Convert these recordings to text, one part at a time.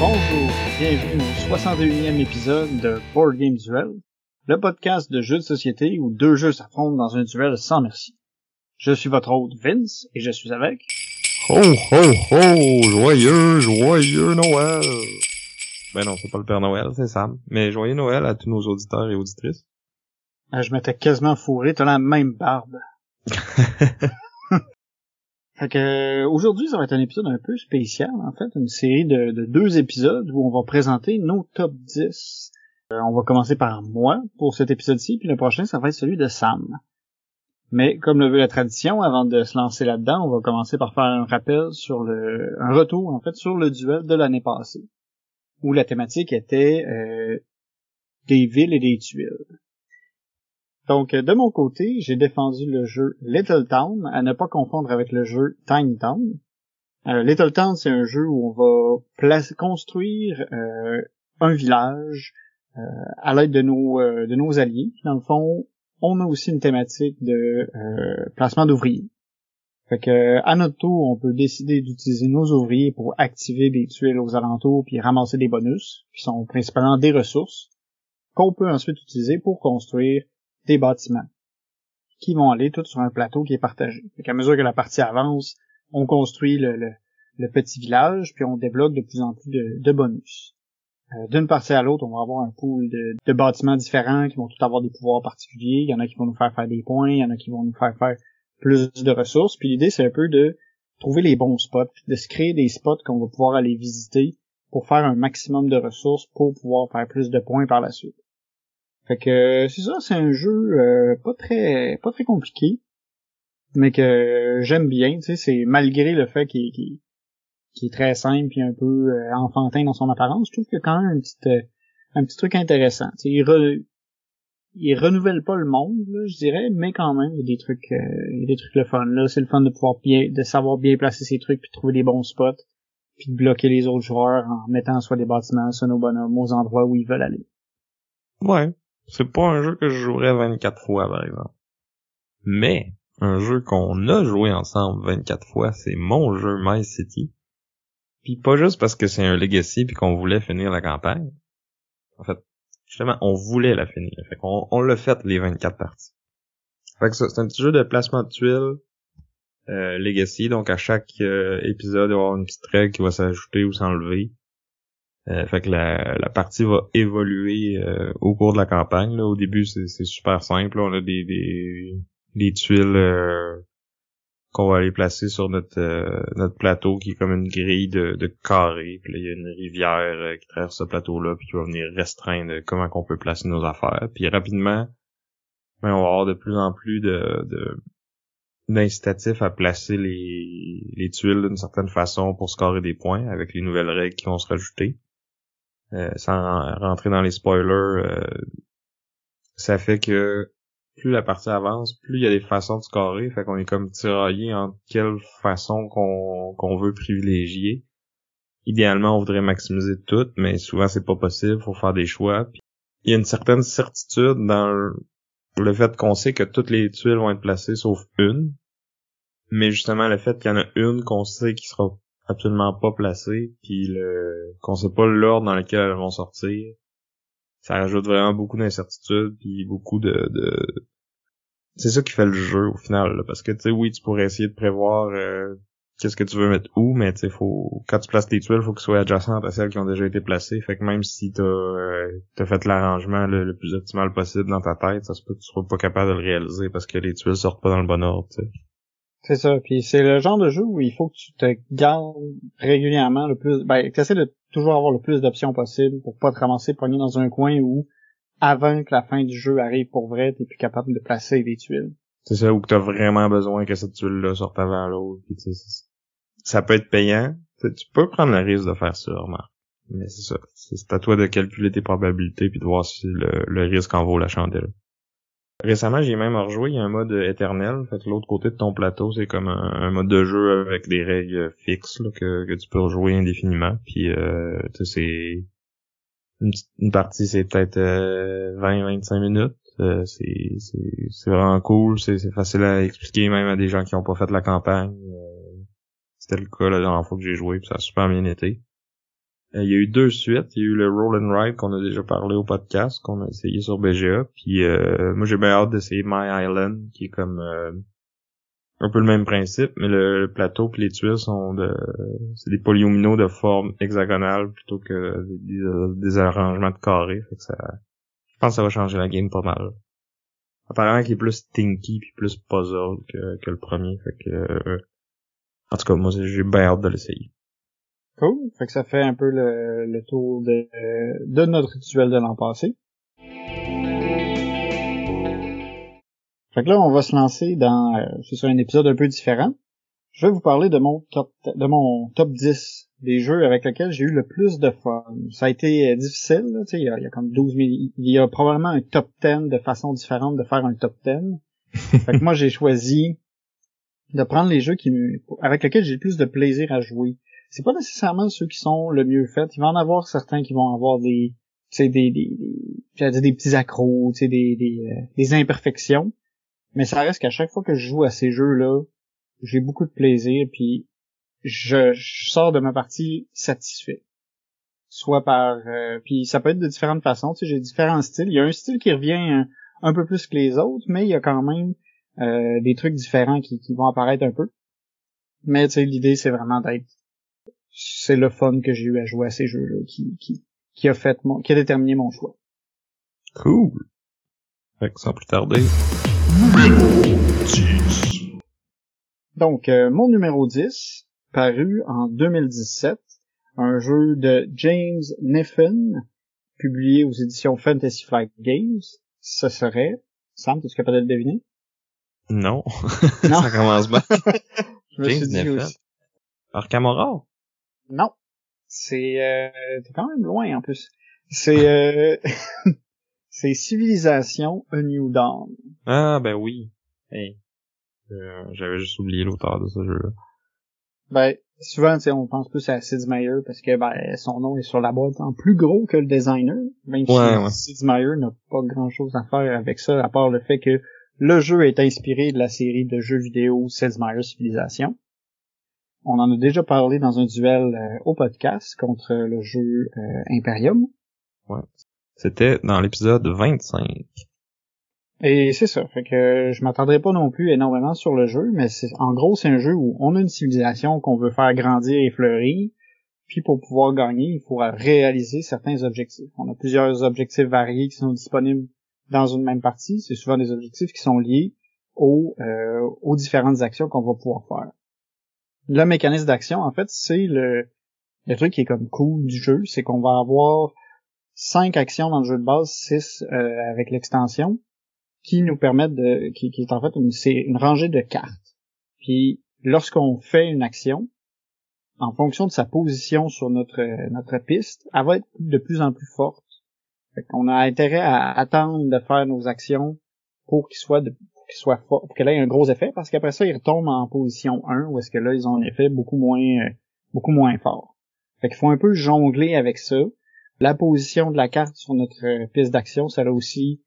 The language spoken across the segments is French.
Bonjour, bienvenue au 61e épisode de Board Game Duel, le podcast de jeux de société où deux jeux s'affrontent dans un duel sans merci. Je suis votre hôte Vince et je suis avec... Ho, ho, ho! Joyeux, joyeux Noël! Ben non, c'est pas le Père Noël, c'est Sam. Mais joyeux Noël à tous nos auditeurs et auditrices. Ah, je m'étais quasiment fourré, t'as la même barbe. Fait que aujourd'hui, ça va être un épisode un peu spécial, en fait, une série de, de deux épisodes où on va présenter nos top 10. Euh, on va commencer par moi pour cet épisode-ci, puis le prochain, ça va être celui de Sam. Mais comme le veut la tradition, avant de se lancer là-dedans, on va commencer par faire un rappel sur le, un retour en fait sur le duel de l'année passée, où la thématique était euh, des villes et des tuiles. Donc, de mon côté, j'ai défendu le jeu Little Town, à ne pas confondre avec le jeu Tiny Town. Euh, Little Town, c'est un jeu où on va construire un village à l'aide de nos euh, de nos alliés. Dans le fond, on a aussi une thématique de euh, placement d'ouvriers. Fait que à notre tour, on peut décider d'utiliser nos ouvriers pour activer des tuiles aux alentours puis ramasser des bonus, qui sont principalement des ressources qu'on peut ensuite utiliser pour construire des bâtiments qui vont aller tout sur un plateau qui est partagé. Fait qu'à mesure que la partie avance, on construit le, le, le petit village, puis on débloque de plus en plus de, de bonus. Euh, D'une partie à l'autre, on va avoir un pool de, bâtiments différents qui vont tous avoir des pouvoirs particuliers. Il y en a qui vont nous faire faire des points, il y en a qui vont nous faire faire plus de ressources. Puis l'idée, c'est un peu de trouver les bons spots, de se créer des spots qu'on va pouvoir aller visiter pour faire un maximum de ressources pour pouvoir faire plus de points par la suite. Fait que c'est ça, c'est un jeu euh, pas très pas très compliqué, mais que j'aime bien. Tu sais, c'est malgré le fait qu'il qu'il qu'il est très simple et un peu euh, enfantin dans son apparence, je trouve qu'il y a quand même un petit euh, un petit truc intéressant. Tu sais, il, re, il renouvelle pas le monde, là, je dirais, mais quand même il y a des trucs euh, il y a des trucs le fun. Là, c'est le fun de pouvoir bien de savoir bien placer ses trucs puis trouver des bons spots puis de bloquer les autres joueurs en mettant soit des bâtiments, soit nos bonhommes aux endroits où ils veulent aller. Ouais, c'est pas un jeu que je jouerais 24 fois, par exemple. Mais, un jeu qu'on a joué ensemble 24 fois, c'est mon jeu My City. Puis pas juste parce que c'est un legacy puis qu'on voulait finir la campagne. En fait, justement, on voulait la finir. Fait qu'on on l'a fait les 24 parties. Fait que ça, c'est un petit jeu de placement de tuiles euh, legacy. Donc à chaque euh, épisode, il va y avoir une petite règle qui va s'ajouter ou s'enlever. Euh, fait que la, la partie va évoluer euh, au cours de la campagne. Là. Au début, c'est super simple. On a des, des, des tuiles euh, qu'on va aller placer sur notre notre plateau qui est comme une grille de, de carré. Puis là, il y a une rivière qui traverse ce plateau-là puis qui va venir restreindre comment qu'on peut placer nos affaires. Puis rapidement, ben, on va avoir de plus en plus de, de d'incitatifs à placer les, les tuiles d'une certaine façon pour scorer des points avec les nouvelles règles qui vont se rajouter. Euh, sans rentrer dans les spoilers, euh, ça fait que plus la partie avance, plus il y a des façons de scorer, fait qu'on est comme tiraillé en quelle façon qu'on veut privilégier. Idéalement, on voudrait maximiser toutes, mais souvent c'est pas possible, faut faire des choix. Puis, il y a une certaine certitude dans le, fait qu'on sait que toutes les tuiles vont être placées sauf une. Mais justement, le fait qu'il y en a une qu'on sait qui sera absolument pas placées, puis le qu'on sait pas l'ordre dans lequel elles vont sortir, ça rajoute vraiment beaucoup d'incertitudes puis beaucoup de, de... c'est ça qui fait le jeu au final parce que tu sais oui tu pourrais essayer de prévoir euh, qu'est-ce que tu veux mettre où mais tu faut quand tu places tes tuiles faut qu'elles soient adjacentes à celles qui ont déjà été placées. Fait que même si t'as euh, as fait l'arrangement le, plus optimal possible dans ta tête ça se peut que tu sois pas capable de le réaliser parce que les tuiles sortent pas dans le bon ordre tu sais c'est ça. Puis c'est le genre de jeu où il faut que tu te gardes régulièrement le plus. Ben, tu essaies de toujours avoir le plus d'options possible pour pas te ramasser pogné dans un coin où, avant que la fin du jeu arrive pour vrai, t'es plus capable de placer des tuiles. C'est ça, où que t'as vraiment besoin que cette tuile-là sorte avant l'autre. Ça peut être payant. Tu peux prendre le risque de faire ça. Mais c'est ça. C'est à toi de calculer tes probabilités puis de voir si le risque en vaut la chandelle. Récemment, j'ai même rejoué, il y a un mode éternel. Fait que l'autre côté de ton plateau, c'est comme un, mode de jeu avec des règles fixes que, tu peux rejouer indéfiniment. Puis euh, c'est une, partie, c'est peut-être 20-25 euh, minutes. Euh, c'est, c'est, vraiment cool, c'est, facile à expliquer même à des gens qui n'ont pas fait la campagne. Euh, c'était le cas la dernière fois que j'ai joué, puis ça a super bien été. Euh, il y a eu deux suites. Il y a eu le Roll and Ride qu'on a déjà parlé au podcast, qu'on a essayé sur BGA. Puis euh, moi j'ai bien hâte d'essayer My Island, qui est comme euh, un peu le même principe, mais le, plateau et les tuiles sont de c'est des polyomino de forme hexagonale plutôt que des, arrangements de carrés. Fait que ça. Je pense que ça va changer la game pas mal. Apparemment qu'il est plus stinky puis plus puzzle que, que le premier. Fait que en tout cas, moi j'ai bien hâte de l'essayer. Cool. Fait que ça fait un peu le, le tour de, de notre rituel de l'an passé. Fait que là, on va se lancer dans, euh, c'est sur un épisode un peu différent. Je vais vous parler de mon top, de mon top 10 des jeux avec lesquels j'ai eu le plus de fun. Ça a été euh, difficile, tu sais, il y, y a comme 12 000, il y a probablement un top 10 de façon différente de faire un top 10. fait que moi, j'ai choisi de prendre les jeux qui, avec lesquels j'ai le plus de plaisir à jouer c'est pas nécessairement ceux qui sont le mieux faits. Il va en avoir certains qui vont avoir des, des, des, des, des petits accros, des, des, euh, des imperfections. Mais ça reste qu'à chaque fois que je joue à ces jeux-là, j'ai beaucoup de plaisir, puis je, sors de ma partie satisfait. Soit par... Euh, puis ça peut être de différentes façons, tu sais, j'ai différents styles. Il y a un style qui revient un, peu plus que les autres, mais il y a quand même euh, des trucs différents qui, qui vont apparaître un peu. Mais tu sais, l'idée, c'est vraiment d'être c'est le fun que j'ai eu à jouer à ces jeux-là qui, qui, qui a fait mon, qui a déterminé mon choix. Cool. Fait sans plus tarder. Numéro 10. Donc, euh, mon numéro 10, paru en 2017, un jeu de James Niffen, publié aux éditions Fantasy Flight Games. Ce serait, Sam, es-tu capable de le deviner? Non. non. Ça commence bien. Je me James suis dit Aussi. Non. C'est euh, t'es quand même loin en plus. C'est euh, c'est Civilisation A New Dawn. Ah ben oui. Hey. Euh, j'avais juste oublié l'auteur de ce jeu-là. Ben souvent on pense plus à Sid Meier parce que ben son nom est sur la boîte en plus gros que le designer. Même si Sid Meier n'a pas grand-chose à faire avec ça à part le fait que le jeu est inspiré de la série de jeux vidéo Sid Meier Civilisation. On en a déjà parlé dans un duel euh, au podcast contre le jeu euh, Imperium. Ouais. C'était dans l'épisode 25. Et c'est ça, fait que je m'attendrai pas non plus énormément sur le jeu, mais c'est en gros c'est un jeu où on a une civilisation qu'on veut faire grandir et fleurir, puis pour pouvoir gagner, il faudra réaliser certains objectifs. On a plusieurs objectifs variés qui sont disponibles dans une même partie. C'est souvent des objectifs qui sont liés aux, euh, aux différentes actions qu'on va pouvoir faire le mécanisme d'action, en fait, c'est le, le truc qui est comme cool du jeu, c'est qu'on va avoir cinq actions dans le jeu de base, six euh, avec l'extension, qui nous permettent de, qui, est en fait une, une rangée de cartes. Puis lorsqu'on fait une action, en fonction de sa position sur notre notre piste, elle va être de plus en plus forte. Fait qu'on a intérêt à attendre de faire nos actions pour qu'ils soient de qu'il soit fort, pour qu'elle ait un gros effet, parce qu'après ça, ils retombent en position 1, où est-ce que là, ils ont un effet beaucoup moins, euh, beaucoup moins fort. Fait qu'il faut un peu jongler avec ça. La position de la carte sur notre euh, piste d'action, ça a aussi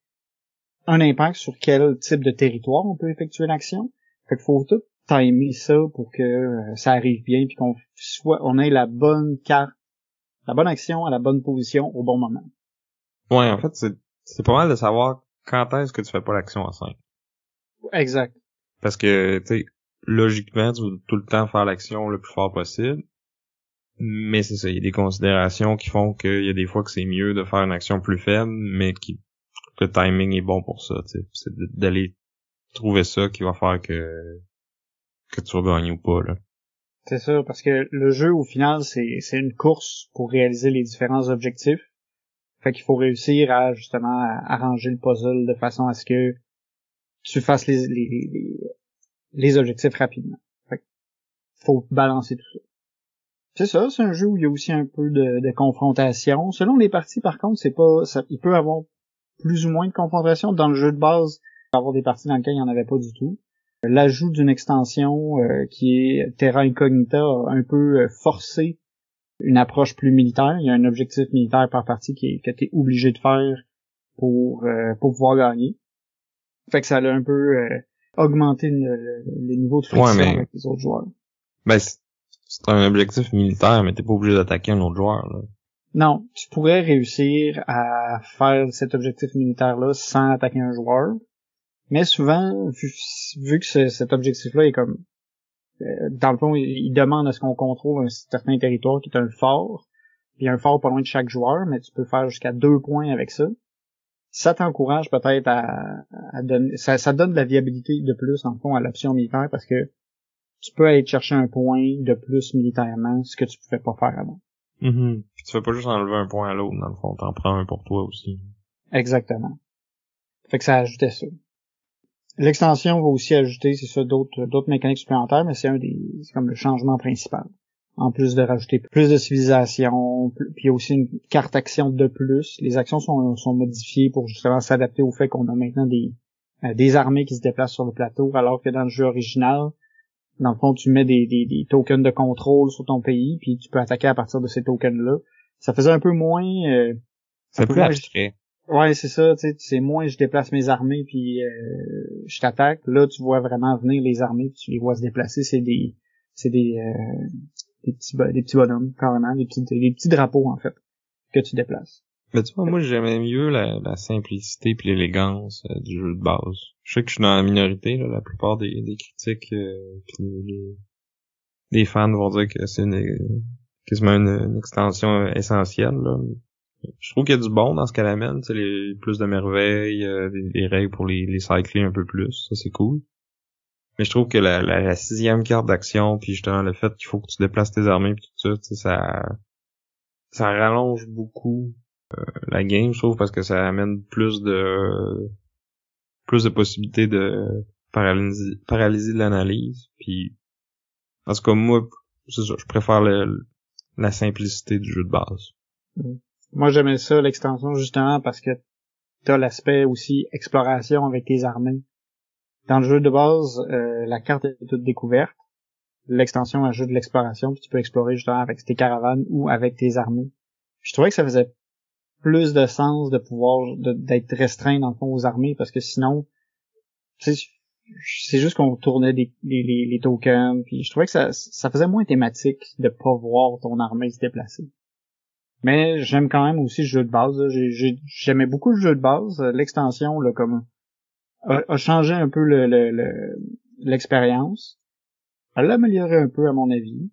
un impact sur quel type de territoire on peut effectuer l'action. Fait qu'il faut tout timer ça pour que euh, ça arrive bien puis qu'on soit on ait la bonne carte, la bonne action à la bonne position au bon moment. Ouais, en fait, c'est c'est pas mal de savoir quand est-ce que tu fais pas l'action à 5. Exact. Parce que, tu sais, logiquement, tu veux tout le temps faire l'action le plus fort possible. Mais c'est ça, il y a des considérations qui font qu'il y a des fois que c'est mieux de faire une action plus faible, mais qui le timing est bon pour ça, tu sais. C'est d'aller trouver ça qui va faire que que tu vas gagner ou pas, là. C'est ça, parce que le jeu, au final, c'est, c'est une course pour réaliser les différents objectifs. Fait qu'il faut réussir à, justement, arranger le puzzle de façon à ce que tu fasses les, les, les, objectifs rapidement. Fait faut balancer tout ça. C'est ça, c'est un jeu où il y a aussi un peu de, de confrontation. Selon les parties, par contre, c'est pas, ça, il peut avoir plus ou moins de confrontation. Dans le jeu de base, avoir des parties dans lesquelles il n'y en avait pas du tout. L'ajout d'une extension euh, qui est Terra Incognita a un peu euh, forcé une approche plus militaire. Il y a un objectif militaire par partie qui est, que tu es obligé de faire pour, euh, pour pouvoir gagner. Fait que ça a un peu augmenté le, niveau de friction avec les autres joueurs. Ben, c'est un objectif militaire, mais t'es pas obligé d'attaquer un autre joueur. Là. Non, tu pourrais réussir à faire cet objectif militaire-là sans attaquer un joueur. Mais souvent, vu, que cet objectif-là est comme... Euh, dans le fond, il, demande à ce qu'on contrôle un certain territoire qui est un fort. Puis un fort pas loin de chaque joueur, mais tu peux faire jusqu'à deux points avec ça. Ça t'encourage peut-être à, donner... Ça, ça donne de la viabilité de plus, en fond, à l'option militaire parce que tu peux aller chercher un point de plus militairement, ce que tu pouvais pas faire avant. Mm tu fais pas juste enlever un point à l'autre, dans le fond, t'en prends un pour toi aussi. Exactement. Fait que ça ajoutait ça. L'extension va aussi ajouter, c'est ça, d'autres, d'autres mécaniques supplémentaires, mais c'est un des, c'est comme le changement principal. En plus de rajouter plus de civilisation, puis aussi une carte action de plus. Les actions sont, sont modifiées pour justement s'adapter au fait qu'on a maintenant des, euh, des armées qui se déplacent sur le plateau, alors que dans le jeu original, dans le fond, tu mets des, des, des tokens de contrôle sur ton pays, puis tu peux attaquer à partir de ces tokens-là ça faisait un peu moins euh, c'est plus abstrait. Ouais, c'est ça, tu sais, c'est moins je déplace mes armées puis euh, je t'attaque. Là, tu vois vraiment venir les armées, puis tu les vois se déplacer, c'est des c'est des euh, des petits des petits bonhommes carrément, des petits des petits drapeaux en fait que tu déplaces. Mais tu vois, moi j'aimais mieux la, la simplicité puis l'élégance euh, du jeu de base. Je sais que je suis dans la minorité, là, la plupart des, critiques euh, les, les, fans vont dire que c'est une quasiment une, une extension essentielle. Là. Je trouve qu'il y a du bon dans ce qu'elle amène, tu les plus de merveilles, euh, des, règles pour les, les cycler un peu plus, ça c'est cool. Mais je trouve que la, la, sixième carte d'action, puis justement le fait qu'il faut que tu déplaces tes armées puis tout ça, ça ça rallonge beaucoup euh, la game, je trouve, parce que ça amène plus de plus de possibilités de paralyser, paralyser l'analyse. Puis tout cas moi, c'est ça, je préfère le, la simplicité du jeu de base. Mm. Moi, j'aimais ça, l'extension, justement, parce que t'as l'aspect aussi exploration avec tes armées. Dans le jeu de base, euh, la carte est toute découverte. L'extension ajoute l'exploration, puis tu peux explorer justement avec tes caravanes ou avec tes armées. Je trouvais que ça faisait plus de sens de pouvoir d'être restreint dans le fond aux armées parce que sinon c'est juste qu'on tournait des, les, les, tokens, puis je trouvais que ça, ça faisait moins thématique de pas voir ton armée se déplacer. Mais j'aime quand même aussi le jeu de base. J'aimais beaucoup le jeu de base. L'extension, là, comme a, changé un peu l'expérience. Le, Elle l'a amélioré un peu à mon avis.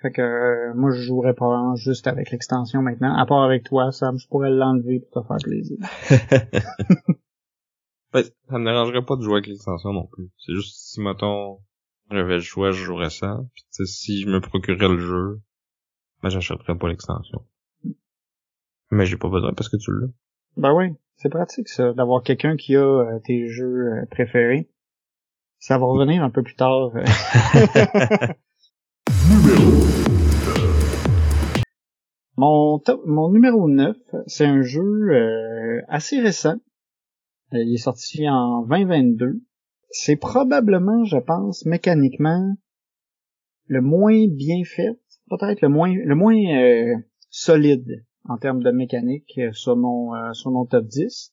Fait que euh, moi je jouerais pas juste avec l'extension maintenant. À part avec toi, Sam, je pourrais l'enlever pour te faire plaisir. Ben, ça me dérangerait pas de jouer avec l'extension non plus. C'est juste si, mettons, j'avais le choix, je jouerais ça. Puis, si je me procurais le jeu, ben, j'achèterais pas l'extension. Mais j'ai pas besoin parce que tu l'as. Ben oui, c'est pratique ça, d'avoir quelqu'un qui a euh, tes jeux euh, préférés. Ça va revenir un peu plus tard. Euh. mon, mon numéro 9, c'est un jeu assez récent il est sorti en 2022. C'est probablement, je pense, mécaniquement le moins bien fait, peut-être le moins le moins euh, solide en termes de mécanique euh, sur mon sur mon top 10.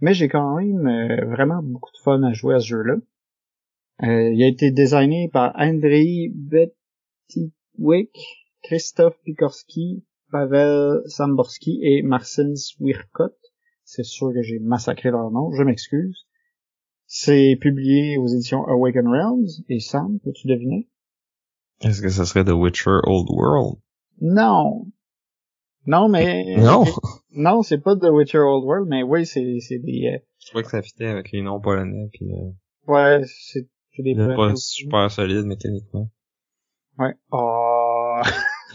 Mais j'ai quand même vraiment beaucoup de fun à jouer à ce jeu-là. il a été designé par Andrei Betiwick, Christophe Pikorski, Pavel Samborski et Marcin Swirkot. C'est sûr que j'ai massacré leur nom, je m'excuse. C'est publié aux éditions Awaken Realms, et Sam, peux-tu deviner? Est-ce que ça serait The Witcher Old World? Non. Non, mais... Non? Non, c'est pas The Witcher Old World, mais oui, c'est, c'est des... Euh, je crois que ça fitait avec les noms polonais, puis... Ouais, c'est, c'est des... pas super solide mécaniquement. Ouais. Oh...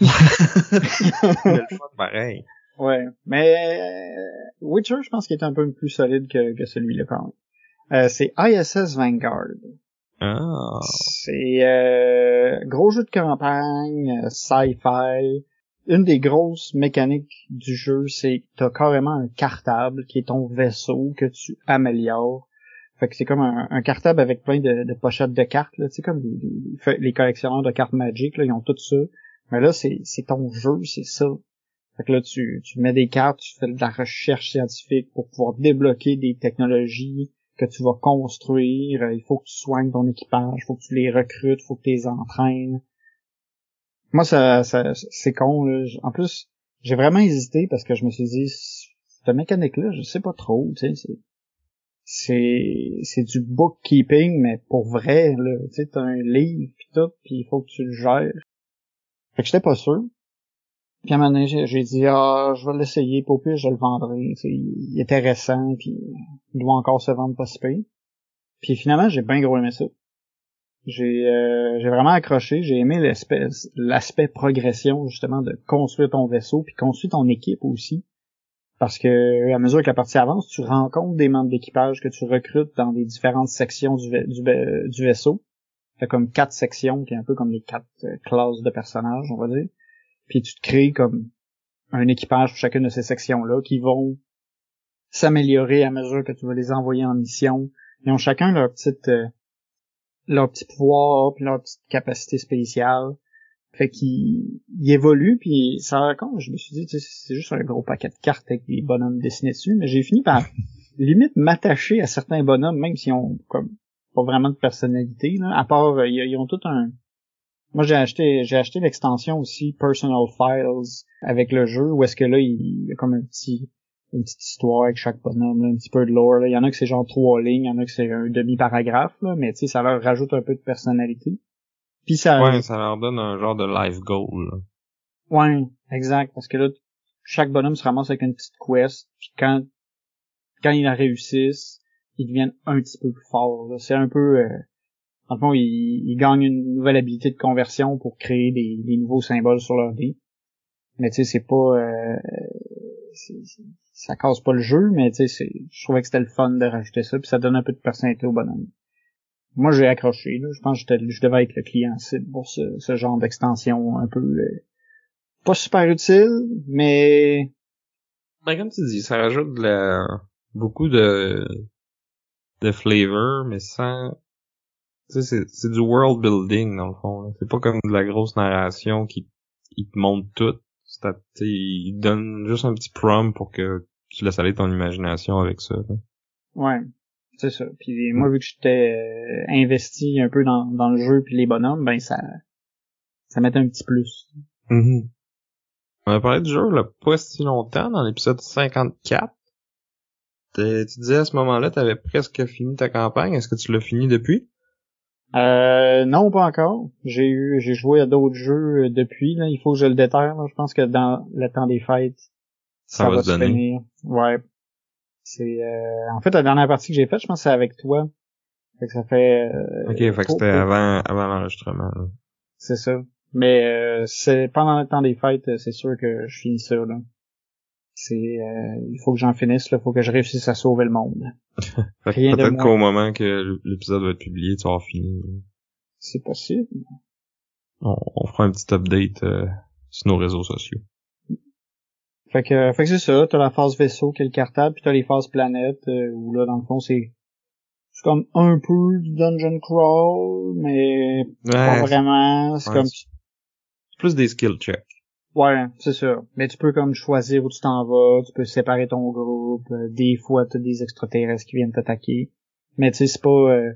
le pareil. Ouais, mais euh, Witcher, je pense qu'il est un peu plus solide que, que celui-là quand même. Euh, c'est ISS Vanguard. Ah. C'est euh, gros jeu de campagne, euh, sci-fi. Une des grosses mécaniques du jeu, c'est que t'as carrément un cartable qui est ton vaisseau que tu améliores. Fait que c'est comme un, cartable avec plein de, pochettes de cartes, là, tu comme les, collectionneurs de cartes Magic, là, ils ont tout ça. Mais là, c'est, ton jeu, c'est ça. Fait que là, tu, tu mets des cartes, tu fais de la recherche scientifique pour pouvoir débloquer des technologies que tu vas construire. Il faut que tu soignes ton équipage, il faut que tu les recrutes, il faut que tu les entraînes. Moi, ça, ça c'est con. Là. En plus, j'ai vraiment hésité parce que je me suis dit, cette mécanique-là, je sais pas trop. Tu sais, c'est c'est du bookkeeping, mais pour vrai. Là, tu sais, t'as un livre pis tout, puis il faut que tu le gères. Fait que j'étais pas sûr. Puis à un moment donné, j'ai dit ah je vais l'essayer, pour plus je le vendrai. Tu il est intéressant, puis il doit encore se vendre pas si Puis finalement, j'ai bien gros aimé ça. J'ai euh, j'ai vraiment accroché, j'ai aimé l'aspect l'aspect progression justement de construire ton vaisseau puis construire ton équipe aussi. Parce que à mesure que la partie avance, tu rencontres des membres d'équipage que tu recrutes dans les différentes sections du, du, vaisseau. T'as comme quatre sections, qui est un peu comme les quatre euh, classes de personnages, on va dire. Puis tu te crées comme un équipage pour chacune de ces sections-là qui vont s'améliorer à mesure que tu vas les envoyer en mission. Ils ont chacun leur petite euh, leur petit pouvoir puis leur petite capacité spéciale. Fait qu'il évolue puis ça raconte, je me suis dit c'est juste un gros paquet de cartes avec des bonhommes dessinés dessus, mais j'ai fini par limite m'attacher à certains bonhommes même s'ils ont comme pas vraiment de personnalité là, à part euh, ils, ont tout un moi j'ai acheté j'ai acheté l'extension aussi Personal Files avec le jeu où est-ce que là il y a comme un petit une petite histoire avec chaque bonhomme, un petit peu de lore. Il y en a que c'est genre trois lignes, il y en a que c'est un demi-paragraphe, mais tu sais, ça leur rajoute un peu de personnalité. Puis ça... Ouais, ça leur donne un genre de life goal. Là. Ouais, exact. Parce que là, chaque bonhomme se ramasse avec une petite quest, puis quand quand ils la réussissent, ils deviennent un petit peu plus forts. C'est un peu... Euh, le fond, ils, ils, gagnent une nouvelle habilité de conversion pour créer des, des nouveaux symboles sur leur dé. Mais tu sais, c'est pas... Euh, ça casse pas le jeu, mais tu sais, je trouvais que c'était le fun de rajouter ça, puis ça donne un peu de personnalité au bonhomme. Moi, j'ai accroché, là. Je pense que je devais être le client cible pour ce, genre d'extension un peu euh, pas super utile, mais ben, comme tu dis, ça rajoute de la... beaucoup de de flavor, mais sans tu sais, c'est du world building dans le fond. C'est pas comme de la grosse narration qui, qui te montre tout il donne juste un petit prompt pour que tu laisses aller ton imagination avec ça. Ouais, c'est ça. Puis moi, vu que j'étais euh, investi un peu dans, dans le jeu puis les bonhommes, ben ça ça mettait un petit plus. Mm-hmm. On a parlé du jeu là, pas si longtemps, dans l'épisode 54. Tu disais à ce moment-là, tu avais presque fini ta campagne. Est-ce que tu l'as fini depuis? Euh, non, pas encore. J'ai eu, j'ai joué à d'autres jeux euh, depuis. Là. Il faut que je le déterre. Je pense que dans le temps des fêtes, ça, va, se finir. Ouais. C'est, euh, en fait, la dernière partie que j'ai faite, je pense, c'est avec toi. Fait que ça fait. Euh, ok, fait que c'était avant, avant l'enregistrement. C'est ça. Mais euh, c'est pendant le temps des fêtes, c'est sûr que je finis ça. Là. C'est, euh, il faut que j'en finisse. Il faut que je réussisse à sauver le monde. Peut-être qu'au moment que l'épisode va être publié, tu auras fini. C'est possible. On, fera un petit update euh, sur nos réseaux sociaux. Fait que, fait que c'est ça, t'as la phase vaisseau qui est le cartable, puis t'as les phases planète, euh, où là, dans le fond, c'est c'est comme un peu du dungeon crawl, mais pas vraiment. C'est comme... plus des skill checks. Ouais, c'est ça. Mais tu peux comme choisir où tu t'en vas, tu peux séparer ton groupe, euh, des fois t'as des extraterrestres qui viennent t'attaquer. Mais tu sais, c'est pas... Euh,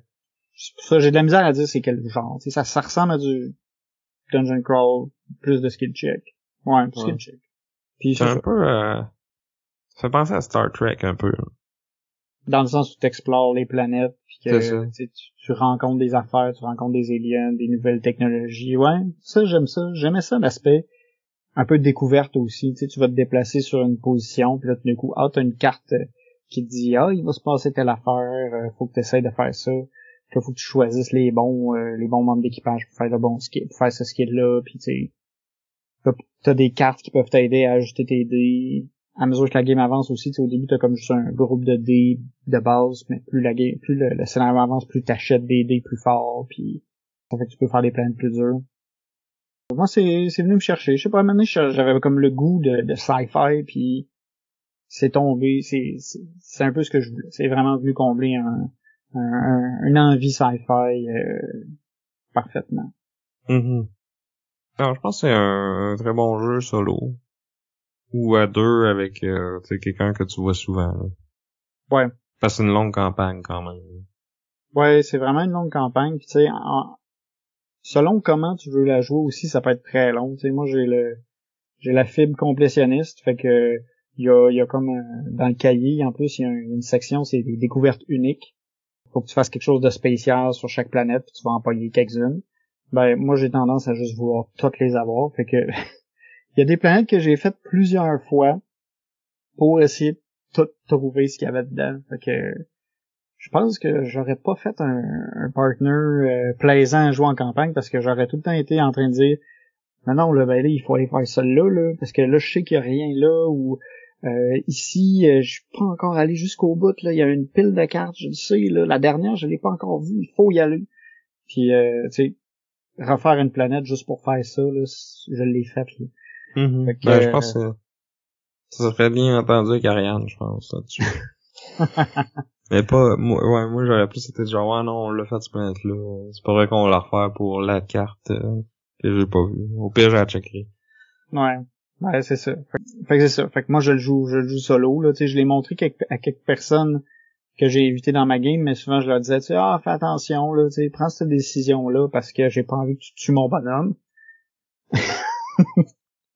ça, j'ai de la misère à dire c'est quel genre. Tu sais, ça, ça ressemble à du dungeon crawl, plus de skill check. Ouais, plus skill check. Puis c'est un peu... Euh, ça fait penser à Star Trek un peu. Dans le sens où tu explores les planètes, puis que tu, tu, rencontres des affaires, tu rencontres des aliens, des nouvelles technologies. Ouais, ça j'aime ça. J'aimais ça l'aspect un peu de découverte aussi. Tu sais, tu vas te déplacer sur une position, puis là, tout d'un coup, ah, t'as une carte euh, qui te dit, ah, il va se passer telle affaire, euh, faut que tu essaies de faire ça. Puis là, faut que tu choisisses les bons, euh, les bons membres d'équipage pour faire le bon skill, pour faire ce skill-là, puis tu sais, t'as des cartes qui peuvent t'aider à ajuster tes dés. À mesure que la game avance aussi, tu sais, au début, t'as comme juste un groupe de dés de base, mais plus la game, plus le, scénario avance, plus t'achètes des dés plus forts, puis ça fait que tu peux faire des plans plus durs. Moi, c'est, c'est venu me chercher. Je sais pas, maintenant, j'avais comme le goût de, de sci-fi, puis c'est tombé. C'est, c'est, un peu ce que je voulais. C'est vraiment venu combler un, une envie sci-fi parfaitement. Mm je pense que c'est un, très bon jeu solo. Ou à deux avec euh, quelqu'un que tu vois souvent. Ouais. Parce que c'est une longue campagne quand même. Ouais, c'est vraiment une longue campagne. tu sais, selon comment tu veux la jouer aussi, ça peut être très long. Moi j'ai le j'ai la fibre complétionniste, fait que il y a, comme dans le cahier, en plus, il y a une section, c'est des découvertes uniques. Faut que tu fasses quelque chose de spécial sur chaque planète, puis tu vas en quelques-unes ben moi j'ai tendance à juste vouloir toutes les avoir. Fait que il y a des planètes que j'ai faites plusieurs fois pour essayer de tout trouver ce qu'il y avait dedans. Fait que je pense que j'aurais pas fait un, un partner euh, plaisant à jouer en campagne parce que j'aurais tout le temps été en train de dire non non là ben là il faut aller faire ça là là parce que là je sais qu'il y a rien là ou euh, ici euh, je suis pas encore allé jusqu'au bout là il y a une pile de cartes je le sais là la dernière je l'ai pas encore vue il faut y aller puis tu sais refaire une planète juste pour faire ça, là, je l'ai fait. Là. Mm-hmm. ben, je pense que ça serait bien entendu avec Ariane, je pense, là-dessus. Mais pas, moi, ouais, moi j'aurais plus été genre, ouais, non, on l'a fait cette planète-là. C'est pas vrai qu'on l'a refait pour la carte euh, que j'ai pas vu. Au pire, j'ai checkerai. Ouais. Ouais, c'est ça. Fait, que c'est ça. Fait que moi, je le joue, je le joue solo, là, tu sais, je l'ai montré à quelques personnes que j'ai évité dans ma game, mais souvent je leur disais, tu sais, ah, fais attention, là, tu sais, prends cette décision-là parce que j'ai pas envie que tu tues mon bonhomme.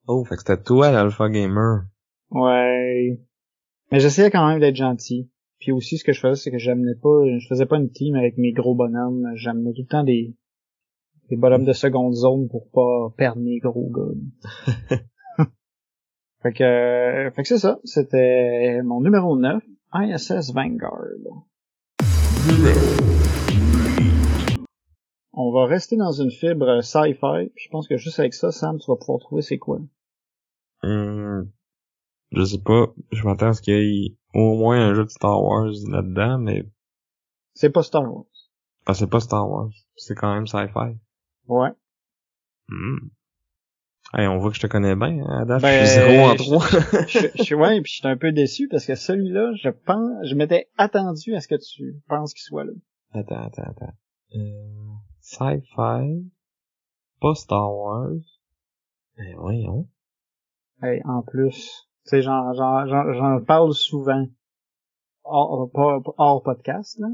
oh, fait que c'était toi l'alpha gamer. Ouais. Mais j'essayais quand même d'être gentil. Puis aussi, ce que je faisais, c'est que j'amenais pas, je faisais pas une team avec mes gros bonhommes. J'amenais tout le temps des, des bonhommes de seconde zone pour pas perdre mes gros gars. fait que, fait que c'est ça. C'était mon numéro 9. ISS Vanguard. On va rester dans une fibre sci-fi. Je pense que juste avec ça, Sam, tu vas pouvoir trouver c'est quoi. Hum, je sais pas. Je m'attends à ce qu'il y ait au moins un jeu de Star Wars là-dedans, mais... C'est pas Star Wars. Ah, c'est pas Star Wars. C'est quand même sci-fi. Ouais. Hum. Hey, on voit que je te connais bien, hein, ben, je suis zéro en trois. je, suis ouais, puis je suis un peu déçu parce que celui-là, je pense, je m'étais attendu à ce que tu penses qu'il soit là. Attends, attends, attends. Euh, Sci-fi, pas Star Wars. Ben voyons. Hey, en plus, sais, j'en, j'en, j'en, parle souvent hors, hors, podcast, là.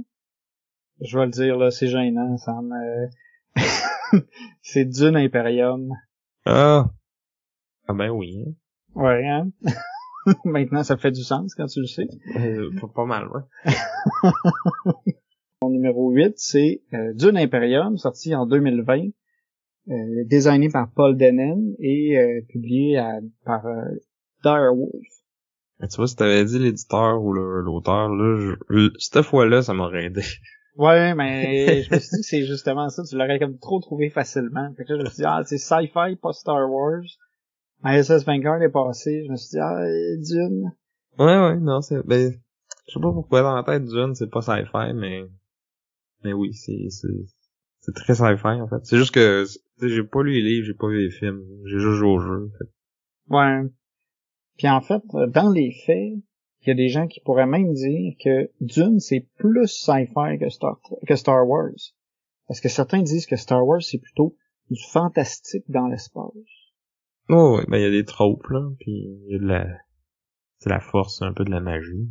Je vais le dire, là, c'est gênant, ça me... c'est Dune Imperium. Ah. Ah ben oui. Hein. Ouais, hein? Maintenant, ça fait du sens quand tu le sais. Euh, pas mal, ouais. Mon numéro 8, c'est euh, Dune Imperium, sorti en 2020, euh, designé par Paul Dennen et publié par Direwolf. Tu vois, si t'avais dit l'éditeur ou l'auteur, là, cette fois-là, ça m'aurait aidé. Ouais, mais je me suis dit que c'est justement ça, tu l'aurais comme trop trouvé facilement. Fait que là, je me suis dit, ah, c'est sci-fi, pas Star Wars. ISS Vanguard est passé, je me suis dit, ah, Dune. Ouais, ouais, non, c'est, ben, je sais pas pourquoi dans la tête Dune, c'est pas sci-fi, mais, mais oui, c'est, c'est, c'est très sci-fi, en fait. C'est juste que, j'ai pas lu les livres, j'ai pas vu les films, j'ai juste joué au jeu, en fait. Ouais. Puis en fait, dans les faits, il y a des gens qui pourraient même dire que Dune, c'est plus sci-fi que Star, que Star Wars. Parce que certains disent que Star Wars, c'est plutôt du fantastique dans l'espace. Oh, ouais, ben il y a des tropes, là, puis il y a de la... C'est la force, un peu de la magie.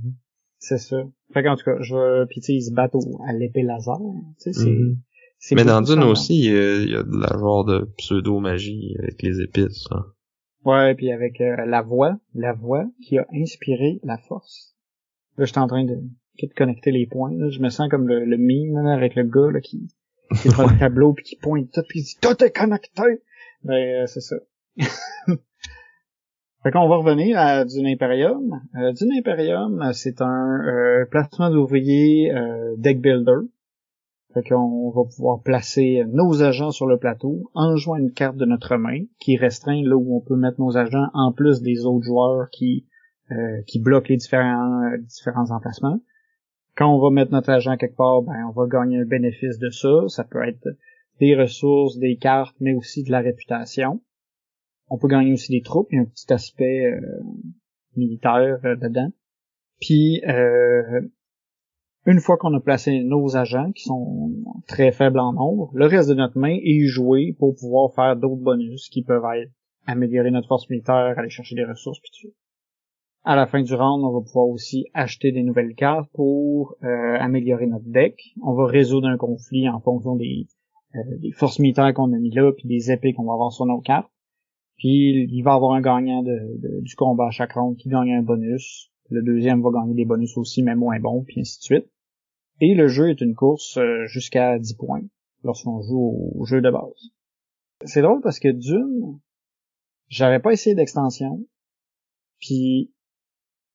C'est ça. Fait qu'en tout cas, je puis tu sais, ils se battent à l'épée laser. Tu sais, c'est... Mm-hmm. Mais dans Dune aussi, il y, a, de la genre de pseudo-magie avec les épices. Hein. Ouais, puis avec euh, la voix, la voix qui a inspiré la force. Là, j'étais en train de, de connecter les points. Là. Je me sens comme le, le mime avec le gars là, qui, qui prend le tableau puis qui pointe tout puis il dit tout est connecté. Ben euh, c'est ça. fait qu'on va revenir à Dune Imperium. Euh, Dune Imperium, c'est un euh, placement d'ouvriers euh, deck builder. Fait qu'on va pouvoir placer nos agents sur le plateau en jouant une carte de notre main qui restreint là où on peut mettre nos agents en plus des autres joueurs qui euh, qui bloquent les différents euh, différents emplacements. Quand on va mettre notre agent quelque part, ben on va gagner un bénéfice de ça. Ça peut être des ressources, des cartes, mais aussi de la réputation. On peut gagner aussi des troupes, il y a un petit aspect euh, militaire dedans. Puis une fois qu'on a placé nos agents, qui sont très faibles en nombre, le reste de notre main est joué pour pouvoir faire d'autres bonus qui peuvent être améliorer notre force militaire, aller chercher des ressources, puis tout. À la fin du round, on va pouvoir aussi acheter des nouvelles cartes pour euh, améliorer notre deck. On va résoudre un conflit en fonction des, euh, des forces militaires qu'on a mis là, puis des épées qu'on va avoir sur nos cartes. Puis il va y avoir un gagnant du combat à chaque round qui gagne un bonus. Le deuxième va gagner des bonus aussi, mais moins bons, puis ainsi de suite. Et le jeu est une course euh, jusqu'à 10 points lorsqu'on joue au, jeu de base. C'est drôle parce que Dune, j'avais pas essayé d'extension, puis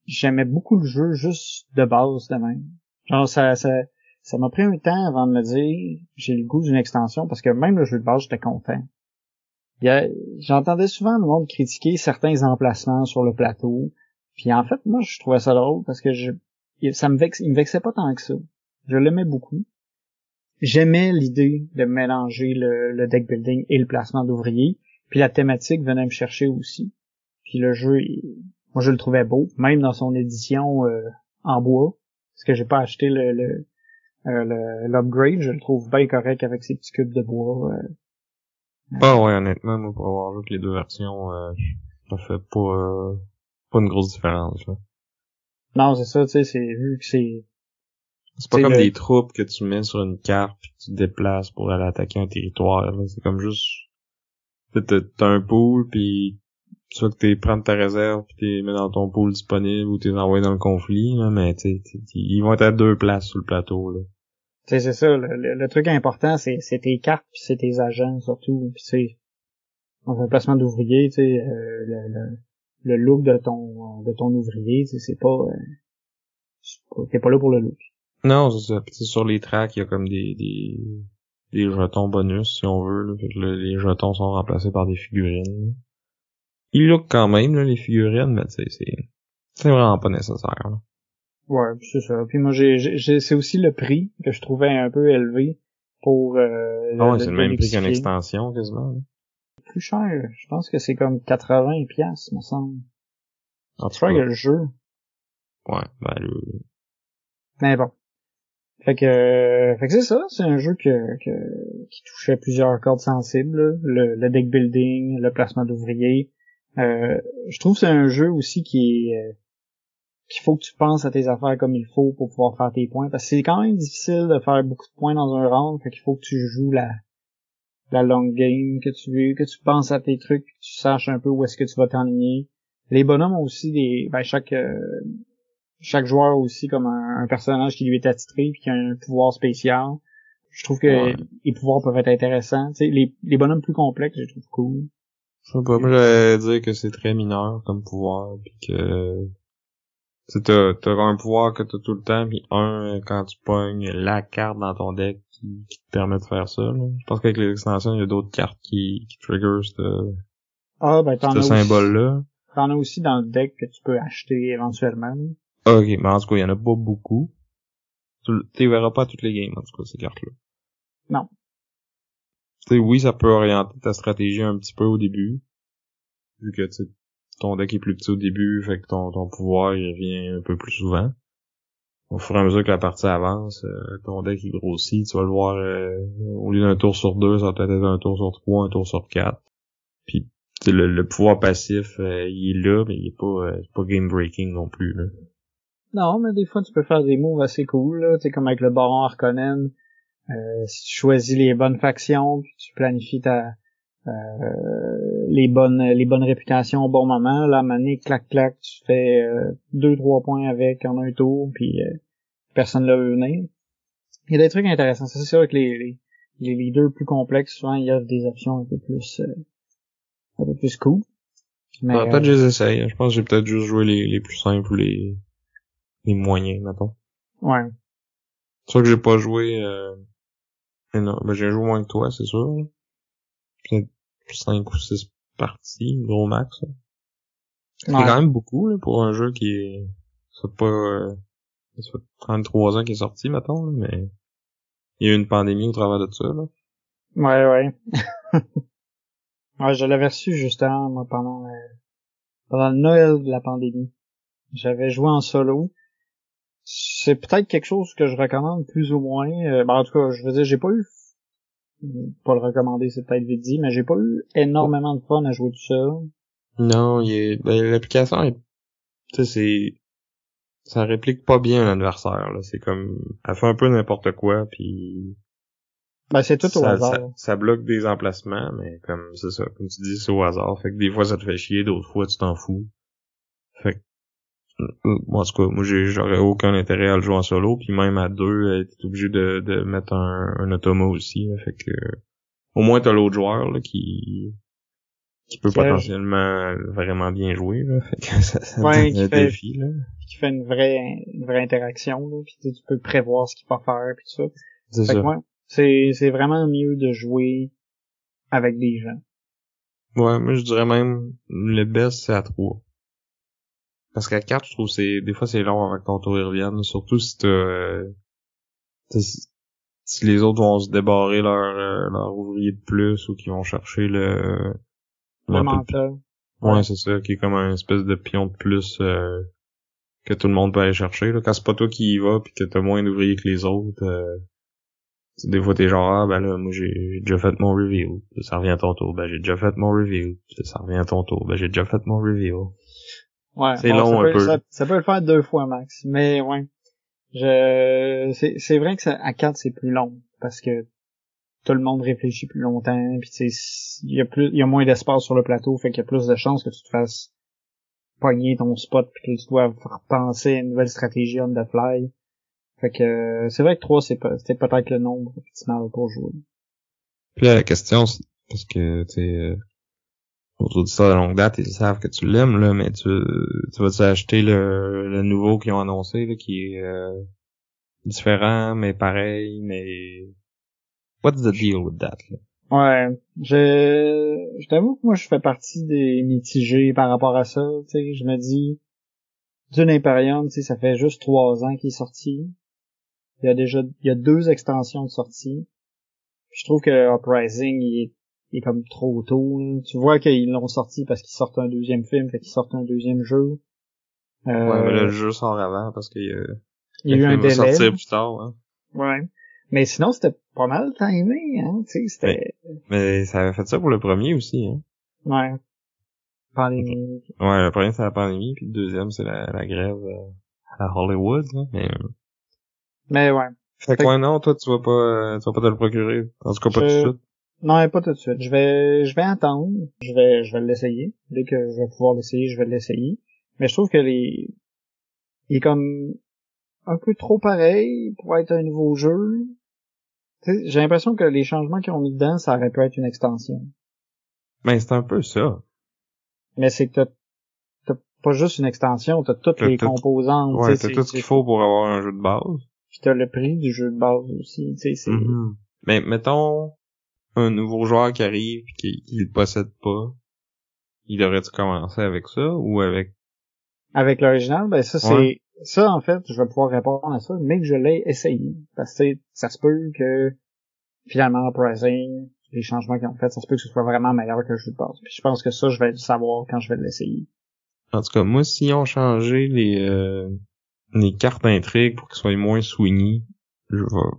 j'aimais beaucoup le jeu juste de base de même. Genre ça ça ça m'a pris un temps avant de me dire j'ai le goût d'une extension parce que même le jeu de base j'étais content. J'entendais souvent le monde critiquer certains emplacements sur le plateau, puis en fait moi je trouvais ça drôle parce que je ça me vex, il me vexait pas tant que ça. Je l'aimais beaucoup. J'aimais l'idée de mélanger le, deck building et le placement d'ouvriers. Puis la thématique venait me chercher aussi. Puis le jeu, moi je le trouvais beau, même dans son édition euh, en bois. Parce que j'ai pas acheté le, le euh, l'upgrade, je le trouve bien correct avec ses petits cubes de bois. Euh. Ah ouais, honnêtement, moi, pour avoir joué les deux versions, euh, ça fait pas, pas une grosse différence. Là. Non, c'est ça, tu sais, c'est vu que c'est c'est pas comme des troupes que tu mets sur une carte puis tu te déplaces pour aller attaquer un territoire. C'est comme juste t'as un pool puis soit que t'es prendre ta réserve puis t'es mets dans ton pool disponible ou t'es envoyé dans le conflit, là, mais t'sais, ils vont être à deux places sur le plateau. Là. c'est ça, le, truc important, c'est, tes cartes puis c'est tes agents surtout. Puis c'est dans un placement d'ouvrier, tu sais, euh, le, le, look de ton de ton ouvrier, c'est pas euh, t'es pas là pour le look. Non, c'est ça. sur les tracks, il y a comme des, des, des jetons bonus, si on veut. Là. les jetons sont remplacés par des figurines. Ils look quand même, là, les figurines, mais c'est, c'est vraiment pas nécessaire. Là. Ouais, c'est ça. Puis moi, j'ai, j'ai, c'est aussi le prix que je trouvais un peu élevé pour... Euh, ouais, c'est le même prix qu'une extension, quasiment. Plus cher. Je pense que c'est comme 80 pièces me semble. En tout cas, le jeu. Ouais, ben le... Mais bon. Fait que, fait que c'est ça, c'est un jeu que, que, qui touchait plusieurs cordes sensibles, le, le deck building, le placement d'ouvriers. Euh, je trouve que c'est un jeu aussi qui est euh, qu'il faut que tu penses à tes affaires comme il faut pour pouvoir faire tes points. Parce que c'est quand même difficile de faire beaucoup de points dans un round, fait qu'il faut que tu joues la la long game, que tu que tu penses à tes trucs, que tu saches un peu où est-ce que tu vas t'enligner. Les bonhommes ont aussi des. Ben chaque euh, chaque joueur aussi comme un, personnage qui lui est attitré puis qui a un pouvoir spécial. Je trouve que les pouvoirs peuvent être intéressants. Tu sais, les, les bonhommes plus complexes, je trouve cool. Je sais pas, moi j'allais dire que c'est très mineur comme pouvoir, puis que t'as, t'as un pouvoir que t'as tout le temps, puis un, quand tu pognes la carte dans ton deck qui, te permet de faire ça. Je pense qu'avec les extensions, il y a d'autres cartes qui, qui trigger ce, ah, ben, ce symbole-là. T'en as aussi dans le deck que tu peux acheter éventuellement. Ok, mais en tout cas, il y en a pas beaucoup. Tu verras pas toutes les games, en tout cas, ces cartes-là. Non. Tu sais, oui, ça peut orienter ta stratégie un petit peu au début. Vu que, tu ton deck est plus petit au début, fait que ton, ton pouvoir, il revient un peu plus souvent. Au fur et à mesure que la partie avance, euh, ton deck il grossit, tu vas le voir, euh, au lieu d'un tour sur deux, ça va peut-être être un tour sur trois, un tour sur quatre. Puis, le, le pouvoir passif, euh, il est là, mais il est pas, pas game breaking non plus. Là. Non, mais des fois, tu peux faire des moves assez cool, là. Tu sais, comme avec le Baron Harkonnen. Euh, si tu choisis les bonnes factions, puis tu planifies ta, euh, les bonnes les bonnes réputations au bon moment, là, mané, clac, clac, tu fais euh, deux, trois points avec en un tour, puis euh, personne ne veut venir. Il y a des trucs intéressants. C'est sûr que les, les, les leaders plus complexes, souvent, il y a des options un peu plus un peu plus cool. Mais, ah, peut-être que je les essaye. Je pense que j'ai peut-être juste joué les, les plus simples les les moyens, mettons. Ouais. C'est sûr que j'ai pas joué, euh... non, ben j'ai joué moins que toi, c'est sûr. Peut-être 5 ou 6 parties, gros max. C'est quand même beaucoup, là, pour un jeu qui est, c'est pas, euh... ça fait 33 ans qu'il est sorti, mettons, mais il y a eu une pandémie au travers de ça, là. Ouais, ouais. ouais, je l'avais reçu justement, moi, pendant, euh, pendant le Noël de la pandémie. J'avais joué en solo, c'est peut-être quelque chose que je recommande plus ou moins. Euh, ben, en tout cas, je veux dire, j'ai pas eu pas le recommander, c'est peut-être vite dit, mais j'ai pas eu énormément de fun à jouer tout seul. Non, il est, ben, l'application est, tu sais, c'est, ça réplique pas bien l'adversaire, là. C'est comme, elle fait un peu n'importe quoi, puis ben, c'est tout au hasard. Ça, ça, bloque des emplacements, mais comme, c'est ça, comme tu dis, c'est au hasard. Fait que des fois, ça te fait chier, d'autres fois, tu t'en fous. Fait que, moi, en tout cas, moi, j'aurais aucun intérêt à le jouer en solo, puis même à deux, t'es obligé de, de mettre un, un automa aussi, fait que, au moins, t'as l'autre joueur, là, qui, qui peut potentiellement vraiment bien jouer, là. Fait que ça, ça ouais, qui un fait, défi, là. Qui fait une vraie, une vraie interaction, là, puis tu peux prévoir ce qu'il va faire, puis tout ça. C'est ça. C'est, c'est vraiment mieux de jouer avec des gens. Ouais, moi je dirais même le best c'est à trois. Parce qu'à quatre, je trouve c'est des fois c'est long avant que ton tour revienne, surtout si t'as euh, si les autres vont se débarrer leur euh, leur ouvrier de plus ou qui vont chercher le le mental. Ouais, c'est ça, qui est comme un espèce de pion de plus euh, que tout le monde peut aller chercher. Là. Quand c'est pas toi qui y vas puis que t'as moins d'ouvriers que les autres, des fois, t'es genre, ah, ben là, moi, j'ai déjà fait mon review. Ça revient à ton tour. Ben, j'ai déjà fait mon review. Ça revient à ton tour. Ben, j'ai déjà fait mon review. Ouais. C'est long un peu. Ça, peut le faire deux fois max. Mais, ouais. Je, c'est vrai que ça, à quatre, c'est plus long. Parce que tout le monde réfléchit plus longtemps. Puis, tu sais, il y a plus, il y a moins d'espace sur le plateau. Fait qu'il y a plus de chances que tu te fasses pogner ton spot puis que tu dois penser à une nouvelle stratégie on the fly. Fait que euh, c'est vrai que 3 c'est c'était peut-être le nombre optimal pour jouer. Puis là, la question parce que tu de ça de longue date, ils savent que tu l'aimes là, mais tu tu vas-tu acheter le, le nouveau qu'ils ont annoncé là, qui est euh, différent mais pareil, mais what's the deal with that là? Ouais, je je t'avoue que moi je fais partie des mitigés par rapport à ça, tu sais, je me dis Dune Imperium, tu sais, ça fait juste trois ans qu'il est sorti. Il y a déjà, il y a deux extensions de sortie. je trouve que Uprising, il est, comme trop tôt. Tu vois qu'ils l'ont sorti parce qu'ils sortent un deuxième film, fait qu'ils sortent un deuxième jeu. Euh, ouais, mais le jeu sort avant parce qu'il y a, il y a eu un délai. sortir plus tard, hein. Ouais. Mais sinon, c'était pas mal timé, hein, tu sais, c'était... Mais, ça avait fait ça pour le premier aussi, hein. Ouais. Pandémie. Ouais, le premier c'est la pandémie, puis le deuxième c'est la, la grève euh, à Hollywood, là. Mais, mais ouais. Fait que non, toi, tu vas pas, euh, tu vas pas te le procurer. En tout cas, pas tout de suite. Non, pas tout de suite. Je vais, je vais attendre. Je vais, je vais l'essayer. Dès que je vais pouvoir l'essayer, je vais l'essayer. Mais je trouve que les, il est comme un peu trop pareil pour être un nouveau jeu. J'ai l'impression que les changements qu'ils ont mis dedans, ça aurait pu être une extension. Mais c'est un peu ça. Mais c'est que t'as pas juste une extension, t'as toutes les composantes. Ouais, t'as tout ce qu'il faut pour avoir un jeu de base. Puis t'as le prix du jeu de base aussi. Mm-hmm. Mais mettons un nouveau joueur qui arrive qui, qui le possède pas, il devrait-tu commencer avec ça ou avec... Avec l'original, ben ça c'est... Ça, en fait, je vais pouvoir répondre à ça, mais que je l'ai essayé. Parce que ça se peut que finalement Uprising, les changements qu'ils ont fait, ça se peut que ce soit vraiment meilleur que le jeu de base. Puis je pense que ça, je vais le savoir quand je vais l'essayer. En tout cas, moi, s'ils ont changé les, euh, les cartes d'intrigue pour qu'elles soient moins swingy, je vais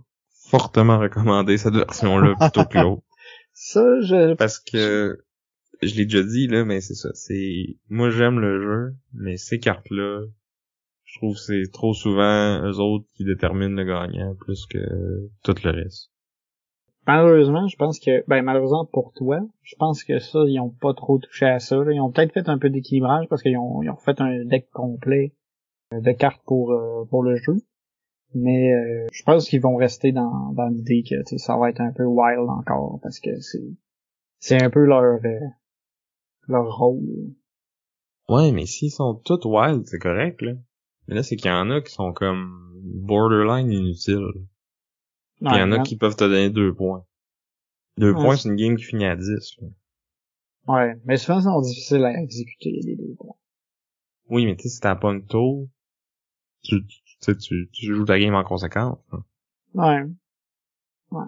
fortement recommander cette version-là plutôt que l'autre. Ça, je... Parce que, je l'ai déjà dit, là, mais c'est ça. C'est, moi, j'aime le jeu, mais ces cartes-là, je trouve que c'est trop souvent eux autres qui déterminent le gagnant plus que tout le reste. Malheureusement, je pense que, ben malheureusement pour toi, je pense que ça, ils ont pas trop touché à ça. Ils ont peut-être fait un peu d'équilibrage parce qu'ils ont, ils ont fait un deck complet de cartes pour euh, pour le jeu. Mais euh, je pense qu'ils vont rester dans, dans l'idée que ça va être un peu wild encore parce que c'est c'est un peu leur euh, leur rôle. Ouais, mais s'ils sont tous wild, c'est correct là. Mais là, c'est qu'il y en a qui sont comme borderline inutiles. Il y en a qui peuvent te donner deux points. Deux points, c'est une game qui finit à 10. Ouais, mais souvent, c'est difficile à exécuter les deux points. Oui, mais tu sais, si t'as pas une tour, tu, tu, tu, tu joues ta game en conséquence. Hein. Ouais. Ouais.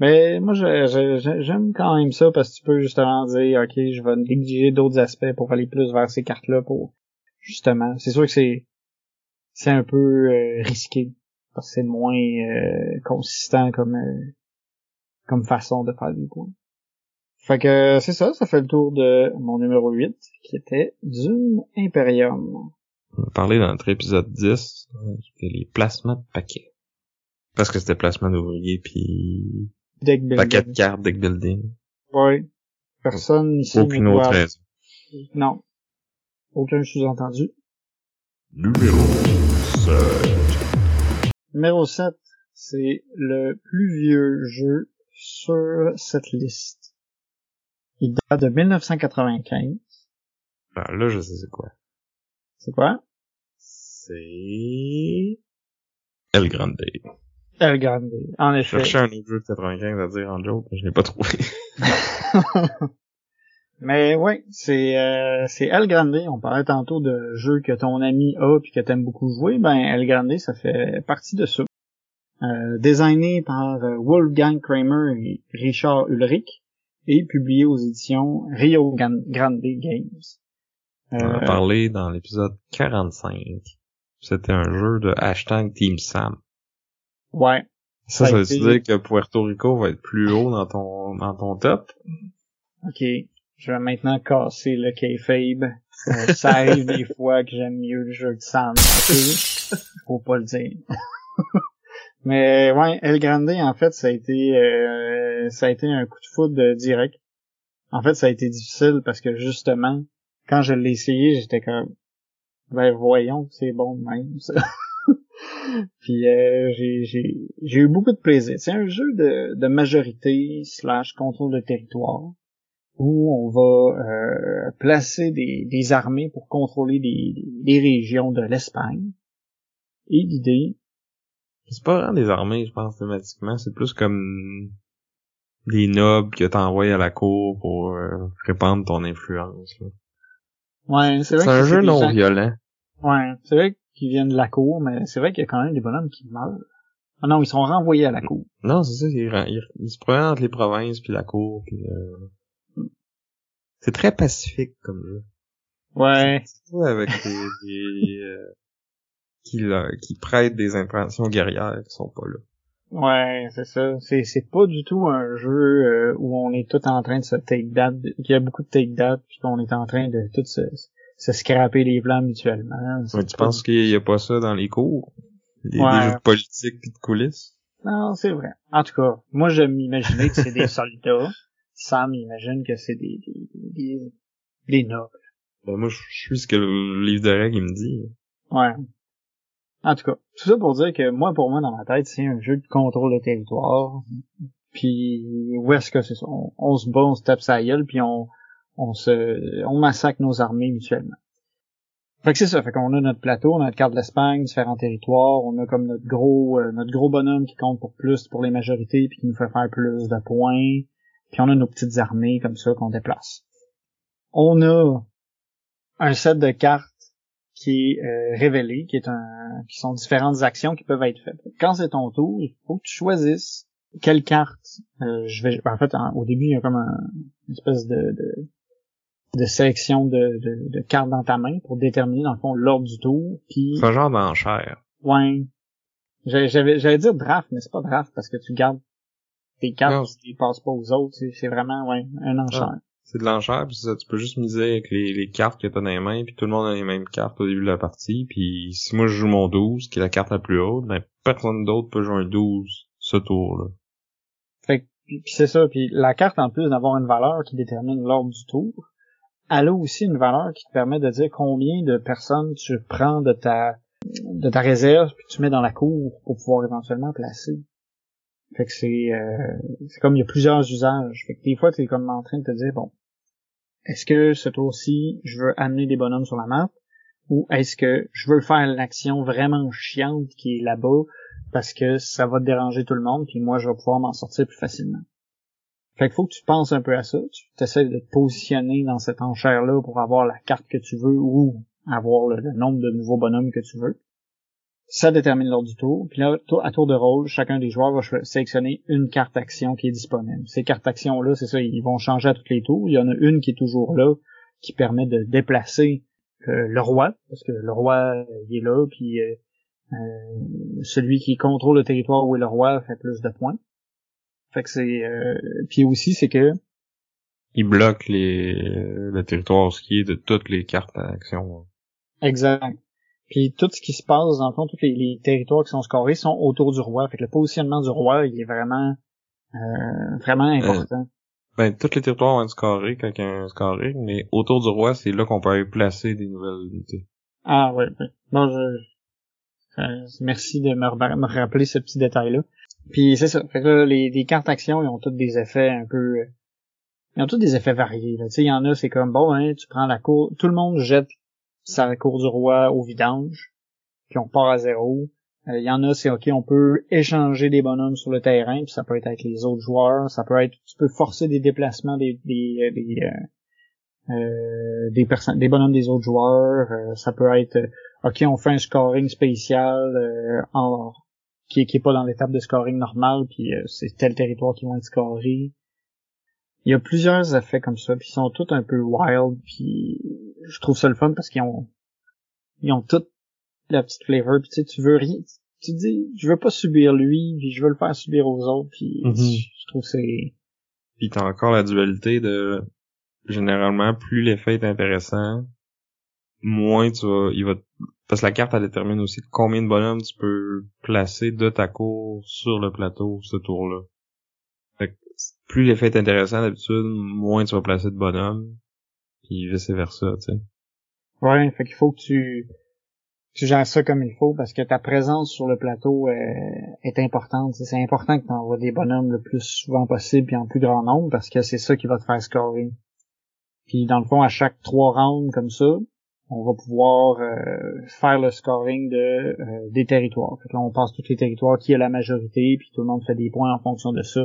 Mais moi, j'aime quand même ça parce que tu peux justement dire, ok, je vais négliger d'autres aspects pour aller plus vers ces cartes-là pour justement. C'est sûr que c'est c'est un peu euh, risqué parce que c'est moins euh, consistant comme comme façon de faire des points. Fait que c'est ça, ça fait le tour de mon numéro 8, qui était Dune Imperium. On a parlé dans notre épisode 10, qui était les placements de paquets. Parce que c'était placement d'ouvriers puis Deck building. paquet de cartes, deck building. Ouais. Personne ici Aucune ne autre raison. Non. Aucun sous-entendu. Numéro 7. Numéro 7, c'est le plus vieux jeu sur cette liste. Il date de 1995. Ben, là, je sais c'est quoi. C'est quoi? C'est... El Grande. El Grande. En Je effet. cherchais un autre jeu de 95 à dire en joke, mais je l'ai pas trouvé. Mais ouais, c'est euh, c'est El Grande. On parlait tantôt de jeux que ton ami a puis que t'aimes beaucoup jouer. Ben El Grande, ça fait partie de ça. Euh, designé par euh, Wolfgang Kramer et Richard Ulrich et publié aux éditions Rio Grande Games. On en a parlé dans l'épisode 45. C'était un jeu de hashtag Team Sam. ouais. Ça, Ça veut dire que Puerto Rico va être plus haut dans ton, dans ton top? Ok. Je vais maintenant casser le kayfabe. Euh, ça arrive des fois que j'aime mieux le jeu de Sam. Faut pas le dire. Mais ouais, El Grande, en fait, ça a été euh, ça a été un coup de foudre direct. En fait, ça a été difficile parce que justement, quand je l'ai essayé, j'étais comme ben voyons, c'est bon de même ça. Puis euh, j'ai eu beaucoup de plaisir. C'est un jeu de, de majorité slash contrôle de territoire où on va euh, placer des, des armées pour contrôler des, des régions de l'Espagne. Et l'idée, C'est pas vraiment des armées, je pense, thématiquement. C'est plus comme des nobles que t'envoies à la cour pour euh, répandre ton influence. là. Ouais, c'est vrai C'est un jeu non gens- violent. Ouais, c'est vrai qu'ils viennent de la cour, mais c'est vrai qu'il y a quand même des bonhommes qui meurent. Ah non, ils sont renvoyés à la cour. Non, c'est ça, il, il, il se promène entre les provinces puis la cour puis euh, C'est très pacifique comme jeu. Ouais, Surtout avec des, des euh, qui, là, qui prêtent des intentions guerrières qui sont pas là. Ouais, c'est ça. C'est c'est pas du tout un jeu euh, où on est tout en train de se take date, qu'il y a beaucoup de take date, puis qu'on est en train de tout se, se scraper les plans mutuellement. Ouais, tu penses qu'il y a pas ça dans les cours? Des, Ouais. des jeux de politique puis de coulisses? Non, c'est vrai. En tout cas, moi je m'imaginais que c'est des soldats. Sam imagine que c'est des, des, des, des nobles. Ben moi, je je suis ce que le livre de règles il me dit. Ouais. En tout cas, tout ça pour dire que moi, pour moi, dans ma tête, c'est un jeu de contrôle de territoire. Puis où est-ce que c'est ça? On, se bat, on se tape sa gueule, puis on, on se, on massacre nos armées mutuellement. Fait que c'est ça. Fait qu'on a notre plateau, on a notre carte de l'Espagne, différents territoires, on a comme notre gros, euh, notre gros bonhomme qui compte pour plus pour les majorités, puis qui nous fait faire plus de points. Puis on a nos petites armées comme ça qu'on déplace. On a un set de cartes qui est euh, révélé, qui est un, qui sont différentes actions qui peuvent être faites. Quand c'est ton tour, il faut que tu choisisses quelle carte. euh, je vais, en fait, en- au début, il y a comme un, une espèce de, de, de sélection de, de, de cartes dans ta main pour déterminer dans le fond l'ordre du tour. Puis, C'est un genre d'enchère. ouais, J'avais- j'avais, j'allais dire draft, mais c'est pas draft parce que tu gardes tes cartes, tu les passes pas aux autres. C'est c'est vraiment ouais un enchère. C'est de l'enchère, puis ça, tu peux juste miser avec les, les cartes que t'as dans les mains, puis tout le monde a les mêmes cartes au début de la partie, puis si moi je joue mon 12, qui est la carte la plus haute, ben personne d'autre peut jouer un 12 ce tour-là. Fait c'est ça. Puis la carte, en plus d'avoir une valeur qui détermine l'ordre du tour, elle a aussi une valeur qui te permet de dire combien de personnes tu prends de ta de ta réserve puis tu mets dans la cour pour pouvoir éventuellement placer. Fait que c'est euh, c'est comme il y a plusieurs usages. Fait que des fois tu es comme en train de te dire bon, est-ce que ce tour-ci je veux amener des bonhommes sur la map? Ou est-ce que je veux faire l'action vraiment chiante qui est là-bas parce que ça va te déranger tout le monde, puis moi je vais pouvoir m'en sortir plus facilement? Fait qu'il faut que tu penses un peu à ça, tu essaies de te positionner dans cette enchère-là pour avoir la carte que tu veux ou avoir le, le nombre de nouveaux bonhommes que tu veux. Ça détermine l'ordre du tour, puis là, à tour de rôle, chacun des joueurs va sélectionner une carte action qui est disponible. Ces cartes actions-là, c'est ça, ils vont changer à tous les tours. Il y en a une qui est toujours là, qui permet de déplacer euh, le roi, parce que le roi il est là, puis euh, celui qui contrôle le territoire où est le roi fait plus de points. Fait que c'est puis aussi c'est que il bloque les le territoire skié de toutes les cartes à action. Exact. Puis tout ce qui se passe, dans le fond, tous les, territoires qui sont scorés sont autour du roi. Fait que le positionnement du roi, il est vraiment euh, vraiment important. ben, tous les territoires ont un scoré quand il y a un scoré, mais autour du roi, c'est là qu'on peut aller placer des nouvelles unités. Ah ouais, ouais. Bon, je... Euh, merci de me, me, rappeler ce petit détail-là. Puis c'est ça. Fait que les, les cartes actions, ils ont tous des effets un peu... Ils ont tous des effets variés. Tu sais, il y en a, c'est comme, bon, hein, tu prends la cour... Tout le monde jette sa cour du roi au vidange, puis on part à zéro. Il euh, y en a, c'est ok, on peut échanger des bonhommes sur le terrain, puis ça peut être avec les autres joueurs, ça peut être, tu peux forcer des déplacements des des euh, euh des, des bonhommes des autres joueurs, euh, ça peut être, ok, on fait un scoring spécial qui, qui est pas dans l'étape de scoring normal, puis c'est tel territoire qui va être scoré. Il y a plusieurs effets comme ça, puis ils sont tous un peu wild, puis je trouve ça le fun parce qu'ils ont ils ont toute la petite flavor, puis tu sais, tu veux rien, tu dis, je veux pas subir lui, puis je veux le faire subir aux autres, puis mm-hmm. je trouve c'est... Puis t'as encore la dualité de, généralement, plus l'effet est intéressant, moins tu vas, il va, parce que la carte, elle détermine aussi combien de bonhommes tu peux placer de ta cour sur le plateau, ce tour-là. Plus l'effet est intéressant d'habitude, moins tu vas placer de bonhommes, puis vice versa, tu sais. Ouais, fait qu'il faut que tu tu gères ça comme il faut parce que ta présence sur le plateau euh, est importante. C'est important que tu envoies des bonhommes le plus souvent possible et en plus grand nombre parce que c'est ça qui va te faire scorer. Puis dans le fond, à chaque trois rounds comme ça, on va pouvoir euh, faire le scoring de euh, des territoires. Fait là, on passe tous les territoires qui a la majorité, puis tout le monde fait des points en fonction de ça.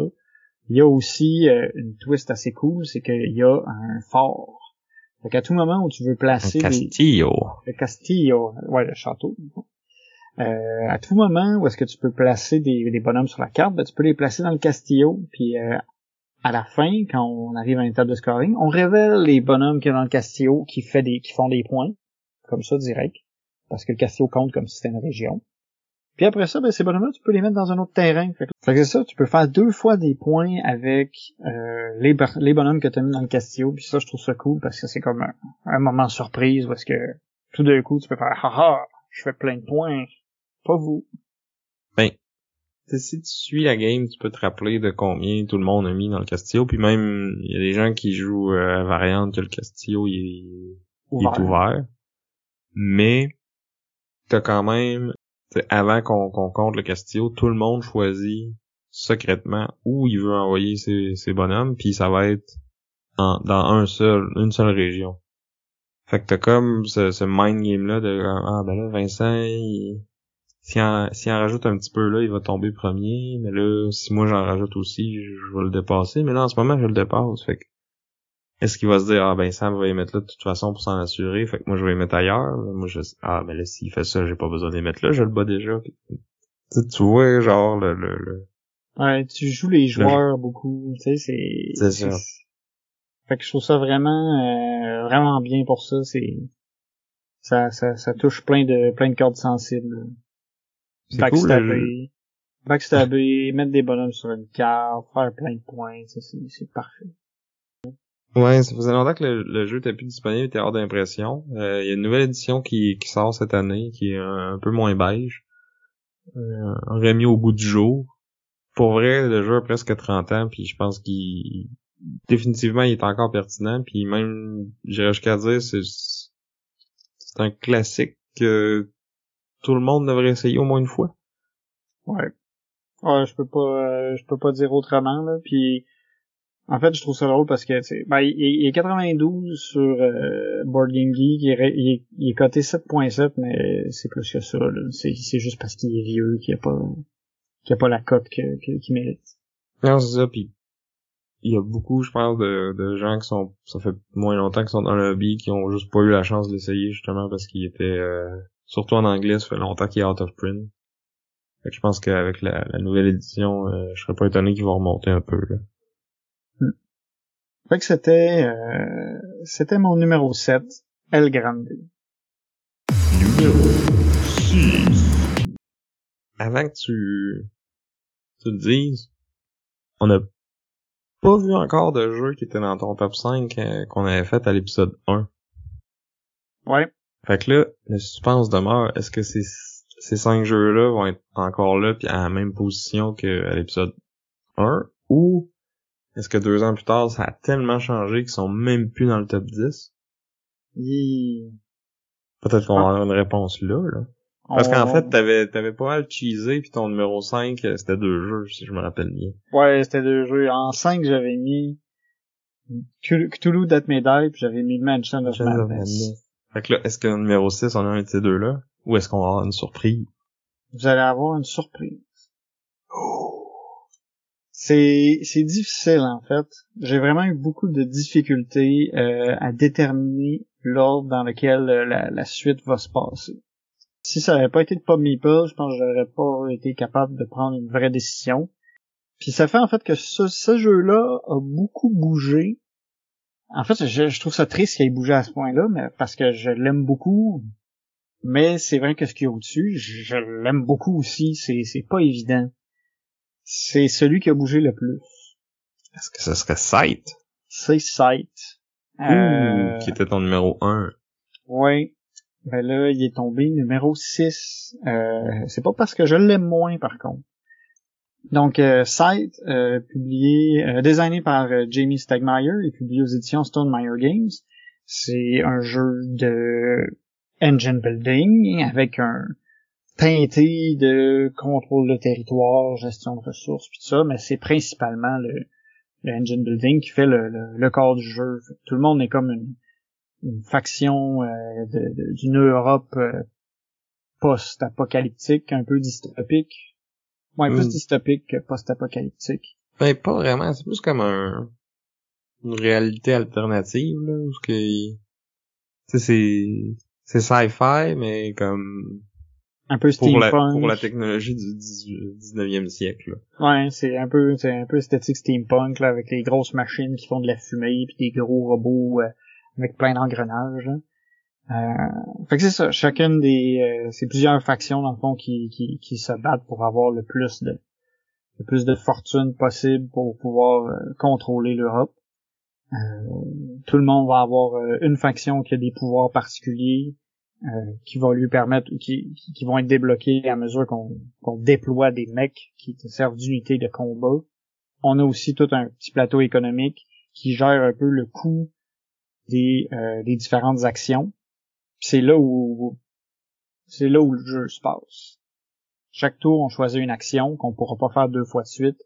Il y a aussi une twist assez cool, c'est qu'il y a un fort fait qu'à tout moment où tu veux placer... Le castillo. Le castillo. Ouais, le château. Euh, à tout moment où est-ce que tu peux placer des, des bonhommes sur la carte, ben, tu peux les placer dans le castillo, puis euh, à la fin, quand on arrive à une table de scoring, on révèle les bonhommes qu'il y a dans le castillo qui fait des qui font des points, comme ça direct, parce que le castillo compte comme si c'était une région. Puis après ça, ben, ces bonhommes-là, tu peux les mettre dans un autre terrain. Fait que, c'est ça, tu peux faire deux fois des points avec euh, les, les bonhommes que tu as mis dans le castillo. Puis ça, je trouve ça cool parce que c'est comme un, moment surprise parce que tout d'un coup, tu peux faire haha, je fais plein de points. Pas vous. Ben, si tu suis la game, tu peux te rappeler de combien tout le monde a mis dans le castillo. Puis même, il y a des gens qui jouent euh, à variante que le castillo il est ouvert. Il est ouvert. Mais t'as quand même avant qu'on compte le Castillo, tout le monde choisit secrètement où il veut envoyer ses, bonhommes, puis ça va être dans, un seul, une seule région. Fait que t'as comme ce, ce mind game là de ah ben là Vincent s'il en, en rajoute un petit peu là, il va tomber premier, mais là si moi j'en rajoute aussi, je, vais le dépasser, mais là en ce moment je le dépasse. Fait que est-ce qu'il va se dire, ah ben Sam va y mettre là de toute façon pour s'en assurer, fait que moi je vais y mettre ailleurs. Moi je ah ben là s'il fait ça, j'ai pas besoin de les mettre là, je le bats déjà. Tu, tu vois, genre le, le, Ouais, tu joues les joueurs beaucoup, tu sais, c'est. C'est ça. Fait que je trouve ça vraiment euh, vraiment bien pour ça, c'est. Ça, ça, ça touche plein de plein de cordes sensibles. Backstabber, cool, backstabber, mettre des bonhommes sur une carte, faire plein de points, c'est parfait. Ouais, ça faisait longtemps que le, jeu était plus disponible, était hors d'impression. Euh, il y a une nouvelle édition qui, qui sort cette année, qui est un, peu moins beige. Euh, remis au goût du jour. Pour vrai, le jeu a presque 30 ans, puis je pense qu'il définitivement il est encore pertinent, puis même j'irais jusqu'à dire c'est c'est un classique que tout le monde devrait essayer au moins une fois. Ouais. Ouais, je peux pas euh, je peux pas dire autrement là, puis en fait, je trouve ça drôle parce que ben, il, est 92 sur euh, Board Game Geek, il est, il est, coté 7.7, mais c'est plus que ça. C'est juste parce qu'il est vieux qu'il a pas qu'il a pas la cote qu'il mérite. Non, c'est ça. Puis il y a beaucoup, je pense, de, de gens qui sont, ça fait moins longtemps qu'ils sont dans le hobby, qui ont juste pas eu la chance d'essayer justement parce qu'il était, euh, surtout en anglais, ça fait longtemps qu'il est out of print. Fait que je pense qu'avec la, nouvelle édition, euh, je serais pas étonné qu'il va remonter un peu. Là. Fait que c'était euh, c'était mon numéro 7, El Grande. Numéro 6. Avant que tu, tu le dises, on n'a pas vu encore de jeu qui était dans ton top 5 euh, qu'on avait fait à l'épisode 1. Ouais. Fait que là, le suspense demeure. Est-ce que ces, ces cinq jeux-là vont être encore là puis à la même position qu'à l'épisode 1? Ou est-ce que deux ans plus tard, ça a tellement changé qu'ils sont même plus dans le top 10? Il- Peut-être qu'on va avoir une réponse là, là. Parce qu'en fait, t'avais, t'avais pas mal cheesé puis ton numéro 5, euh, c'était deux jeux, si je me rappelle bien. Ouais, c'était deux jeux. En 5, j'avais mis Cthulhu Death Die, puis j'avais mis Mansion of Madness. Fait que là, est-ce que le numéro 6, on a un de ces deux-là? Ou est-ce qu'on va avoir une surprise? Vous allez avoir une surprise. C'est difficile en fait. J'ai vraiment eu beaucoup de difficultés euh, à déterminer l'ordre dans lequel euh, la, suite va se passer. Si ça n'avait pas été de Pop Meeple, je pense que j'aurais pas été capable de prendre une vraie décision. Puis ça fait en fait que ce, jeu-là a beaucoup bougé. En fait, je, je trouve ça triste qu'il ait bougé à ce point-là, mais parce que je l'aime beaucoup. Mais c'est vrai que ce qu'il y a au-dessus, je, l'aime beaucoup aussi. C'est pas évident. C'est celui qui a bougé le plus. Est-ce que ce serait Sight? C'est Sight. Euh, qui était ton numéro 1. Ouais. Ben là, il est tombé numéro 6. Euh, c'est pas parce que je l'aime moins, par contre. Donc, euh, Sight, euh, publié, euh, designé par euh, Jamie Stegmaier et publié aux éditions Stonemeyer Games. C'est un jeu de engine building avec un teinté de contrôle de territoire, gestion de ressources, puis tout ça, mais c'est principalement le, le engine building qui fait le, le, le corps du jeu. Tout le monde est comme une, une faction euh, de- de- d'une Europe euh, post-apocalyptique, un peu dystopique. Ouais, plus Mm. dystopique que post-apocalyptique. Ben, pas vraiment. C'est plus comme un, une réalité alternative, là, où c'est, c'est sci-fi, mais comme, Un peu pour la, steampunk. pour la technologie du 19e siècle, là. Ouais, c'est un peu, c'est un peu esthétique steampunk, là, avec les grosses machines qui font de la fumée, puis des gros robots euh, avec plein d'engrenages. là. Euh, fait que c'est ça, chacune des, euh, c'est plusieurs factions dans le fond qui, qui, qui se battent pour avoir le plus de, le plus de fortune possible pour pouvoir euh, contrôler l'Europe. Euh, tout le monde va avoir euh, une faction qui a des pouvoirs particuliers euh, qui vont lui permettre, qui, qui- vont être débloqués à mesure qu'on qu'on déploie des mecs qui te servent d'unité de combat. On a aussi tout un petit plateau économique qui gère un peu le coût des, euh, des différentes actions. C'est là où c'est là où le jeu se passe. Chaque tour, on choisit une action qu'on pourra pas faire deux fois de suite.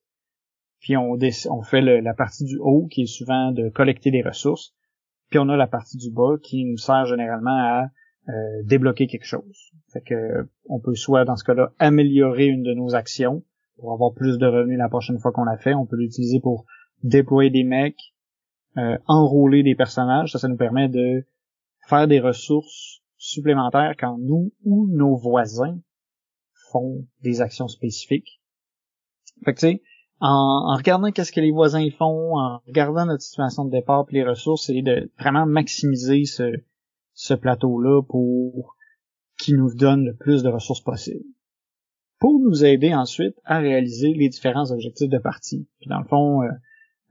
Puis on, on fait la partie du haut qui est souvent de collecter des ressources. Puis on a la partie du bas qui nous sert généralement à euh, débloquer quelque chose. Fait que on peut soit dans ce cas-là améliorer une de nos actions pour avoir plus de revenus la prochaine fois qu'on l'a fait. On peut l'utiliser pour déployer des mecs, euh, enrôler des personnages. Ça, ça nous permet de faire des ressources supplémentaires quand nous ou nos voisins font des actions spécifiques. Fait que tu sais, en, regardant qu'est-ce que les voisins font, en regardant notre situation de départ et les ressources, c'est de vraiment maximiser ce, ce plateau-là pour qu'il nous donne le plus de ressources possible. Pour nous aider ensuite à réaliser les différents objectifs de partie. Dans le fond, euh,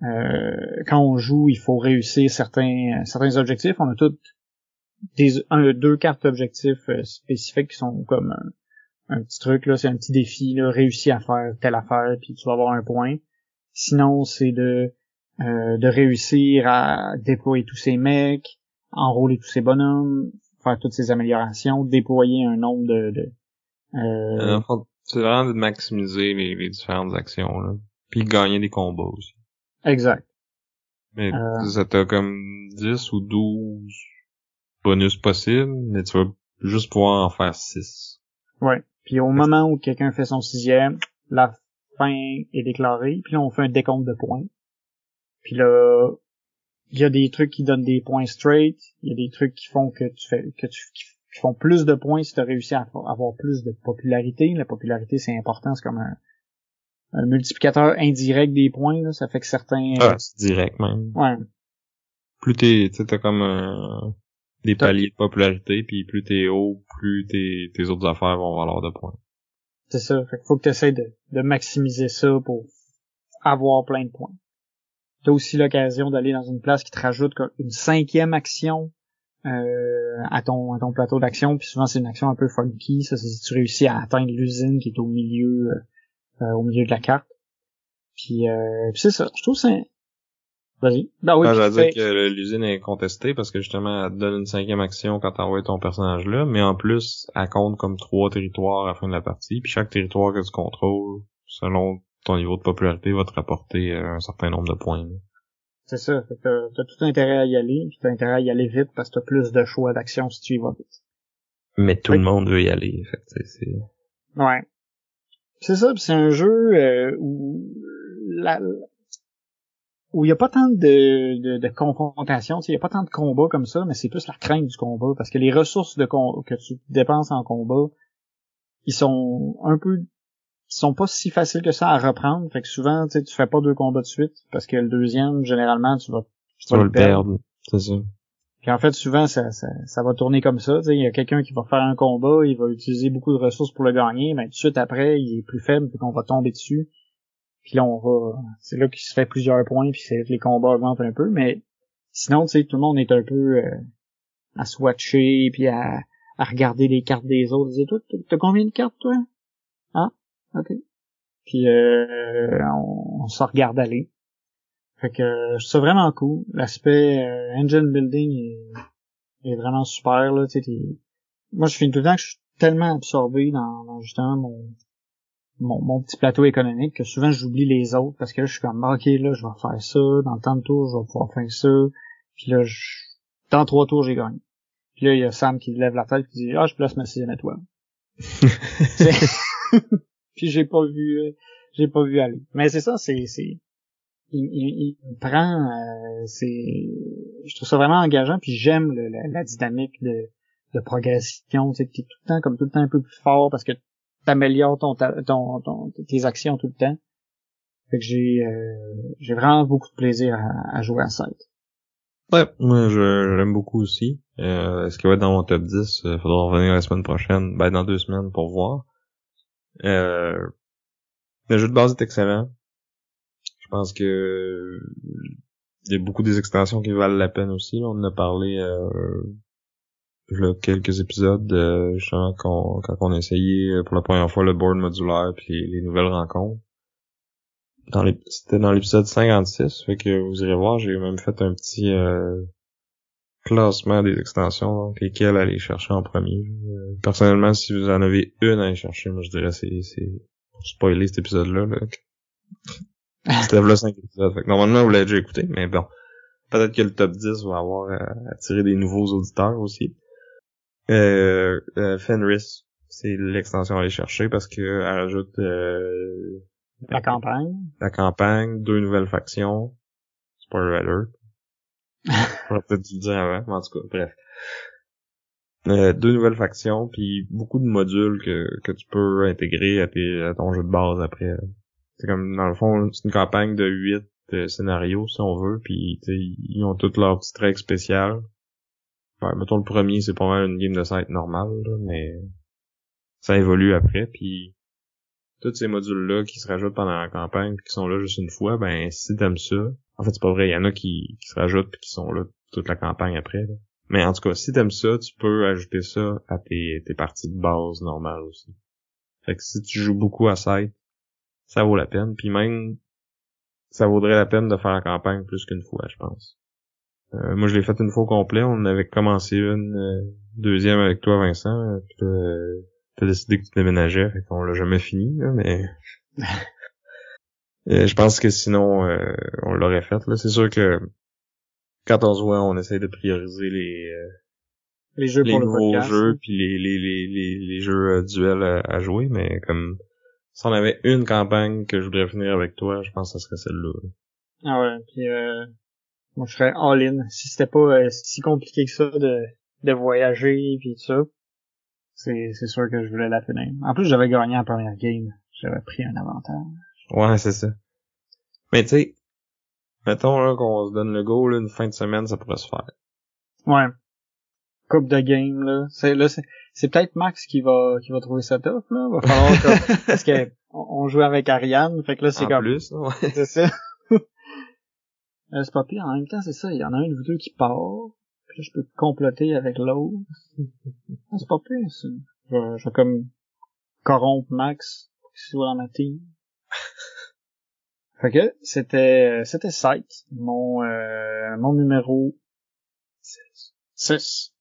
euh, quand on joue, il faut réussir certains certains objectifs. On a toutes des un, deux cartes d'objectifs euh, spécifiques qui sont comme un, petit truc là, c'est un petit défi là, réussir à faire telle affaire puis tu vas avoir un point. Sinon, c'est de euh, de réussir à déployer tous ces mecs, enrôler tous ces bonhommes, faire toutes ces améliorations, déployer un nombre de, de euh, fond, C'est vraiment de maximiser les, les différentes actions, là. Puis gagner des combats aussi. exact. Mais Euh. ça t'a comme 10 ou 12 bonus possibles, mais tu vas juste pouvoir en faire 6. Ouais. Puis au moment où quelqu'un fait son sixième, la fin est déclarée, puis là on fait un décompte de points. Puis là, il y a des trucs qui donnent des points straight, il y a des trucs qui font que tu fais que tu qui font plus de points si tu as réussi à avoir plus de popularité. La popularité c'est important, c'est comme un, un multiplicateur indirect des points, là. ça fait que certains Ah, c'est direct même. ouais, Plus t'es, tu t'as comme un, des paliers de popularité, puis plus t'es haut, plus tes, tes autres affaires vont valoir de points. C'est ça. Fait qu'il faut que tu essaies de, de maximiser ça pour avoir plein de points. Tu as aussi l'occasion d'aller dans une place qui te rajoute une cinquième action euh, à ton à ton plateau d'action, puis souvent c'est une action un peu funky. Ça, c'est si tu réussis à atteindre l'usine qui est au milieu euh, au milieu de la carte. Puis, euh, puis c'est ça. Je trouve c'est Vas-y. Ben oui. Ah, dire que l'usine est contestée parce que justement, elle te donne une cinquième action quand t'envoies ton personnage là, mais en plus, elle compte comme trois territoires à la fin de la partie, puis chaque territoire que tu contrôles, selon ton niveau de popularité, va te rapporter euh, un certain nombre de points. C'est ça. Fait que t'as tout intérêt à y aller, puis t'as intérêt à y aller vite parce que t'as plus de choix d'action si tu y vas vite. Mais tout le monde veut y aller, fait c'est... Ouais. C'est ça, c'est un jeu euh, où la, où il y a pas tant de, de, de confrontation, il y a pas tant de combats comme ça, mais c'est plus la crainte du combat, parce que les ressources de que tu dépenses en combat, ils sont un peu sont pas si faciles que ça à reprendre, fait que souvent tu fais pas deux combats de suite, parce que le deuxième, généralement, tu vas, tu vas le perdre. C'est ça. Puis en fait, souvent, ça, ça, ça va tourner comme ça. Il y a quelqu'un qui va faire un combat, il va utiliser beaucoup de ressources pour le gagner, mais tout de suite après, il est plus faible, puis qu'on va tomber dessus. Puis là, on va, c'est là qu'il se fait plusieurs points, puis c'est que les combats augmentent un peu, mais sinon, tu sais, tout le monde est un peu euh, à swatcher, puis à, à regarder les cartes des autres. Dis, toi, t'as combien de cartes, toi? Ok. Puis euh, on, on se regarde aller. Fait que c'est vraiment cool. L'aspect euh, engine building est, est, vraiment super, là. Tu sais, moi, je finis tout le temps que je suis tellement absorbé dans, dans justement mon mon, petit plateau économique que souvent j'oublie les autres parce que là je suis comme ok là je vais faire ça dans le temps de tour je vais pouvoir faire ça puis là je... dans trois tours j'ai gagné puis là il y a Sam qui lève la tête et dit ah je place ma sixième étoile j'ai pas vu euh, j'ai pas vu aller mais c'est ça c'est c'est il, il, il prend euh, c'est je trouve ça vraiment engageant puis j'aime la, la, dynamique de de progression tu sais est tout le temps comme tout le temps un peu plus fort parce que t'améliores ton, ton, ton, tes actions tout le temps. Fait que j'ai euh, j'ai vraiment beaucoup de plaisir à, à jouer à ça. Ouais, moi je, l'aime beaucoup aussi. Euh, Est-ce qu'il va être dans mon top 10? Il faudra revenir la semaine prochaine, ben dans deux semaines pour voir. Euh, le jeu de base est excellent. Je pense que il y a beaucoup des extensions qui valent la peine aussi. On en a parlé euh, là, quelques épisodes, euh, justement, quand, on a essayé euh, pour la première fois le board modulaire puis les, nouvelles rencontres. C'était dans l'épisode 56, fait que vous irez voir, j'ai même fait un petit euh, classement des extensions, donc lesquelles aller chercher en premier. Euh, personnellement, si vous en avez une à aller chercher, moi je dirais c'est, c'est pour spoiler cet épisode-là. Là. C'était là 5 épisodes. Fait que normalement vous l'avez déjà écouté, mais bon. Peut-être que le top 10 va avoir attiré des nouveaux auditeurs aussi. Euh, euh, Fenris, c'est l'extension à aller chercher parce que elle rajoute euh, la campagne. La campagne, deux nouvelles factions. Spoiler alert. Peut-être dû le dire mais en tout cas, bref. Euh, deux nouvelles factions, puis beaucoup de modules que, que tu peux intégrer à, tes, à ton jeu de base après. C'est comme, dans le fond, c'est une campagne de huit euh, scénarios, si on veut, puis ils ont tous leurs petits traits spéciaux mettons le premier, c'est pas mal une game de 5 normale, mais ça évolue après, puis tous ces modules-là qui se rajoutent pendant la campagne qui sont là juste une fois, ben si t'aimes ça, en fait c'est pas vrai, il y en a qui, qui se rajoutent puis qui sont là toute la campagne après. Mais en tout cas, si t'aimes ça, tu peux ajouter ça à tes, tes parties de base normales aussi. Fait que si tu joues beaucoup à 7, ça vaut la peine. Puis même, ça vaudrait la peine de faire la campagne plus qu'une fois, je pense. Euh, moi, je l'ai fait une fois au complet. On avait commencé une euh, deuxième avec toi, Vincent. Puis euh, t'as décidé que tu déménageais, fait qu'on l'a jamais fini, mais... je pense que sinon, on l'aurait fait. Là. C'est sûr que quand on se voit, on essaye de prioriser les... les jeux les pour nouveaux jeux puis les, les, les, les, les jeux duels à, jouer, mais comme si on avait une campagne que je voudrais finir avec toi, je pense que ce serait celle-là. Ah ouais, puis moi, je serais all-in. Si c'était pas euh, si compliqué que ça de, de voyager puis tout ça, c'est, c'est sûr que je voulais la finir. En plus, j'avais gagné la première game. J'avais pris un avantage. Ouais, c'est ça. Mais tu sais, mettons là qu'on se donne le go, là, une fin de semaine, ça pourrait se faire. Ouais. coupe de game là. C'est là c'est, c'est peut-être Max qui va qui va trouver ça tough là. Va falloir comme, parce que on, on joue avec Ariane, fait que là c'est en comme plus, ouais. c'est ça. Euh, c'est pas pire, en même temps c'est ça, il y en a un de vous deux qui part, puis là je peux comploter avec l'autre. Ah, c'est pas pire ça. Je, vais- je vais comme corrompre Max pour qu'il soit dans ma team. Fait que c'était c'était Sight, mon euh, mon numéro 6.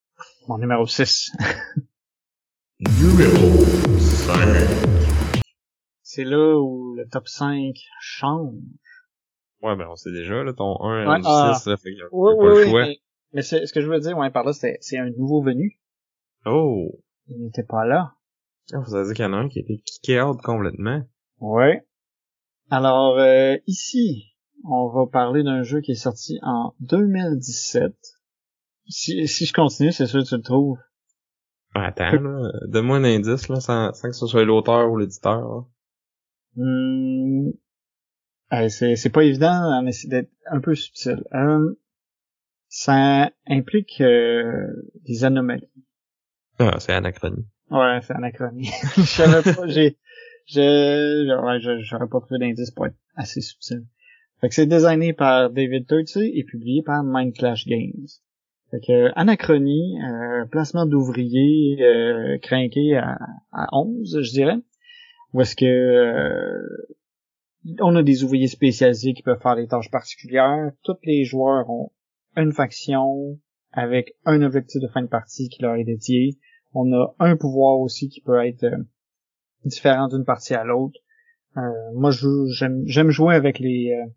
Mon numéro 6. Numéro 5. c'est là où le top 5 change. Ouais, ben on sait déjà, là, ton 1 Ouais, ah. 6, là, fait qu'il y a Oui, y a oui, pas le choix. Mais, mais c'est, ce que je veux dire, ouais, par là, c'est, c'est un nouveau venu. Oh! Il n'était pas là. Ah, Vous avez dit qu'il y en a un qui été kické out complètement. Ouais. Alors, euh, ici, on va parler d'un jeu qui est sorti en 2017. Si, si je continue, c'est sûr que tu le trouves. Attends, là, donne-moi un indice, là, sans, sans que ce soit l'auteur ou l'éditeur. Euh, c'est, c'est pas évident, hein, mais c'est d'être un peu subtil. Euh, ça implique euh, des anomalies. Ah, c'est anachronie. Ouais, c'est anachronie. je savais pas, j'ai, je, ouais, je, j'aurais pas trouvé d'indice pour être assez subtil. Fait que c'est designé par David Turtsey et publié par Mind Clash Games. Fait que Anachronie, euh, placement d'ouvriers euh, à, à 11, je dirais. Où est-ce que euh, on a des ouvriers spécialisés qui peuvent faire des tâches particulières. Tous les joueurs ont une faction avec un objectif de fin de partie qui leur est dédié. On a un pouvoir aussi qui peut être euh, différent d'une partie à l'autre. Euh, moi, j'aime jouer avec les euh,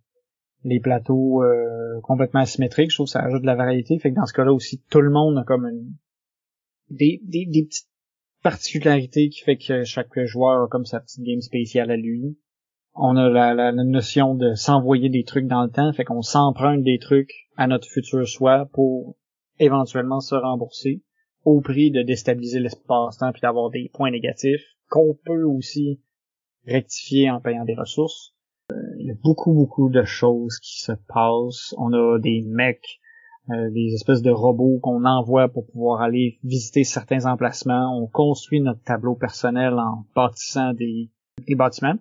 les plateaux euh, complètement asymétriques. Je trouve que ça ajoute de la variété. Fait que dans ce cas-là aussi, tout le monde a comme une des, des, des petites particularités qui fait que chaque joueur a comme sa petite game spéciale à lui. On a la, la, la notion de s'envoyer des trucs dans le temps, fait qu'on s'emprunte des trucs à notre futur soi pour éventuellement se rembourser au prix de déstabiliser l'espace-temps puis d'avoir des points négatifs qu'on peut aussi rectifier en payant des ressources. Euh, il y a beaucoup, beaucoup de choses qui se passent. On a des mecs, euh, des espèces de robots qu'on envoie pour pouvoir aller visiter certains emplacements. On construit notre tableau personnel en bâtissant des, bâtiments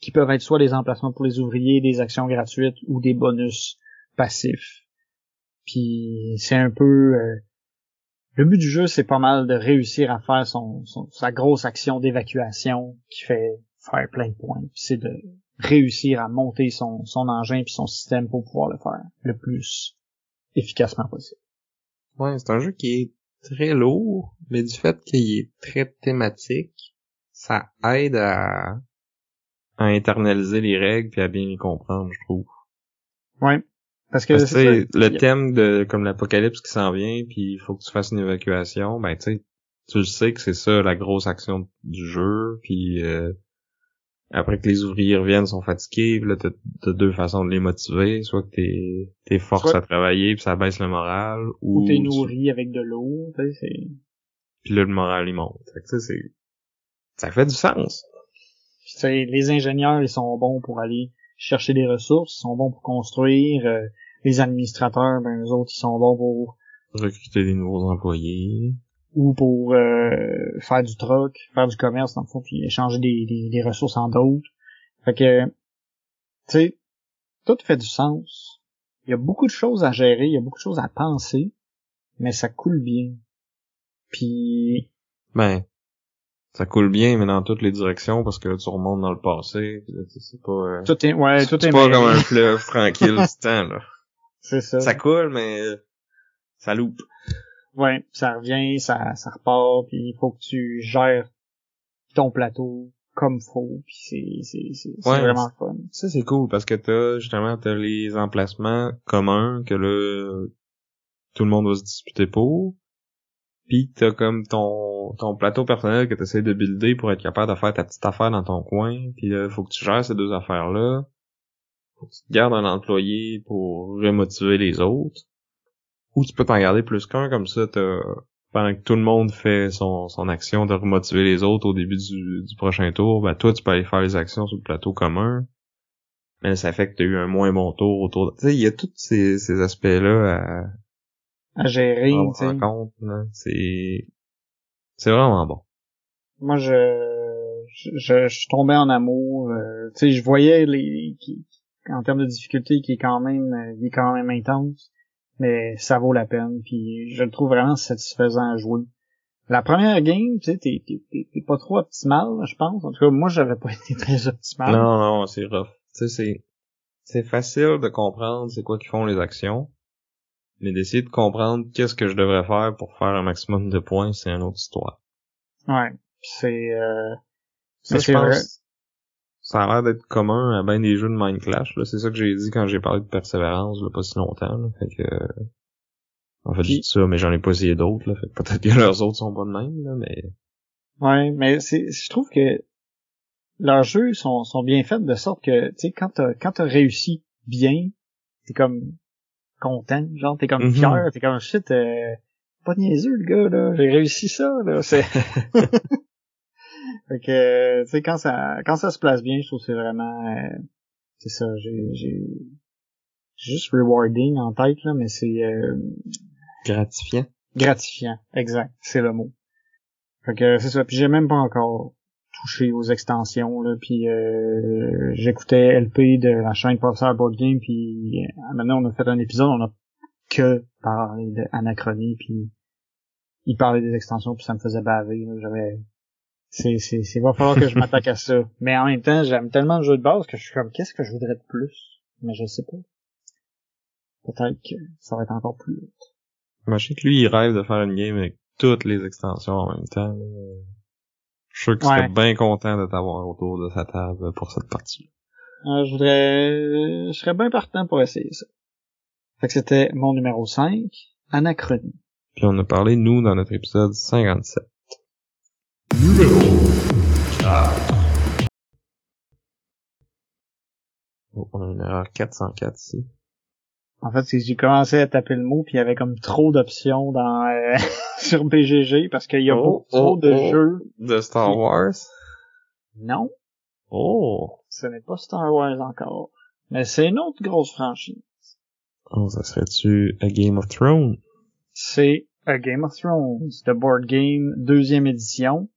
qui peuvent être soit des emplacements pour les ouvriers, des actions gratuites ou des bonus passifs. Puis c'est un peu euh, le but du jeu, c'est pas mal de réussir à faire son, son- sa grosse action d'évacuation qui fait faire plein de points. C'est de réussir à monter son, son engin puis son système pour pouvoir le faire le plus efficacement possible. Ouais, c'est un jeu qui est très lourd, mais du fait qu'il est très thématique, ça aide à, à internaliser les règles puis à bien les comprendre, je trouve. Ouais. Parce que c'est le thème de comme l'apocalypse qui s'en vient, puis il faut que tu fasses une évacuation, ben tu sais, tu le sais que c'est ça la grosse action du jeu, puis euh, après que les ouvriers reviennent, sont fatigués, puis là t'as deux façons de les motiver, soit que t'es t'es force Soit- à travailler, puis ça baisse le moral, ou, Ou t'es tu- nourri avec de l'eau, tu sais, c'est... puis là le moral il monte. Fait que tu sais, c'est ça fait du sens. Puis, les ingénieurs, ils sont bons pour aller chercher des ressources, ils sont bons pour construire. euh, les administrateurs, ben eux autres, ils sont bons pour Recruter des nouveaux employés. ou pour euh, faire du troc, faire du commerce dans le fond, puis échanger des, des, des ressources en d'autres. Fait que, tu sais, tout fait du sens. Il y a beaucoup de choses à gérer, il y a beaucoup de choses à penser, mais ça coule bien. Puis, Ben, ça coule bien, mais dans toutes les directions, parce que là, tu remontes dans le passé, c'est pas... euh, tout est, ouais, tout c'est est pas comme un fleuve tranquille du temps, là. C'est ça. Ça coule, mais euh, ça loupe. Ouais, ça revient, ça, ça repart, puis il faut que tu gères ton plateau comme faut, puis c'est, c'est, c'est, Ouais, vraiment fun. Ça, c'est cool, parce que t'as, justement, t'as les emplacements communs que là, tout le monde va se disputer pour. Puis t'as comme ton, ton plateau personnel que t'essaies de builder pour être capable de faire ta petite affaire dans ton coin. Puis là, faut que tu gères ces deux affaires-là. Faut que tu te gardes un employé pour remotiver les autres. Ou tu peux t'en garder plus qu'un, comme ça, t'as, pendant que tout le monde fait son, son action de remotiver les autres au début du, du prochain tour, ben toi, tu peux aller faire les actions sur le plateau commun. Mais ça fait que t'as eu un moins bon tour autour de... Tu sais, il y a tous ces, ces aspects-là à, à gérer. tu sais. compte. C'est, c'est vraiment bon. Moi, je, je, je, je tombais en amour. euh, tu sais, je voyais les, qui- en termes de difficulté, qui est quand même, euh, il est quand même intense, mais ça vaut la peine. Puis je le trouve vraiment satisfaisant à jouer. La première game, tu sais, t'es, t'es, pas trop optimal, je pense. En tout cas, moi, j'avais pas été très optimal. Non, non, c'est rough. Tu sais, c'est, c'est facile de comprendre c'est quoi qu'ils font les actions, mais d'essayer de comprendre qu'est-ce que je devrais faire pour faire un maximum de points, c'est une autre histoire. Ouais, c'est, euh, c'est je pense, ça a l'air d'être commun à bien des jeux de Mind Clash, là. C'est ça que j'ai dit quand j'ai parlé de persévérance, là, pas si longtemps, là. Fait que, en fait, j'ai dit ça, mais j'en ai pas essayé d'autres, là. Fait que peut-être que leurs autres sont pas de même, là, mais... Ouais, mais c'est, je trouve que leurs jeux sont, sont bien faits de sorte que, tu sais, quand t'as, quand t'as réussi bien, t'es comme content, genre, t'es comme Mhm. fier, t'es comme shit, euh, pas niaiseux, le gars, là, j'ai réussi ça, là, c'est... fait que, tu sais, quand ça, quand ça se place bien, je trouve que c'est vraiment, euh, c'est ça, j'ai, j'ai, juste rewarding en tête, là, mais c'est, euh, Gratifiant. gratifiant, exact, c'est le mot. Fait que c'est ça, puis j'ai même pas encore touché aux extensions là, puis euh, j'écoutais LP de la chaîne Professeur Board Game, puis euh, maintenant on a fait un épisode, on a que parlé de Anachronie, puis il parlait des extensions, puis ça me faisait baver, là, j'avais c'est c'est c'est va falloir que je m'attaque à ça. Mais en même temps, j'aime tellement le jeu de base que je suis comme qu'est-ce que je voudrais de plus, mais je sais pas. Peut-être que ça va être encore plus haut. Moi, je sais que lui, il rêve de faire une game avec toutes les extensions en même temps. Je suis sûr qu'il serait bien content de t'avoir autour de sa table pour cette partie. Euh, je voudrais, je serais bien partant pour essayer ça. Fait que c'était mon numéro 5, Anachronie. Puis on a parlé, nous, dans notre épisode 57. Oh, on a une erreur 404 ici. En fait, c'est que j'ai commencé à taper le mot, puis il y avait comme trop d'options dans euh, sur BGG parce qu'il y a Oh, beaucoup oh, trop de oh. jeux. De Star Wars? Non, Oh! ce n'est pas Star Wars encore. Mais c'est une autre grosse franchise. Oh, ça serait-tu A Game of Thrones? C'est A Game of Thrones, The Board Game, deuxième édition,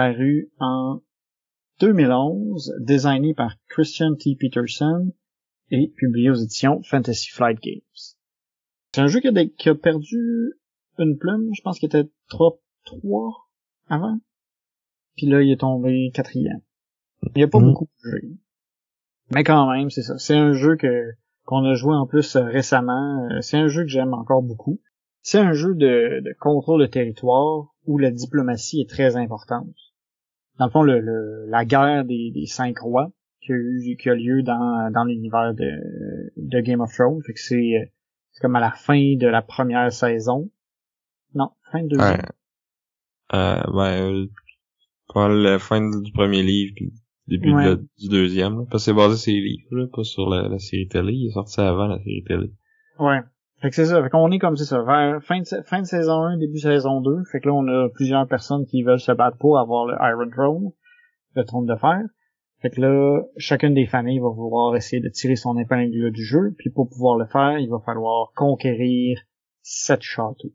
paru en 2011, designé par Christian T. Peterson et publié aux éditions Fantasy Flight Games. C'est un jeu qui a, des- qui a perdu une plume, je pense qu'il était 3, 3 avant. Puis là, il est tombé quatrième. Il n'y a pas Mhm. beaucoup de jeux. Mais quand même, c'est ça. C'est un jeu que qu'on a joué en plus euh, récemment. Euh, C'est un jeu que j'aime encore beaucoup. C'est un jeu de, de contrôle de territoire où la diplomatie est très importante. Dans le fond, le, le- la guerre des, des cinq rois qui a, eu, qui a lieu dans, dans l'univers de, de Game of Thrones. Fait que c'est, euh, c'est comme à la fin de la première saison. Non, fin de deuxième. Ouais. Euh, ben, euh, pas la fin du premier livre puis début de Ouais. la- du deuxième, là. Parce que c'est basé sur les livres, là, pas sur la, la série télé. Il est sorti avant la série télé. Ouais. Fait que c'est ça. Fait qu'on est comme c'est ça. Vers fin de, fin de saison 1, début saison 2. Fait que là, on a plusieurs personnes qui veulent se battre pour avoir le Iron Throne, le trône de fer. Fait que là, chacune des familles va vouloir essayer de tirer son épingle du jeu. Puis pour pouvoir le faire, il va falloir conquérir sept châteaux.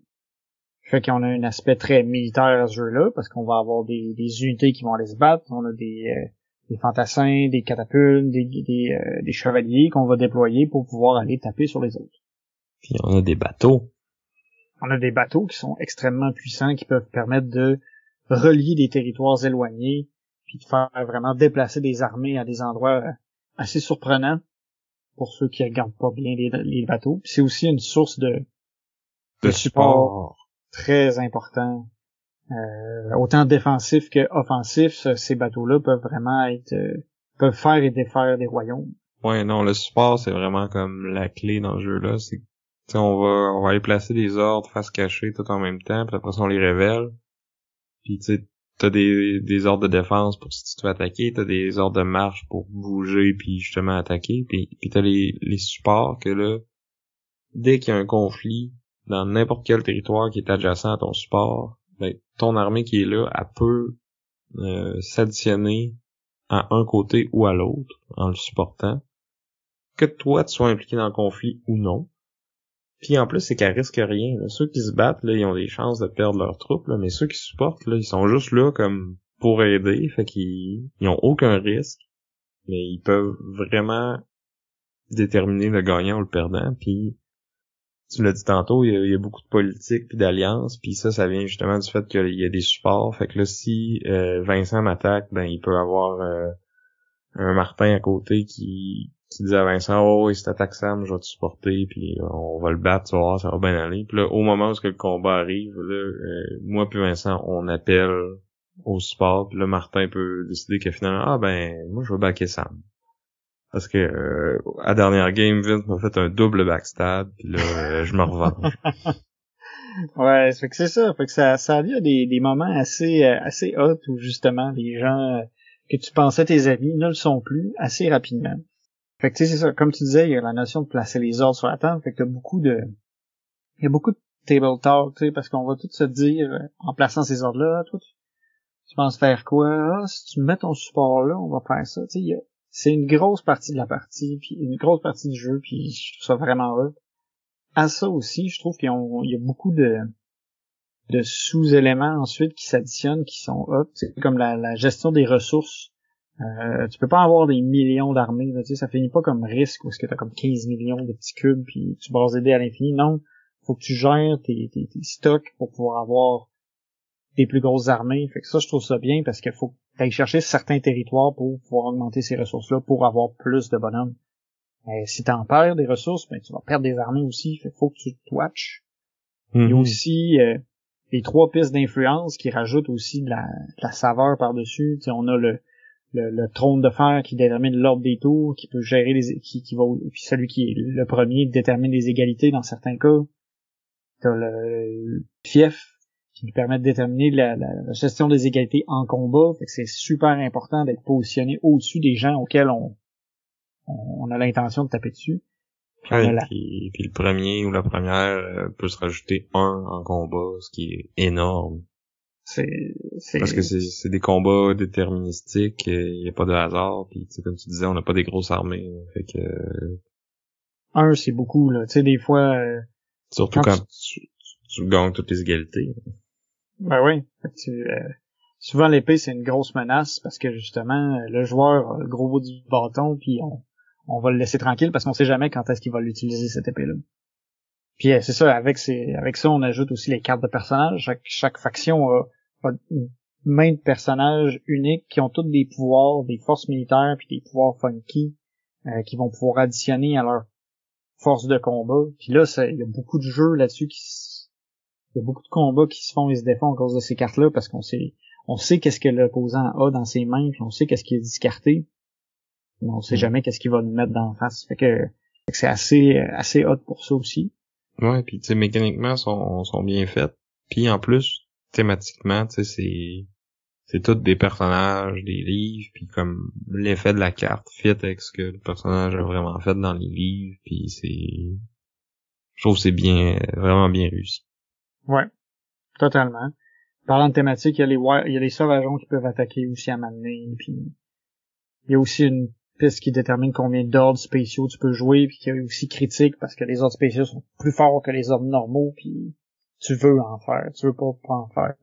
Fait qu'on a un aspect très militaire à ce jeu-là, parce qu'on va avoir des, unités qui vont aller se battre. On a des, euh, fantassins, des catapultes, des, des, euh, des chevaliers qu'on va déployer pour pouvoir aller taper sur les autres. Puis on a des bateaux. On a des bateaux qui sont extrêmement puissants, qui peuvent permettre de relier des territoires éloignés, puis de faire vraiment déplacer des armées à des endroits assez surprenants pour ceux qui regardent pas bien les, les bateaux. C'est aussi une source de, De de support support. très important. Euh, autant défensif que offensif, ce- ces bateaux-là peuvent vraiment être euh, peuvent faire et défaire des royaumes. Ouais, non, le support, c'est vraiment comme la clé dans ce jeu-là. C'est on va, on va aller placer des ordres face cachée tout en même temps, puis après ça, on les révèle. Puis, tu t'as des, des ordres de défense pour si tu veux attaquer, t'as des ordres de marche pour bouger puis justement attaquer, puis, puis t'as les, les supports que là, dès qu'il y a un conflit dans n'importe quel territoire qui est adjacent à ton support, ben, ton armée qui est là, elle peut euh, s'additionner à un côté ou à l'autre en le supportant. Que toi tu sois impliqué dans le conflit ou non. Puis en plus, c'est qu'elle risque rien. Ceux qui se battent, là, ils ont des chances de perdre leur troupe, là, mais ceux qui supportent, là, ils sont juste là comme pour aider, fait qu'ils ils ont aucun risque, mais ils peuvent vraiment déterminer le gagnant ou le perdant. Puis tu l'as dit tantôt, il y, a, il y a beaucoup de politique puis d'alliances, puis ça, ça vient justement du fait qu'il y a des supports. Fait que là, si euh, Vincent m'attaque, ben il peut avoir euh, un Martin à côté qui qui dit à Vincent oh il t'attaque Sam je vais te supporter puis on va le battre tu vas voir ça va bien aller puis là au moment où que le combat arrive là euh, moi puis Vincent on appelle au support puis là Martin peut décider que finalement ah ben moi je vais backer Sam parce que euh, à dernière game Vince m'a fait un double backstab puis là euh, je me revanche Ouais, fait que c'est ça. Fait que ça, ça a des, des moments assez, euh, assez hot où justement les gens euh, que tu pensais tes amis ne le sont plus assez rapidement. Fait que tu sais, c'est ça. Comme tu disais, il y a la notion de placer les ordres sur la table. Fait que t'as beaucoup de, il y a beaucoup de table talk, tu sais, parce qu'on va tout se dire, euh, en plaçant ces ordres-là, toi, tu, penses faire quoi? Ah, si tu mets ton support là, on va faire ça. Tu sais, c'est une grosse partie de la partie, puis une grosse partie du jeu, puis je trouve ça vraiment hot. À ça aussi, je trouve qu'il y a beaucoup de, de sous-éléments ensuite qui s'additionnent, qui sont. C'est comme la, la gestion des ressources. Euh, tu peux pas avoir des millions d'armées, tu sais, ça finit pas comme risque, parce que t'as comme 15 millions de petits cubes, puis tu bases des dés à l'infini. Non, faut que tu gères tes, tes, tes stocks pour pouvoir avoir des plus grosses armées. Fait que ça, je trouve ça bien, parce qu'il faut que t'ailles chercher certains territoires pour pouvoir augmenter ces ressources-là, pour avoir plus de bonhommes. Euh, si t'en perds des ressources, ben tu vas perdre des armées aussi. Fait faut que tu te watches. Il y a aussi euh, les trois pistes d'influence qui rajoutent aussi de la, de la saveur par-dessus. Tu sais, on a le, le, le trône de fer qui détermine l'ordre des tours, qui peut gérer les qui, qui va puis celui qui est le premier détermine les égalités dans certains cas. T'as le, fief qui nous permet de déterminer la, la- la gestion des égalités en combat. Fait que c'est super important d'être positionné au-dessus des gens auxquels on, on, on a l'intention de taper dessus. Puis on a Ouais, la- puis, puis le premier ou la première euh, peut se rajouter un en combat, ce qui est énorme. C'est, c'est, Parce que c'est c'est des combats déterministiques, il n'y a pas de hasard, puis comme tu disais, on n'a pas des grosses armées. Fait que un, c'est beaucoup, là. Tu sais, des fois, euh, surtout Quand quand tu, tu, tu gagnes toutes les égalités. ben oui. Tu, euh, souvent, l'épée, c'est une grosse menace parce que, justement, le joueur a le gros bout du bâton, puis on, on va le laisser tranquille parce qu'on sait jamais quand est-ce qu'il va l'utiliser, cette épée-là. Puis, euh, c'est ça, avec ces, avec ça, on ajoute aussi les cartes de personnages. Chaque, chaque faction a, une main de personnages uniques qui ont tous des pouvoirs, des forces militaires, puis des pouvoirs funky, euh, qui vont pouvoir additionner à leur force de combat. Puis là, il y a beaucoup de jeux là-dessus qui il y a beaucoup de combats qui se font et se défont à cause de ces cartes-là parce qu'on sait on sait qu'est-ce que l'opposant a dans ses mains, puis on sait qu'est-ce qu'il a discarté. Mais on sait Mm. jamais qu'est-ce qu'il va nous mettre dans la face. Fait que, fait que c'est assez assez hot pour ça aussi. Ouais, puis tu sais, mécaniquement, sont, sont bien faites. Puis en plus, thématiquement, tu sais, c'est c'est tous des personnages, des livres, puis comme l'effet de la carte fit avec ce que le personnage a vraiment fait dans les livres, puis c'est... Je trouve c'est bien, vraiment bien réussi. Ouais. Totalement. Parlant de thématique, il y a les il y a les sauvageons qui peuvent attaquer aussi à m'amener, puis il y a aussi une piste qui détermine combien d'ordres spéciaux tu peux jouer, puis qui est aussi critique parce que les ordres spéciaux sont plus forts que les ordres normaux, puis tu veux en faire, tu veux pas, pas en faire.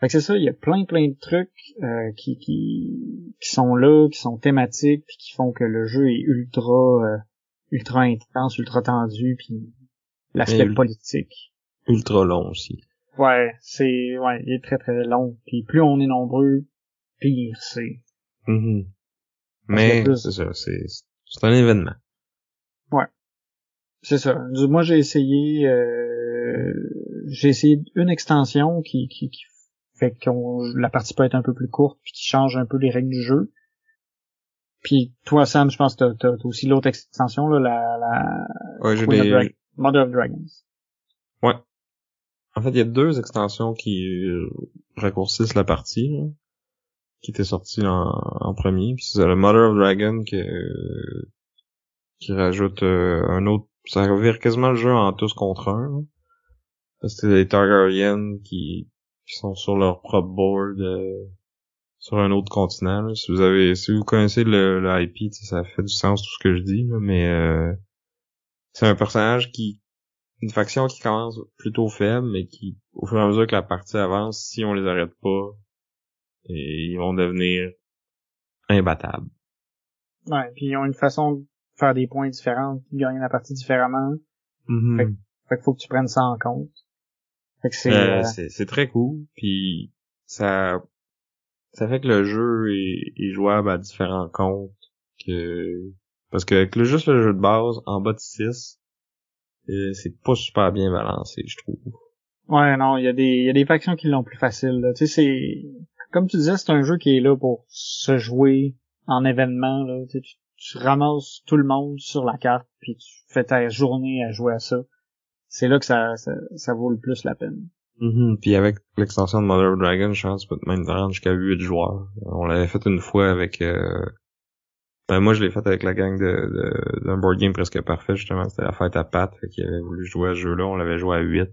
Fait que c'est ça, il y a plein plein de trucs euh, qui, qui qui sont là, qui sont thématiques, puis qui font que le jeu est ultra euh, ultra intense, ultra tendu, puis l'aspect politique. Ultra long aussi. Ouais, c'est ouais, il est très très long. Puis plus on est nombreux, pire c'est. Y a Mais c'est ça, c'est c'est un événement. C'est ça. Du- Moi j'ai essayé euh, j'ai essayé une extension qui qui, qui fait que la partie peut être un peu plus courte puis qui change un peu les règles du jeu. Puis toi Sam, je pense que t'as, t'as, t'as aussi l'autre extension là, la la Ouais, Queen of Mother of Dragons. Ouais. En fait, il y a deux extensions qui euh, raccourcissent la partie, là, qui étaient sorties en, en premier. Puis c'est le Mother of Dragon qui, euh, qui rajoute euh, un autre... Ça revire quasiment le jeu en tous contre un. là. Parce que c'est les Targaryen qui, qui sont sur leur propre board euh, sur un autre continent. là. Si vous avez, si vous connaissez le, le IP, ça fait du sens tout ce que je dis, là, mais euh, c'est un personnage qui une faction qui commence plutôt faible, mais qui, au fur et à mesure que la partie avance, si on les arrête pas, et ils vont devenir imbattables. Ouais, puis ils ont une façon de faire des points différents, de gagner la partie différemment. Mhm. Fait, fait qu'il faut que tu prennes ça en compte. C'est... Euh, euh, très cool, puis ça ça fait que le jeu est, est jouable à différents comptes que parce que avec le juste le jeu de base en bas de 6 euh, c'est pas super bien balancé, je trouve. Ouais, non, il y a des, il y a des factions qui l'ont plus facile, là. Tu sais, c'est, comme tu disais, c'est un jeu qui est là pour se jouer en événement, là. Tu, sais, tu, tu ramasses tout le monde sur la carte, puis tu fais ta journée à jouer à ça. C'est là que ça, ça, ça vaut le plus la peine. Mhm. Puis avec l'extension de Mother of Dragon, je pense que tu peux même te rendre jusqu'à 8 joueurs. On l'avait fait une fois avec euh, ben moi je l'ai fait avec la gang de, de d'un board game presque parfait justement, c'était la fête à Pat, qu'il avait voulu jouer à ce jeu-là, on l'avait joué à 8. Euh,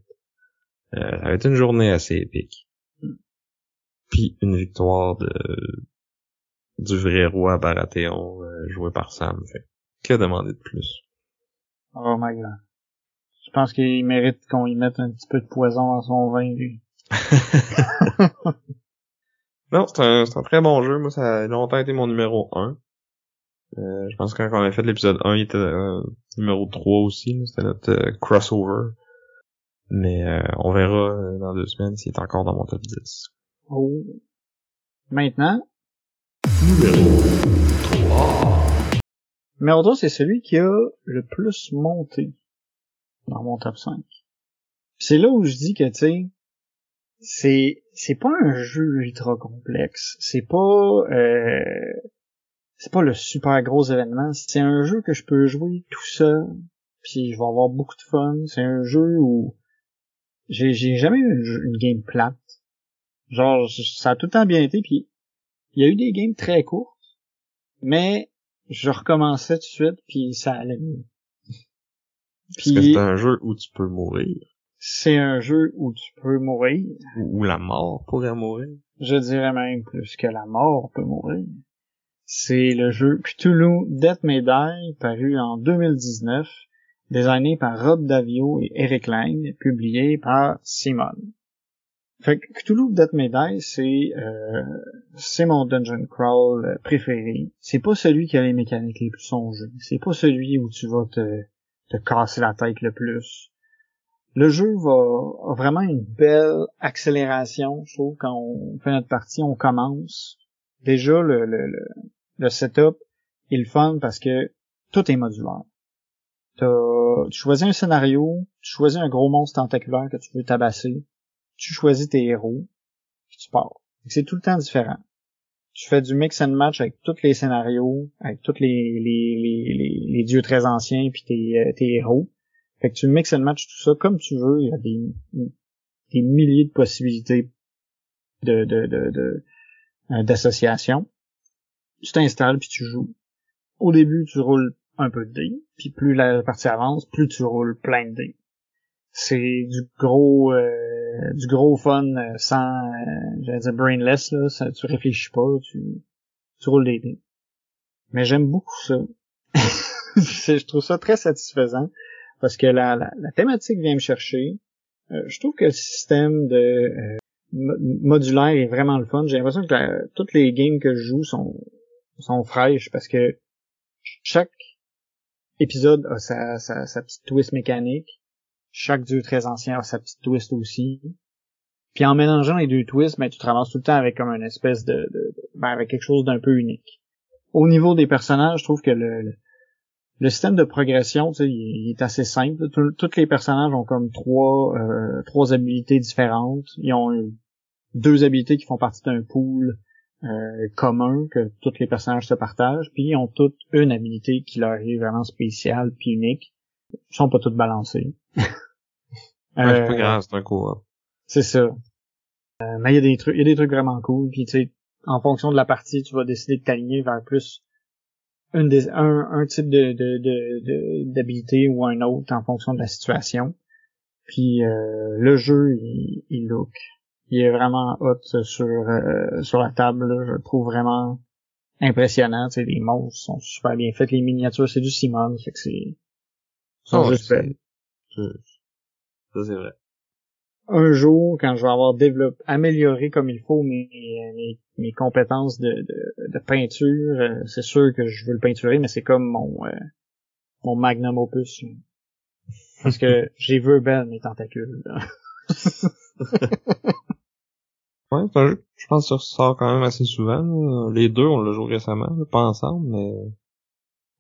ça avait été une journée assez épique. Puis une victoire de du vrai roi Baratheon euh, joué par Sam. Fait. Que demander de plus? Oh my god. Je pense qu'il mérite qu'on y mette un petit peu de poison dans son vin, lui. Non, c'est un, c'est un très bon jeu. Moi, ça a longtemps été mon numéro 1. Euh, je pense que quand on a fait l'épisode 1, il était euh, numéro 3 aussi. C'était notre euh, crossover. Mais euh, on verra euh, dans deux semaines s'il est encore dans mon top 10. Oh. Maintenant, Numéro 3. numéro 3, c'est celui qui a le plus monté dans mon top 5. C'est là où je dis que, tu sais, c'est, c'est pas un jeu ultra complexe. C'est pas, euh, c'est pas le super gros événement. C'est un jeu que je peux jouer tout seul. Puis je vais avoir beaucoup de fun. C'est un jeu où j'ai, j'ai jamais eu une, une game plate. Genre, ça a tout le temps bien été. Puis il y a eu des games très courtes. Mais je recommençais tout de suite. Puis ça allait mieux. Parce que Puis c'est un jeu où tu peux mourir. c'est un jeu où tu peux mourir. Où où la mort pourrait mourir. Je dirais même plus que la mort peut mourir. C'est le jeu Cthulhu Death Die, paru en 2019, designé par Rob Davio et Eric Lang, publié par Simon. Fait que Cthulhu Death Die, c'est euh, c'est mon dungeon crawl euh, préféré. C'est pas celui qui a les mécaniques les plus songées. C'est pas celui où tu vas te, te casser la tête le plus le jeu va a vraiment une belle accélération, je trouve, quand on fait notre partie, on commence. Déjà, le, le, le, le setup est le fun parce que tout est modulaire. Tu choisis un scénario, tu choisis un gros monstre tentaculaire que tu veux tabasser, tu choisis tes héros, puis tu pars. C'est tout le temps différent. Tu fais du mix and match avec tous les scénarios, avec tous les, les, les, les, dieux très anciens puis tes, euh, tes héros. Fait que tu mix and match tout ça comme tu veux. Il y a des, des milliers de possibilités de, de, de, de, euh, d'association. Tu t'installes puis tu joues. Au début, tu roules un peu de dés, puis plus la partie avance, plus tu roules plein de dés. C'est du gros euh, du gros fun euh, sans euh, j'allais dire brainless là, tu réfléchis pas, tu tu roules des dés. Mais j'aime beaucoup ça. Je trouve ça très satisfaisant parce que la, la, la thématique vient me chercher. Euh, je trouve que le système de euh, mo- modulaire est vraiment le fun. J'ai l'impression que toutes les games que je joue sont sont fraîches parce que chaque épisode a sa, sa, sa petite twist mécanique. Chaque dieu très ancien a sa petite twist aussi. Puis en mélangeant les deux twists, ben, tu te ramasses tout le temps avec comme une espèce de, de, ben, avec quelque chose d'un peu unique. Au niveau des personnages, je trouve que le, le, système de progression, il, il est assez simple. Tous les personnages ont comme trois, euh, trois habilités différentes. Ils ont deux habilités qui font partie d'un pool euh, commun que tous les personnages se partagent, puis ils ont toutes une habilité qui leur est vraiment spéciale puis unique. Ils sont pas toutes balancées. Ouais, c'est Euh, pas grave, c'est un co-op. c'est ça. Euh, mais il y a des trucs, il y a des trucs vraiment cool. Puis tu sais, en fonction de la partie, tu vas décider de t'aligner vers plus une des, un, un type de, de, de, de- d'habilité ou un autre en fonction de la situation. Puis euh, le jeu, il, il look. Il est vraiment hot sur euh, sur la table. là. Je le trouve vraiment impressionnant. Tu sais, les monstres sont super bien faits. Les miniatures, c'est du Simon. Fait que c'est Ah juste Ça, c'est vrai. Un jour, quand je vais avoir développé, amélioré comme il faut mes, mes, mes compétences de, de, de peinture, euh, c'est sûr que je veux le peinturer, mais c'est comme mon, euh, mon magnum opus. Parce que j'ai vu belle mes tentacules. là. Ouais, c'est un jeu que je pense que ça ressort quand même assez souvent. là. Les deux, on l'a joué récemment, là, pas ensemble, mais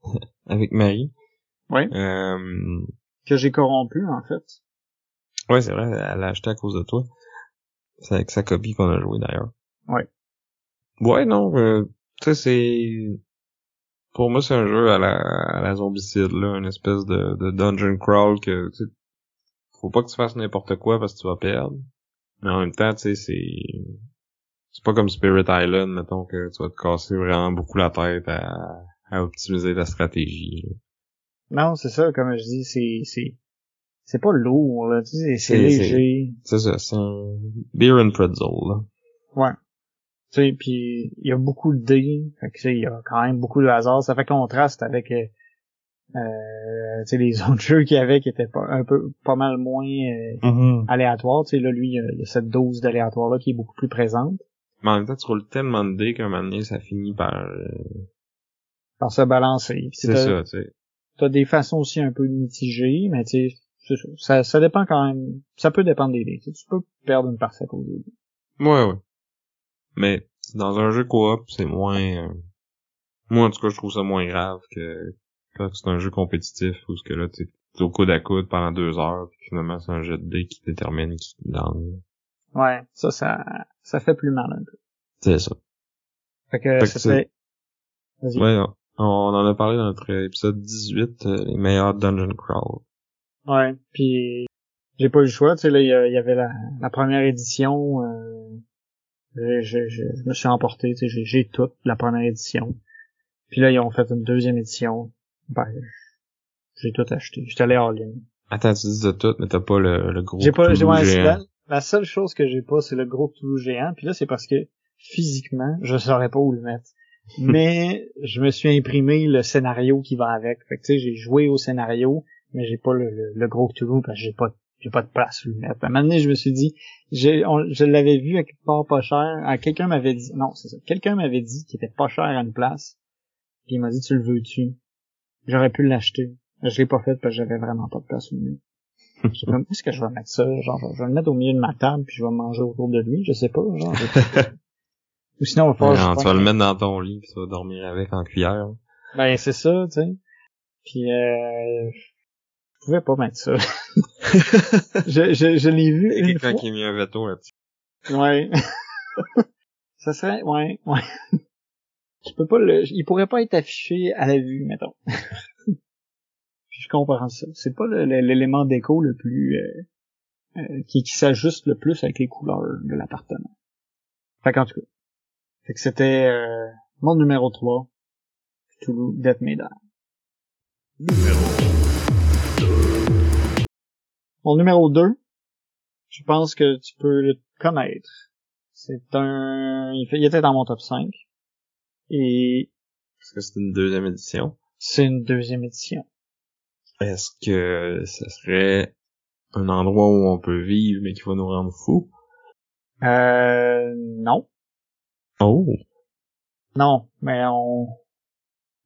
avec Marie. Ouais. Euh... Que j'ai corrompu, en fait. Ouais, c'est vrai, elle l'a acheté à cause de toi. C'est avec sa copie qu'on a joué d'ailleurs. Ouais. Ouais, non, euh, tu sais, c'est... Pour moi, c'est un jeu à la, à la zombicide, là, une espèce de, de dungeon crawl que, tu sais, faut pas que tu fasses n'importe quoi parce que tu vas perdre. Mais en même temps, tu sais, c'est... C'est pas comme Spirit Island, mettons, que tu vas te casser vraiment beaucoup la tête à, à optimiser ta stratégie. là. Non, c'est ça, comme je dis, c'est, c'est, c'est pas lourd, là, tu sais, c'est léger. C'est ça, c'est un beer and pretzel, là. Ouais. Tu sais, puis il y a beaucoup de dés, fait que tu sais, il y a quand même beaucoup de hasard. Ça fait contraste avec euh, euh, tu sais, les autres jeux qu'il y avait qui étaient pas, un peu pas mal moins euh, aléatoires. Tu sais, là, lui, il y a- cette dose d'aléatoire-là qui est beaucoup plus présente. Mais en même temps, tu roules tellement de dés qu'un moment donné, ça finit par... euh, Par se balancer. C'est ça, tu sais. T'as des façons aussi un peu mitigées, mais tu sais, ça. ça, ça dépend quand même. Ça peut dépendre des dés. Tu peux perdre une partie à cause des dés. Ouais, ouais. Mais dans un jeu coop, c'est moins... euh, Moi, en tout cas, je trouve ça moins grave que quand c'est un jeu compétitif où ce que là, tu es au coude à coude pendant deux heures, puis finalement, c'est un jet de dés qui détermine qui gagne. Ouais, ça, ça, ça fait plus mal un peu. C'est ça. Fait que Fait que c'était... Vas-y. Ouais, on, on en a parlé dans notre épisode 18, euh, les meilleurs dungeon crawl. Ouais, puis j'ai pas eu le choix, tu sais, là, il y, avait la, la première édition, euh, je me suis emporté, tu sais, j'ai- toute la première édition. Puis là, ils ont fait une deuxième édition. Ben, j'ai tout acheté. J'étais allé en ligne. Attends, tu dis de tout, mais t'as pas le, le gros J'ai pas, j'ai, Cthulhu ouais, géant. la, la seule chose que j'ai pas, c'est le gros Cthulhu géant. Puis là, c'est parce que physiquement, je saurais pas où le mettre. Mais je me suis imprimé le scénario qui va avec. Fait que tu sais, j'ai joué au scénario, mais j'ai pas le, le, le gros Cthulhu parce que j'ai pas j'ai pas de place où le mettre. À un moment donné, je me suis dit, on- je l'avais vu à quelque part pas cher. À quelqu'un m'avait dit, non, c'est ça. Quelqu'un m'avait dit qu'il était pas cher à une place. Puis il m'a dit, tu le veux-tu? J'aurais pu l'acheter. Je l'ai pas fait parce que j'avais vraiment pas de place où le mettre. J'ai fait, où est-ce que je vais mettre ça? Genre, je vais le mettre au milieu de ma table puis je vais manger autour de lui, je sais pas, genre. Ou sinon, il va falloir Non, tu prenne- vas le mettre dans ton lit, puis tu vas dormir avec en cuillère. Ben, c'est ça, tu sais. Puis, euh, je pouvais pas mettre ça. je, je, je l'ai vu une quelqu'un fois. qui a mis un veto là-dessus. Ouais. ça serait, ouais, ouais. Je peux pas le, il pourrait pas être affiché à la vue, mettons. Puis je comprends ça. C'est pas l'élément déco le plus, euh, euh, qui, qui s'ajuste le plus avec les couleurs de l'appartement. Fait qu'en tout cas. Fait que c'était, euh, mon numéro 3. Toulouse, Death Maiden. Mon numéro 2, je pense que tu peux le connaître. C'est un... Il, fait... il était dans mon top 5. Et Est-ce que c'est une deuxième édition? c'est une deuxième édition. Est-ce que ce serait un endroit où on peut vivre mais qui va nous rendre fous? Euh... Non. Oh! Non, mais on...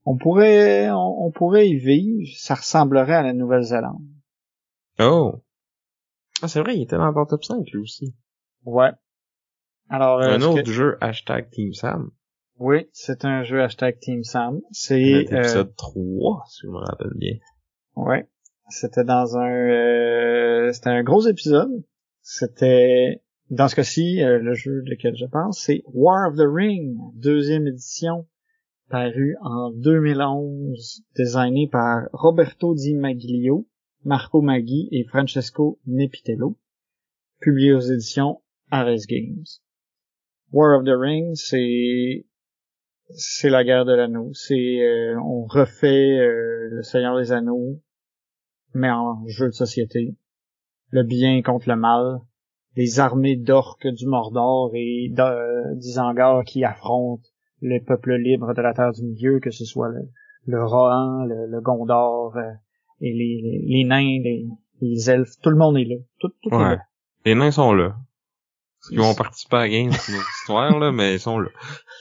On pourrait... On, on pourrait y vivre. Ça ressemblerait à la Nouvelle-Zélande. Oh! Ah, c'est vrai, il était dans ton top 5, lui aussi. Ouais. Alors, euh, un autre que- jeu, hashtag Team Sam. Oui, c'est un jeu hashtag Team Sam. C'est... Euh, épisode 3, si je me rappelle bien. Ouais. C'était dans un euh, c'était un gros épisode. C'était dans ce cas-ci euh, le jeu lequel je pense, c'est War of the Ring, deuxième édition, paru en 2011, designé par Roberto Di Maglio, Marco Maggi et Francesco Nepitello, publié aux éditions Ares Games. War of the Ring, c'est c'est la guerre de l'anneau. C'est euh, on refait euh, le Seigneur des Anneaux, mais en jeu de société. Le bien contre le mal. Les armées d'orques du Mordor et d'Isengard qui affrontent les peuples libres de la Terre du Milieu, que ce soit le, le Rohan, le, le Gondor euh, et les, les, les nains, les, les elfes, tout le monde est là. Tout, tout est Ouais. là. Les nains sont là. Parce qu'ils vont participer à la game, c'est une autre histoire, là, mais ils sont là.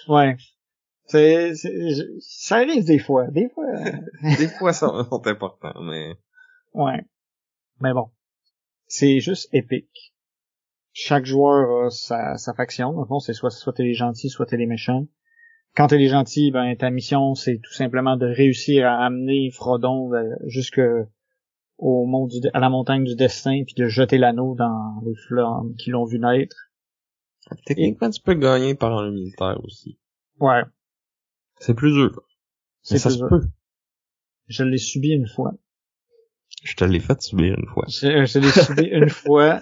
Ouais. C'est, ça arrive des fois. Des fois. euh, Des fois, sont, sont importants, mais... Ouais. Mais bon. C'est juste épique. Chaque joueur a sa, sa faction. Dans le fond, c'est soit, soit t'es les gentils, soit t'es les méchants. Quand t'es les gentils, ben, ta mission, c'est tout simplement de réussir à amener Frodon euh, jusque au monde du, à la montagne du destin, puis de jeter l'anneau dans les flammes qui l'ont vu naître. Techniquement, tu peux gagner par un militaire aussi. Ouais. C'est plus dur. C'est ça se dur. peut. Je l'ai subi une fois. Je te l'ai fait subir une fois. Je, je l'ai subi une fois.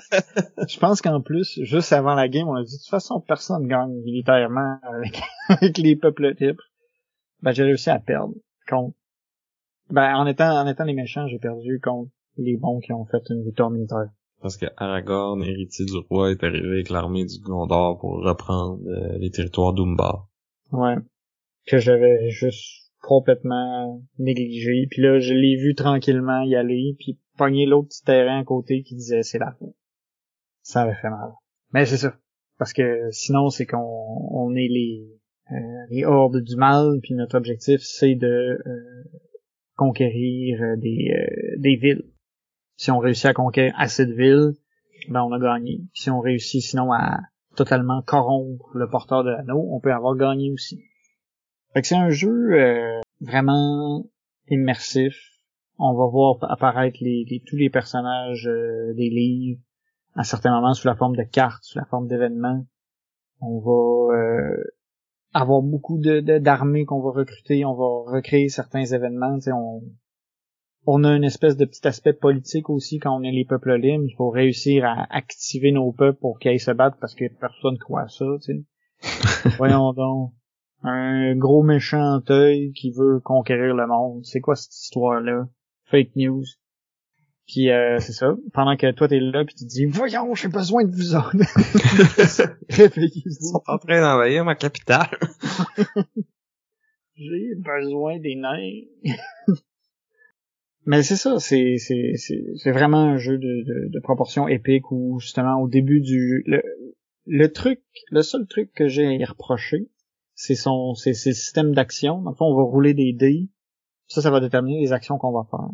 Je pense qu'en plus, juste avant la game, on a dit de toute façon personne gagne militairement avec, avec les peuples libres. Ben j'ai réussi à perdre contre. Ben en étant en étant les méchants, j'ai perdu contre les bons qui ont fait une victoire militaire. Parce que Aragorn, héritier du roi, est arrivé avec l'armée du Gondor pour reprendre euh, les territoires d'Umbar. Ouais. Que j'avais juste complètement négligé. Puis là, je l'ai vu tranquillement y aller, puis pogner l'autre petit terrain à côté qui disait c'est la fin. Ça avait fait mal. Mais c'est ça. Parce que sinon, c'est qu'on on est les, euh, les hordes du mal, puis notre objectif, c'est de euh, conquérir euh, des, euh, des villes. Si on réussit à conquérir assez de villes, ben on a gagné. Si on réussit sinon à totalement corrompre le porteur de l'anneau, on peut avoir gagné aussi. Fait que c'est un jeu euh, vraiment immersif. On va voir apparaître les, les- tous les personnages euh, des livres à certains moments sous la forme de cartes, sous la forme d'événements. On va euh, avoir beaucoup de de- d'armées qu'on va recruter, on va recréer certains événements. On, on a une espèce de petit aspect politique aussi quand on est les peuples libres. Il faut réussir à activer nos peuples pour qu'ils aillent se battre parce que personne croit à ça. Voyons donc. Un gros méchant œil qui veut conquérir le monde. C'est quoi cette histoire-là? Fake news. Puis euh, c'est ça. Pendant que toi t'es là puis tu te dis Voyons, j'ai besoin de vous autres. Ils sont en train d'envahir ma capitale. J'ai besoin des nains. Mais c'est ça, c'est c'est c'est c'est vraiment un jeu de, de, de proportion épique où justement au début du le, le truc, le seul truc que j'ai à y reprocher, c'est son c'est ses systèmes d'action. Dans le fond, on va rouler des dés. Ça, ça va déterminer les actions qu'on va faire.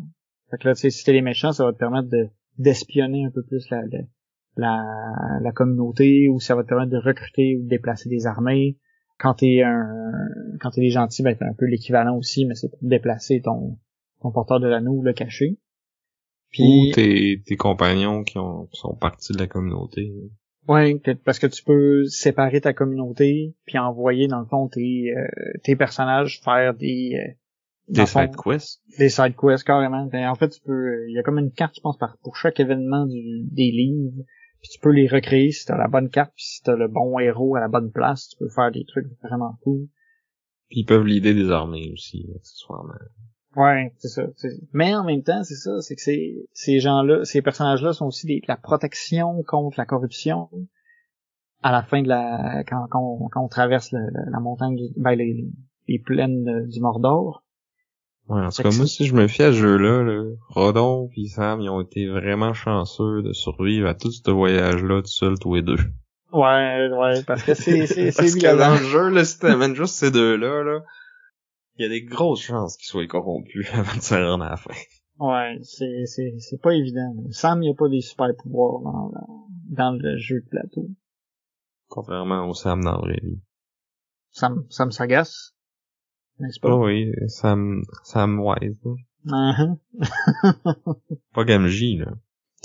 Fait que là, tu sais, si t'es les méchants, ça va te permettre de d'espionner un peu plus la, la la la communauté ou ça va te permettre de recruter ou de déplacer des armées. Quand t'es un quand t'es les gentils, ben t'as un peu l'équivalent aussi, mais c'est pour déplacer ton ton porteur de l'anneau ou le cacher. Ou tes, tes compagnons qui, ont, qui sont partis de la communauté. Ouais, que- parce que tu peux séparer ta communauté puis envoyer dans le fond tes euh, tes personnages faire des euh, Des fond, side quests. des side quests carrément. Ben, En fait, tu peux il y a comme une carte je pense par pour chaque événement du des livres. Puis tu peux les recréer si t'as la bonne carte puis si t'as le bon héros à la bonne place, tu peux faire des trucs vraiment cool. Puis ils peuvent l'idée des armées aussi, accessoirement. Ouais, c'est ça. c'est- Mais en même temps, c'est ça, c'est que ces, ces gens-là, ces personnages-là sont aussi des, la protection contre la corruption. À la fin de la, quand, quand, on, quand on traverse le- le- la montagne, du, ben les, les- plaines de- du Mordor. Ouais, en tout cas, que moi, si je me fie à ce jeu-là, là, Rodon pis Sam, ils ont été vraiment chanceux de survivre à tout ce voyage-là tout seuls, tous les deux. Ouais, ouais, parce que c'est, c'est, c'est Parce que dans le jeu, là, si t'amènes juste ces deux-là, là, il y a des grosses chances qu'ils soient corrompus avant de se rendre à la fin. Ouais, c'est, c'est, c'est pas évident. Sam, il a pas des super pouvoirs dans, le- dans le jeu de plateau. Contrairement au Sam dans la vraie vie. Sam, Sam s'agace. N'est-ce Oh pas? oui, Sam, Sam Wise, là. Uh-huh. Pas Gamji, là.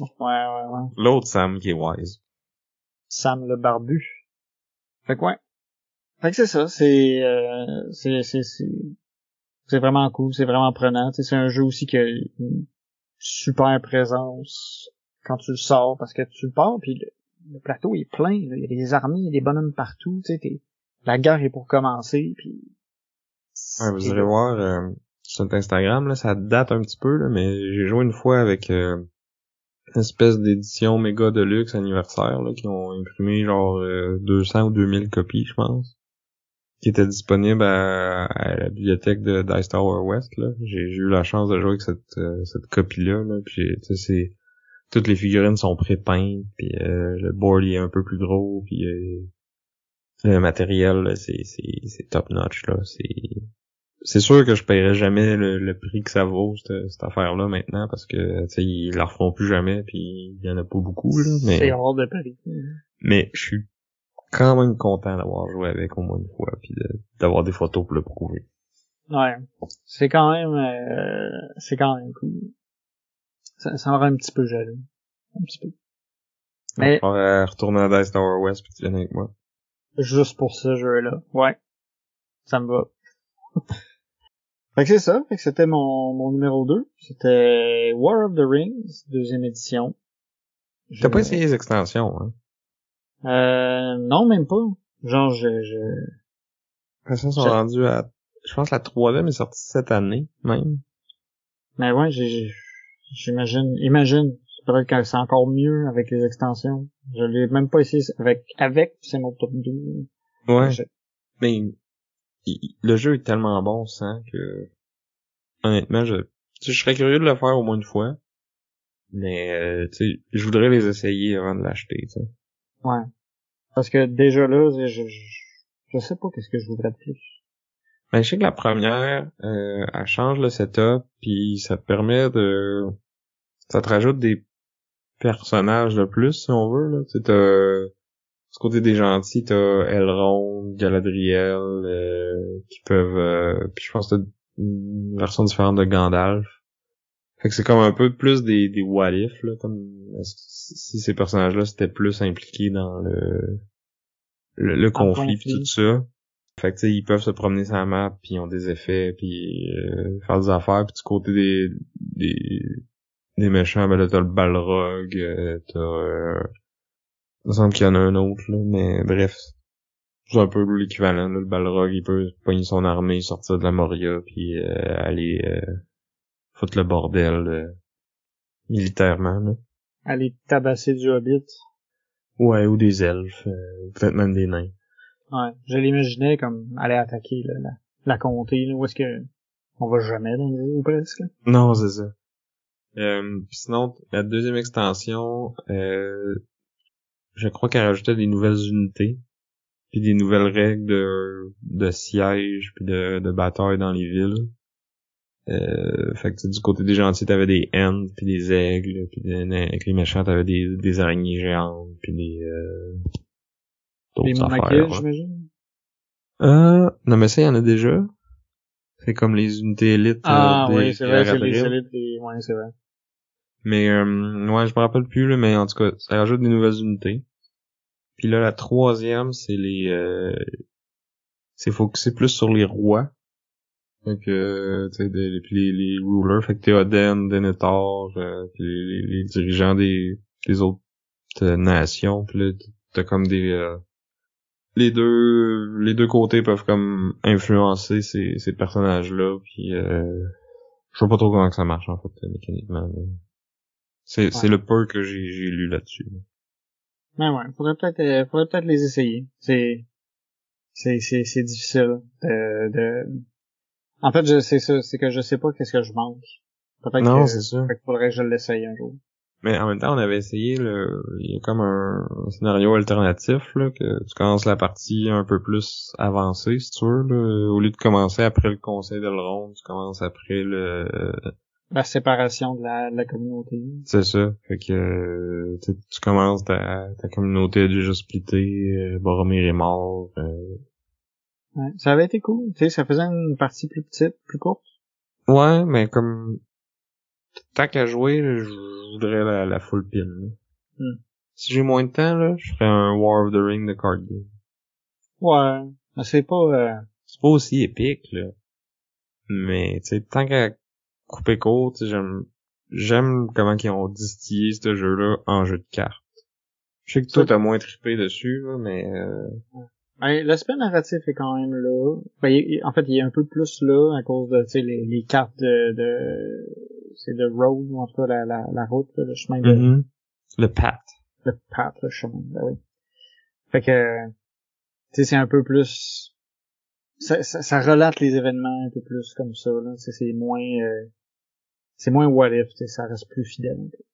Ouais, ouais, ouais. L'autre Sam qui est Wise. Sam le barbu. Fait que ouais. Fait que c'est ça, c'est euh, c'est c'est c'est c'est vraiment cool, c'est vraiment prenant. Tu sais, c'est un jeu aussi qui a une super présence quand tu le sors parce que tu le pars puis le, le plateau est plein, il y a des armées, il y a des bonhommes partout, tu sais, la guerre est pour commencer puis Ouais, vous irez voir euh, sur Instagram, là, ça date un petit peu, là, mais j'ai joué une fois avec euh, une espèce d'édition méga de luxe anniversaire, là, qui ont imprimé genre euh, 200 ou 2000 copies, je pense, qui étaient disponibles à, à la bibliothèque de Dice Tower West. Là. J'ai, eu la chance de jouer avec cette, euh, cette copie-là, là, puis j'ai- tu sais, c'est toutes les figurines sont pré-peintes, puis euh, le board il est un peu plus gros, puis euh, le matériel c'est c'est c'est top notch là, c'est c'est sûr que je paierai jamais le, le prix que ça vaut cette, cette affaire là maintenant parce que tu sais ils la referont plus jamais puis il y en a pas beaucoup là C'est mais hors de Paris. mais je suis quand même content d'avoir joué avec au moins une fois puis de- d'avoir des photos pour le prouver. Ouais. C'est quand même, euh, c'est quand même cool. Ça, ça me rend un petit peu jaloux. Un petit peu. Mais- On va retourner à Dice Tower West puis tu viens avec moi. Juste pour ce jeu-là. Ouais. Ça me va. fait que c'est ça. Fait que c'était mon, mon numéro 2. C'était War of the Rings, deuxième édition. T'as pas essayé les extensions, hein? Euh, non, même pas. Genre, je, je, Après ça, ils sont Je- rendus à, je pense que la troisième est sortie cette année, même. mais ouais, j'ai, j'ai- j'imagine, imagine. Peut-être que c'est encore mieux avec les extensions. Je l'ai même pas essayé avec, avec, c'est mon top 2. Ouais. Je- Mais, le jeu est tellement bon sans que, honnêtement, je, je serais curieux de le faire au moins une fois. Mais, euh, tu sais, je voudrais les essayer avant de l'acheter, tu sais. Ouais. Parce que déjà là, je, je, je, sais pas qu'est-ce que je voudrais de plus. Mais je sais que la première, euh, elle change le setup, puis ça te permet de... Ça te rajoute des personnages de plus, si on veut, là. Tu sais. Du côté des gentils, t'as Elrond, Galadriel, euh, qui peuvent... euh, puis je pense que t'as une version différente de Gandalf. Fait que c'est comme un peu plus des, des what if, là, comme si ces personnages-là s'étaient plus impliqués dans le le, le conflit puis tout ça. Fait que tu sais, ils peuvent se promener sur la map, puis ils ont des effets, puis euh, faire des affaires, puis du côté des des, des méchants, ben là t'as le Balrog, euh, t'as euh, il me semble qu'il y en a un autre là, mais bref. C'est un peu l'équivalent, là, le Balrog, il peut pogner son armée, sortir de la Moria, puis euh, aller euh, foutre le bordel euh, militairement, là. Aller tabasser du Hobbit. Ouais, ou des elfes, euh, ou peut-être même des nains. Ouais. Je l'imaginais comme aller attaquer là, la, la comté, là, où est-ce que on va jamais dans le jeu, ou presque. Non, c'est ça. Euh, sinon, la deuxième extension, euh, je crois qu'elle rajoutait des nouvelles unités, puis des nouvelles règles de, de siège, puis de, de bataille dans les villes. Euh, fait que du côté des gentils, t'avais des haines, puis des aigles, puis des, avec les méchants, t'avais des, des araignées géantes, puis des... Euh, affaires. ouais. j'imagine? Euh, non mais ça, il y en a déjà. C'est comme les unités élites. Ah euh, des oui, c'est vrai, c'est les élites, et... ouais, c'est vrai. Mais euh, ouais, je me rappelle plus là, mais en tout cas, ça rajoute des nouvelles unités. Puis là, la troisième, c'est les, euh, c'est focusé plus sur les rois. Fait que, tu sais, des- puis les, les rulers, fait que Théoden, Denethor, euh, les, les- les dirigeants des, des autres euh, nations. Puis là, t'as comme des, euh, les deux, les deux côtés peuvent comme influencer ces, ces personnages-là. Puis, euh, je sais pas trop comment que ça marche en fait mécaniquement. C'est, c'est le peu que j'ai, lu là-dessus. Mais ouais, faudrait peut-être, euh, faudrait peut-être les essayer. C'est, c'est, c'est, c'est difficile de, de, en fait, je, c'est ça, c'est que je sais pas qu'est-ce que je manque. Peut-être Non, que, c'est ça. fait qu'il faudrait que je l'essaye un jour. Mais en même temps, on avait essayé le, il y a comme un, scénario alternatif, là, que tu commences la partie un peu plus avancée, si tu veux, là. Au lieu de commencer après le conseil de l'Ronde, tu commences après le, La séparation de la, de la communauté. c'est ça. Fait que, tu, commences ta, ta communauté a déjà splitté, euh, Boromir est mort, euh. Ouais, ça avait été cool. Tu sais, ça faisait une partie plus petite, plus courte. Ouais, mais comme, tant qu'à jouer, je voudrais la, la full pin. Hmm. Si j'ai moins de temps, là, je ferais un War of the Ring de card game. Ouais. Mais c'est pas, euh, c'est pas aussi épique, là. Mais, tu sais, tant qu'à couper court, tu sais, j'aime, j'aime comment ils ont distillé ce jeu-là en jeu de cartes. Je sais que toi, t'as moins trippé dessus, là, mais, euh, l'aspect narratif est quand même là. Ben, il- en fait, il est un peu plus là à cause de, tu sais, les, les cartes de, de c'est de road, ou en tout cas, la, la, la route, le chemin de, Mm-hmm. le pat. le path, le chemin, ben oui. Fait que, tu sais, c'est un peu plus, ça, ça, ça relate les événements un peu plus comme ça, là. C'est moins, euh, c'est moins what if, tu sais, ça reste plus fidèle. un peu.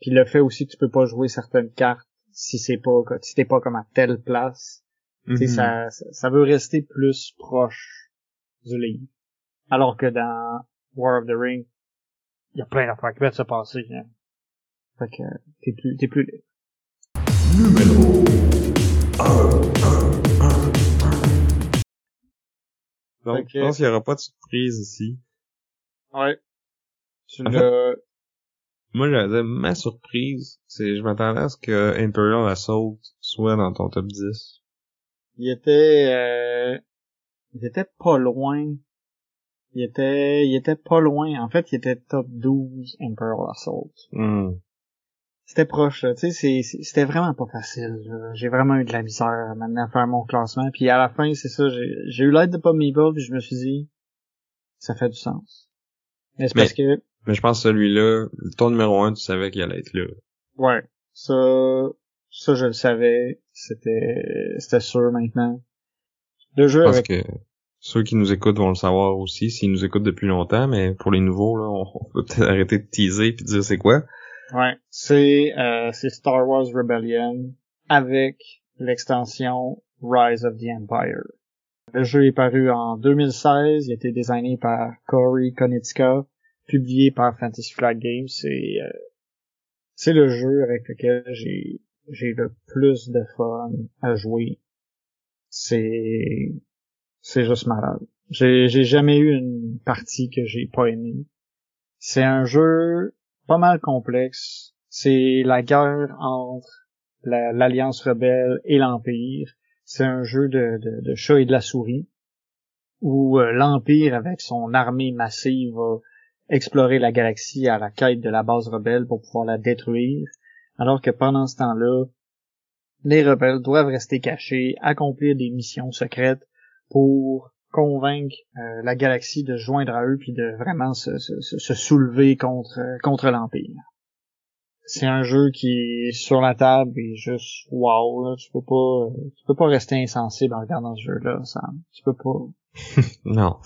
Puis le fait aussi que tu peux pas jouer certaines cartes si c'est pas si t'es pas comme à telle place. Tu sais, Mhm. ça, ça veut rester plus proche du livre. Alors que dans War of the Ring, il y a plein d'affaires qui peuvent se passer. Hein. Fait que t'es plus t'es plus libre. Numéro 1. Donc, Fait que- je pense qu'il y aura pas de surprise ici. Ouais. Tu En l'as Moi, j'avais ma surprise, c'est je m'attendais à ce que Imperial Assault soit dans ton top 10. Il était euh, il était pas loin. Il était il était pas loin. En fait, il était top 12 Imperial Assault. Hmm. C'était proche, là. tu sais, c'était vraiment pas facile. là. J'ai vraiment eu de la misère maintenant à faire mon classement. Puis à la fin, c'est ça, j'ai j'ai eu l'aide de Bob Meeple, puis je me suis dit, ça fait du sens. Mais c'est parce que, Mais je pense que celui-là, ton numéro 1, tu savais qu'il allait être là. ouais, ça, ça je le savais, c'était, c'était sûr maintenant. Le jeu avec, que ceux qui nous écoutent vont le savoir aussi, s'ils nous écoutent depuis longtemps, mais pour les nouveaux, là, on peut peut-être arrêter de teaser puis de dire c'est quoi. ouais, c'est, euh, c'est Star Wars Rebellion avec l'extension Rise of the Empire. Le jeu est paru en 2016, il a été designé par Cory Konitzka, publié par Fantasy Flight Games. C'est euh, c'est le jeu avec lequel j'ai j'ai le plus de fun à jouer. C'est c'est juste malade. J'ai j'ai jamais eu une partie que j'ai pas aimée. C'est un jeu pas mal complexe. C'est la guerre entre la- l'Alliance rebelle et l'Empire. C'est un jeu de, de, de chat et de la souris où euh, l'Empire, avec son armée massive, va explorer la galaxie à la quête de la base rebelle pour pouvoir la détruire, alors que pendant ce temps-là, les rebelles doivent rester cachés, accomplir des missions secrètes pour convaincre euh, la galaxie de se joindre à eux puis de vraiment se, se, se- se soulever contre contre l'Empire. C'est un jeu qui est sur la table et juste wow, là, tu peux pas euh, tu peux pas rester insensible en regardant ce jeu-là, Sam. Tu peux pas. Non.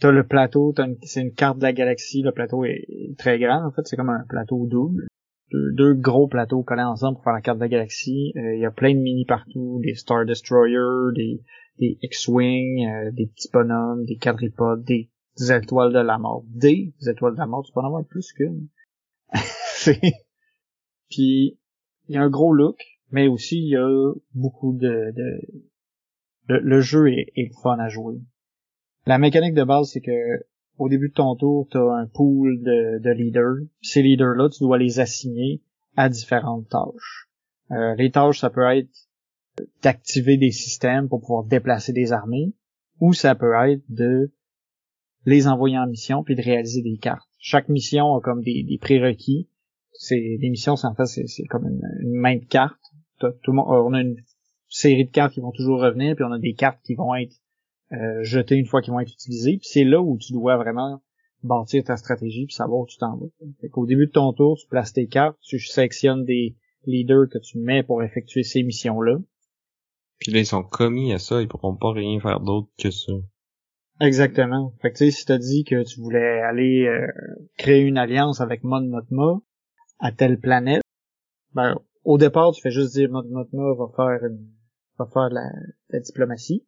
T'as, le plateau, t'as une, c'est une carte de la galaxie, le plateau est très grand, en fait, c'est comme un plateau double. Deux, gros plateaux collés ensemble pour faire la carte de la galaxie. Euh, Il y a plein de mini partout, des Star Destroyer, des, des X-Wing, euh, des petits bonhommes, des quadripodes, des, étoiles de la mort. Des étoiles de la mort, tu peux en avoir plus qu'une. Puis, il y a un gros look, mais aussi il y a beaucoup de, de, le, le jeu est, est fun à jouer. La mécanique de base, c'est que au début de ton tour, tu as un pool de, de leaders. Ces leaders-là, tu dois les assigner à différentes tâches. Euh, les tâches, ça peut être d'activer des systèmes pour pouvoir déplacer des armées, ou ça peut être de les envoyer en mission puis de réaliser des cartes. Chaque mission a comme des, des prérequis. C'est les missions, c'est en fait c'est, comme une, une main de cartes. Tout monde, on a une série de cartes qui vont toujours revenir, puis on a des cartes qui vont être euh, jetées une fois qu'ils vont être utilisées. Puis c'est là où tu dois vraiment bâtir ta stratégie puis savoir où tu t'en vas. Fait qu'au début de ton tour, tu places tes cartes, tu sélectionnes des leaders que tu mets pour effectuer ces missions-là. Puis là, ils sont commis à ça, ils pourront pas rien faire d'autre que ça. Exactement. Fait que tu sais, si t'as dit que tu voulais aller euh, créer une alliance avec Mon Mothma à telle planète, ben au départ, tu fais juste dire Mon Mothma va faire une, va faire de la, de la diplomatie.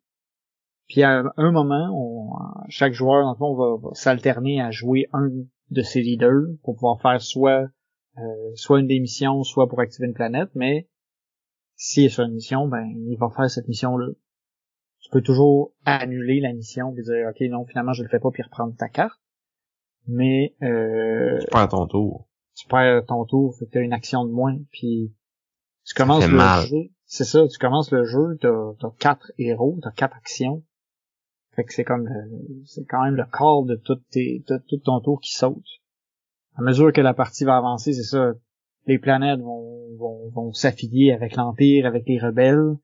Puis à un moment, on, chaque joueur, dans le fond, va, va s'alterner à jouer un de ses leaders pour pouvoir faire soit euh, soit une des missions, soit pour activer une planète, mais s'il est sur une mission, ben il va faire cette mission-là tu peux toujours annuler la mission et dire ok non finalement je le fais pas puis reprendre ta carte mais euh, Tu perds ton tour. tu perds ton tour fait que t'as une action de moins puis tu commences le mal. jeu c'est ça tu commences le jeu t'as as quatre héros t'as quatre actions fait que c'est comme c'est quand même le corps de tout tes de tout ton tour qui saute à mesure que la partie va avancer c'est ça les planètes vont vont, vont s'affilier avec l'empire avec les rebelles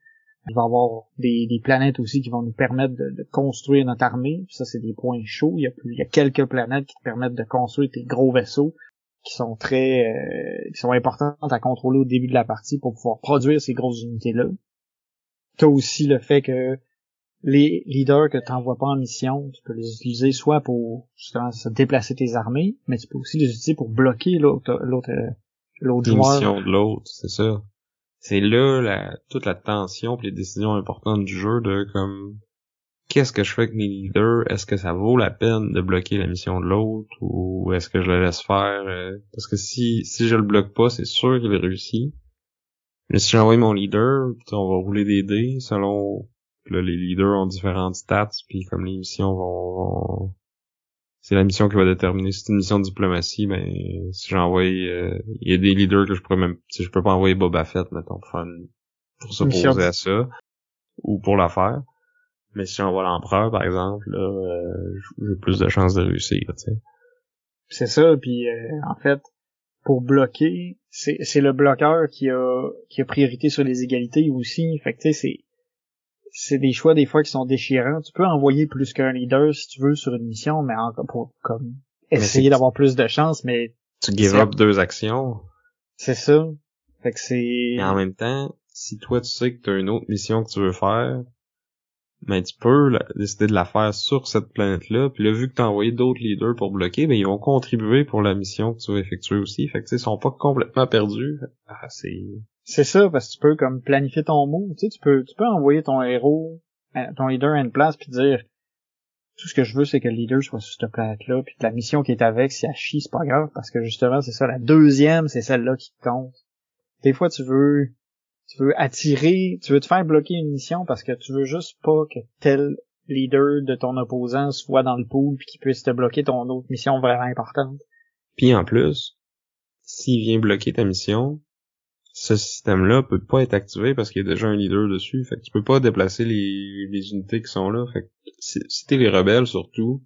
il va y avoir des, des planètes aussi qui vont nous permettre de, construire notre armée. Ça, c'est des points chauds. Il y, a plus, il y a quelques planètes qui te permettent de construire tes gros vaisseaux qui sont très euh, qui sont importantes à contrôler au début de la partie pour pouvoir produire ces grosses unités-là. T'as aussi le fait que les leaders que tu n'envoies pas en mission, tu peux les utiliser soit pour justement se déplacer tes armées, mais tu peux aussi les utiliser pour bloquer l'autre l'autre l'autre joueur. de l'autre, c'est ça. C'est là la, toute la tension pis les décisions importantes du jeu de comme qu'est-ce que je fais avec mes leaders? Est-ce que ça vaut la peine de bloquer la mission de l'autre ou est-ce que je le laisse faire? euh, Parce que si si je le bloque pas, c'est sûr qu'il réussit. Mais si j'envoie mon leader, puis on va rouler des dés selon puis là, les leaders ont différentes stats, puis comme les missions vont, vont- c'est la mission qui va déterminer si c'est une mission de diplomatie, ben si j'envoie euh, il y a des leaders que je pourrais même si je peux pas envoyer Boba Fett mettons pour faire une- pour s'opposer à ça ou pour la faire. Mais si j'envoie l'empereur par exemple, là euh, j'ai plus de chances de réussir, tu sais. C'est ça, puis euh, en fait, pour bloquer, c'est c'est le bloqueur qui a qui a priorité sur les égalités aussi. Fait que tu sais, c'est des choix des fois qui sont déchirants. Tu peux envoyer plus qu'un leader si tu veux sur une mission, mais encore pour comme essayer d'avoir plus de chance, mais Tu give up deux actions, c'est ça. Fait que c'est en même temps, si toi tu sais que tu as une autre mission que tu veux faire, ben tu peux décider de la faire sur cette planète-là, puis là vu que t'as envoyé d'autres leaders pour bloquer, ben ils vont contribuer pour la mission que tu veux effectuer aussi. Fait que tu sais, ils sont pas complètement perdus. Ah, c'est C'est ça, parce que tu peux comme planifier ton move. Tu sais, tu peux, tu peux envoyer ton héros, euh, ton leader à une place puis dire tout ce que je veux, c'est que le leader soit sur cette planète-là, puis que la mission qui est avec, si elle chie, c'est pas grave, parce que justement, c'est ça, la deuxième, c'est celle-là qui compte. Des fois, tu veux, tu veux attirer, tu veux te faire bloquer une mission parce que tu veux juste pas que tel leader de ton opposant soit dans le pool puis qu'il puisse te bloquer ton autre mission vraiment importante. Puis en plus, s'il vient bloquer ta mission, ce système-là peut pas être activé parce qu'il y a déjà un leader dessus. Fait que tu peux pas déplacer les, unités qui sont là. Fait que si, t'es les rebelles surtout,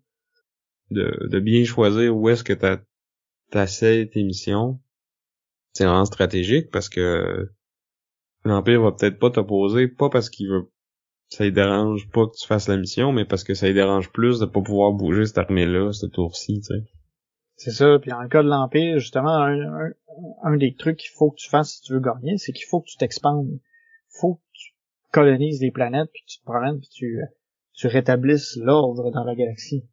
de, bien choisir où est-ce que t'essayes tes missions, c'est vraiment stratégique parce que l'Empire va peut-être pas t'opposer, pas parce qu'il veut ça lui dérange pas que tu fasses la mission, mais parce que ça lui dérange plus de pas pouvoir bouger cette armée-là, ce tour-ci, tu sais. C'est ça. Puis le cas de l'Empire, justement, un, un, un des trucs qu'il faut que tu fasses si tu veux gagner, c'est qu'il faut que tu t'expandes. faut que tu colonises des planètes, puis tu te promènes, puis tu, tu rétablisses l'ordre dans la galaxie.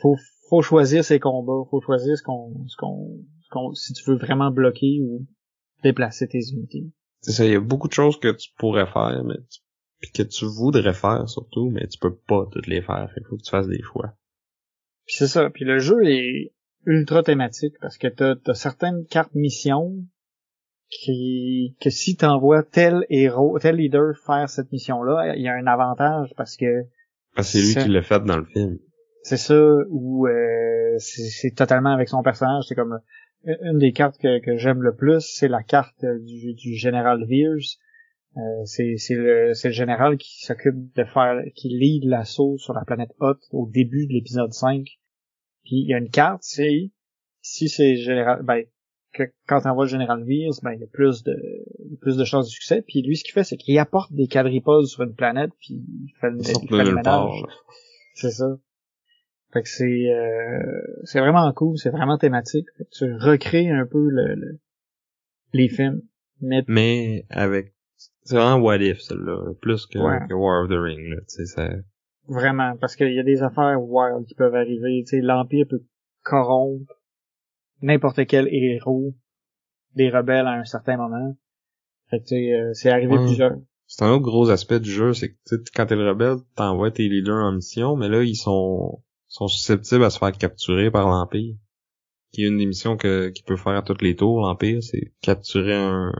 Faut, faut choisir ses combats, faut choisir ce qu'on, ce qu'on, si tu veux vraiment bloquer ou déplacer tes unités. C'est ça, il y a beaucoup de choses que tu pourrais faire, mais tu- que tu voudrais faire surtout, mais tu peux pas toutes les faire. Il faut que tu fasses des choix. Puis c'est ça. Puis le jeu est ultra thématique parce que t'as as certaines cartes missions qui que si t'envoies tel héros, tel leader faire cette mission-là, il y a un avantage parce que que c'est lui qui l'a fait dans le film. c'est ça ou euh, c'est totalement avec son personnage. C'est comme euh, une des cartes que, que j'aime le plus, c'est la carte du, du général Veers. Euh, c'est le le général qui s'occupe de faire qui lead l'assaut sur la planète Hoth au début de l'épisode 5. Puis il y a une carte, c'est si c'est général ben que quand on voit le général Veers, ben il y a plus de il plus de chances de succès. Puis lui ce qu'il fait c'est qu'il apporte des quadripodes sur une planète puis il fait le, il sortent fait de le ménage. C'est ça. Fait que c'est euh, c'est vraiment cool, c'est vraiment thématique. Fait que tu recrées un peu le, le- les films, mais Mais avec... C'est vraiment what if, celle-là. Plus que, Ouais. que War of the Ring, là. Tu sais, ça... vraiment parce qu'il y a des affaires wild qui peuvent arriver. Tu sais, l'empire peut corrompre n'importe quel héros des rebelles à un certain moment. Fait que tu sais, euh, c'est arrivé Ouais. plusieurs. C'est un autre gros aspect du jeu, c'est que tu sais, quand t'es le rebelle, t'envoies tes leaders en mission, mais là, ils sont, sont susceptibles à se faire capturer par l'Empire. Qui est une des missions que, qu'il peut faire à tous les tours, l'Empire, c'est capturer un,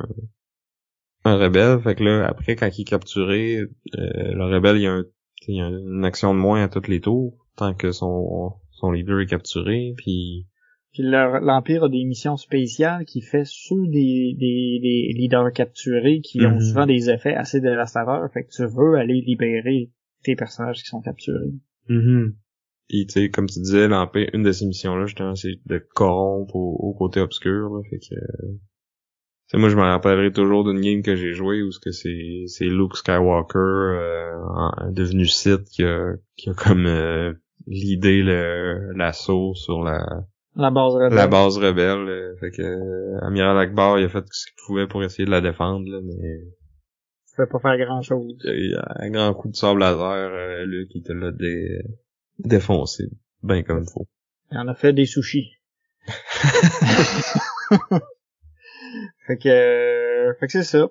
un rebelle. Fait que là, après, quand il est capturé, euh, le rebelle, il y a, un, il y a une action de moins à tous les tours, tant que son, son leader est capturé, puis Puis l'empire a des missions spéciales qui fait sur des, des, des leaders capturés qui ont Mhm. souvent des effets assez dévastateurs. Fait que tu veux aller libérer tes personnages qui sont capturés. Puis tu sais, comme tu disais, l'Empire, une de ces missions-là, justement, c'est de corrompre au, au côté obscur. Là, fait que. euh, sais, moi je me rappellerai toujours d'une game que j'ai joué où que c'est c'est Luke Skywalker euh, en- devenu Sith qui a qui a comme euh, l'idée le l'assaut sur la La base rebelle. la base rebelle. euh, fait que euh, Amiral Akbar il a fait ce qu'il pouvait pour essayer de la défendre là, mais pouvait pas faire grand chose. Un grand coup de sable laser, euh, Luke, il te l'a dé... défoncé. Ben comme il faut. Il en a fait des sushis. fait que, euh, fait que c'est ça.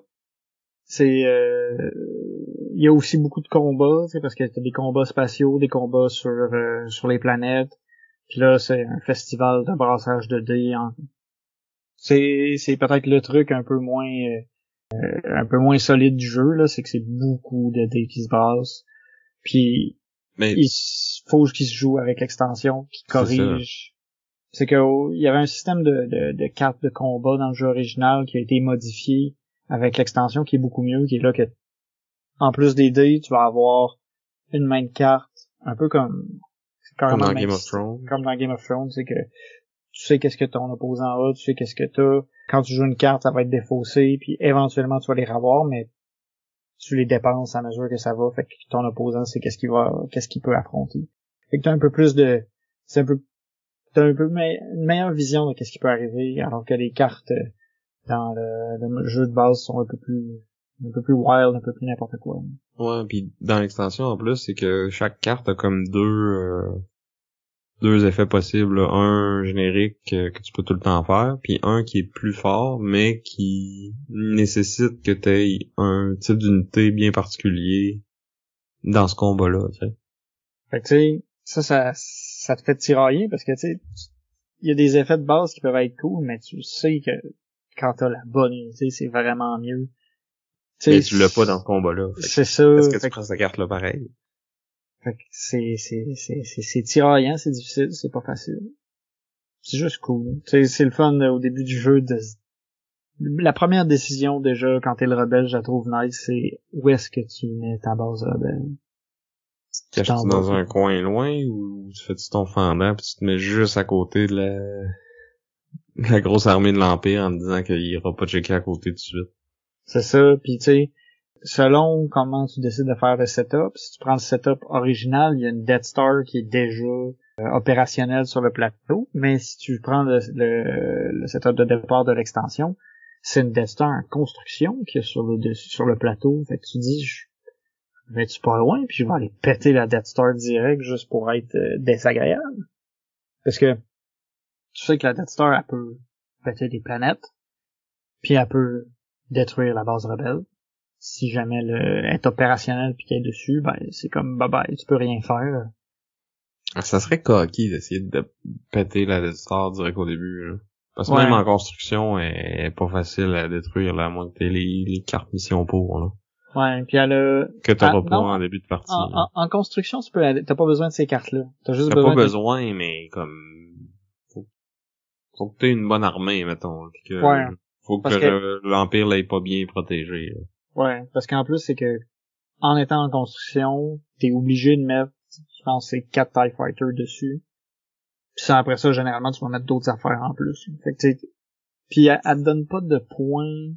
C'est, euh, il y a aussi beaucoup de combats, sais, parce que t'as des combats spatiaux, des combats sur euh, sur les planètes. Puis là, c'est un festival de brassage de dés. C'est c'est peut-être le truc un peu moins euh, un peu moins solide du jeu là, c'est que c'est beaucoup de dés qui se brassent. Puis Mais il faut qu'il se joue avec l'extension qui C'est corrige. C'est que oh, il y avait un système de, de, de cartes de combat dans le jeu original qui a été modifié avec l'extension qui est beaucoup mieux, qui est là que en plus des dés, tu vas avoir une main de carte, un peu comme comme dans Game of. Thrones. Comme dans Game of Thrones, c'est que tu sais qu'est-ce que ton opposant a, tu sais qu'est-ce que t'as. Quand tu joues une carte, ça va être défaussé, puis éventuellement tu vas les revoir, mais tu les dépenses à mesure que ça va, fait que ton opposant sait qu'est-ce qu'il va, qu'est-ce qu'il peut affronter. Fait que t'as un peu plus de, c'est un peu, t'as un peu me- une meilleure vision de qu'est-ce qui peut arriver, alors que les cartes euh, dans le, le jeu de base sont un peu plus, un peu plus wild, un peu plus n'importe quoi. Ouais, puis dans l'extension en plus, c'est que chaque carte a comme deux euh, deux effets possibles, là. un générique euh, que tu peux tout le temps faire, puis un qui est plus fort, mais qui nécessite que tu aies un type d'unité bien particulier dans ce combat-là, tu sais. Fait que tu sais, ça, ça, ça te fait tirailler parce que tu sais, il y a des effets de base qui peuvent être cool, mais tu sais que quand t'as la bonne unité, c'est vraiment mieux. Tu Mais tu l'as pas dans ce combat-là. C'est ça. Est-ce que tu prends cette carte-là pareil? fait que c'est, c'est, c'est, c'est, tiraillant, c'est difficile, c'est pas facile. C'est juste cool. Tu sais, c'est le fun euh, au début du jeu de la première décision déjà quand t'es le rebelle, je la trouve nice, c'est où est-ce que tu mets ta base rebelle. Tu caches t'en dans un coin loin ou tu fais-tu ton fendant pis tu te mets juste à côté de la, la grosse armée de l'Empire en te disant qu'il ira pas checker à côté tout de suite? C'est ça, puis tu sais, selon comment tu décides de faire le setup, si tu prends le setup original, il y a une Death Star qui est déjà euh, opérationnelle sur le plateau, mais si tu prends le, le, le setup de départ de l'extension, c'est une Death Star en construction qui est sur le dessus, sur le plateau. Fait que tu dis, je je vais-tu pas loin, puis je vais aller péter la Death Star direct juste pour être euh, désagréable? Parce que tu sais que la Death Star, elle peut péter des planètes, puis elle peut détruire la base rebelle. Si jamais le, elle est opérationnelle puis qu'elle est dessus, ben c'est comme bye bye, tu peux rien faire. Ah, Ça serait coquille d'essayer de péter la Death Star direct au début, là. Parce que Ouais. même en construction, elle est pas facile à détruire, là, à moins que t'aies les, les cartes mission pour, là. Ouais, puis elle a Que t'auras Ah, pas en début de partie. en, en construction, tu peux t'as pas besoin de ces cartes-là. T'as juste T'as besoin, pas de- besoin, mais comme... Faut, faut que t'aies une bonne armée, mettons. que, Ouais. Faut que, que- le- l'Empire l'ait pas bien protégé. là. Ouais, parce qu'en plus c'est que en étant en construction, t'es obligé de mettre, je pense, c'est quatre TIE Fighters dessus. Puis ça, après ça, généralement, tu vas mettre d'autres affaires en plus. Fait que tu sais, puis elle, elle te donne pas de points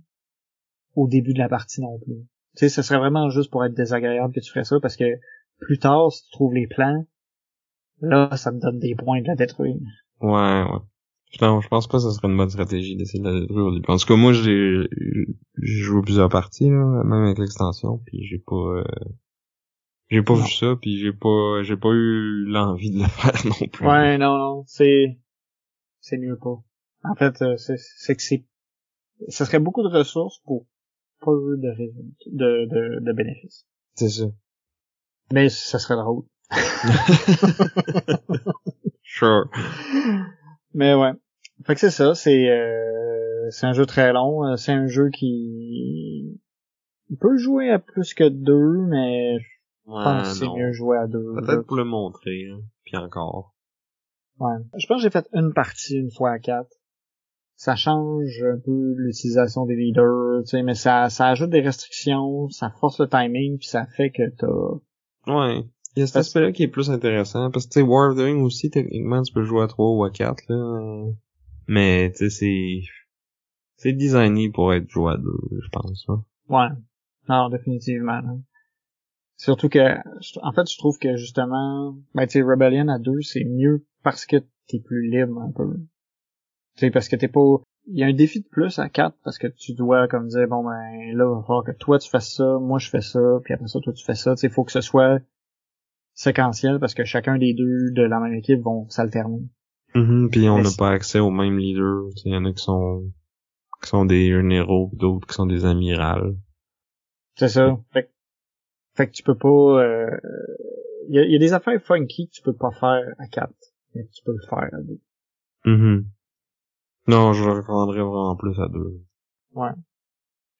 au début de la partie non plus. Tu sais, ce serait vraiment juste pour être désagréable que tu ferais ça, parce que plus tard, si tu trouves les plans, là, ça te donne des points de la détruire. Ouais, ouais. Putain, je pense pas que ce serait une bonne stratégie d'essayer de la détruire au début. En tout cas, moi, j'ai j'ai joué plusieurs parties, là, même avec l'extension, puis j'ai pas... euh, J'ai pas Non. vu ça, puis j'ai pas j'ai pas eu l'envie de le faire non plus. Ouais, non, non, c'est c'est mieux pas. En fait, euh, c'est c'est que c'est ce serait beaucoup de ressources pour peu de de, de, de bénéfices. C'est ça. Mais ça serait drôle. Sure. Mais ouais. Fait que c'est ça, c'est euh, c'est un jeu très long, euh, c'est un jeu qui il peut jouer à plus que deux, mais je Ouais, pense que c'est mieux jouer à deux. Peut-être pour le montrer, hein. Puis encore. Ouais. Je pense que j'ai fait une partie une fois à quatre. Ça change un peu l'utilisation des leaders, tu sais, mais ça, ça ajoute des restrictions, ça force le timing, puis ça fait que t'as... Ouais. Il y a cet aspect-là qui est plus intéressant, parce que, tu sais, War of the Ring aussi, techniquement, tu peux jouer à 3 ou à 4, là. Mais, tu sais, c'est... C'est designé pour être joué à 2, je pense, hein. Ouais. Non, définitivement. là. Surtout que, en fait, je trouve que justement, ben, tu sais, Rebellion à deux, c'est mieux parce que t'es plus libre un peu. Sais, parce que t'es pas, il y a un défi de plus à 4 parce que tu dois comme dire bon ben là il va falloir que toi tu fasses ça, moi je fais ça, puis après ça toi tu fais ça. Il faut que ce soit séquentiel parce que chacun des deux de la même équipe vont s'alterner. Mhm, puis on n'a c'est- pas accès aux mêmes leaders. Il y en a qui sont qui sont des héros, puis d'autres qui sont des amirals. C'est ça. Fait, que- fait que tu peux pas. euh, Il y, a, il y a des affaires funky que tu peux pas faire à 4, mais tu peux le faire à 2. Mhm. Non, je le recommanderais vraiment plus à deux.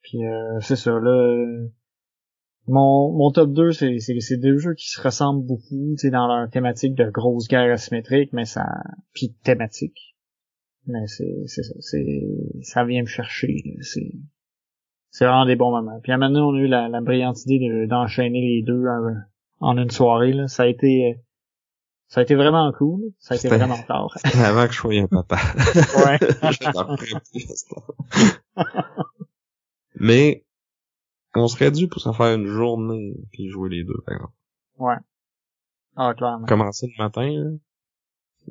Puis euh, c'est ça, là. euh, Mon, mon top 2, c'est, c'est, c'est deux jeux qui se ressemblent beaucoup, tu sais, dans leur thématique de grosse guerre asymétrique, mais ça. puis thématique. Mais c'est, c'est ça, c'est. ça vient me chercher, là, c'est. C'est vraiment des bons moments. Puis à maintenant, on a eu la, la brillante idée de- d'enchaîner les deux en, en une soirée, là. Ça a été. Ça a été vraiment cool. Ça a été vraiment tard. C'était avant que je sois un papa. ouais. Je. Mais on serait dû pour s'en faire une journée puis jouer les deux, par exemple. Ouais. Ah, clairement. Commencer le matin, là,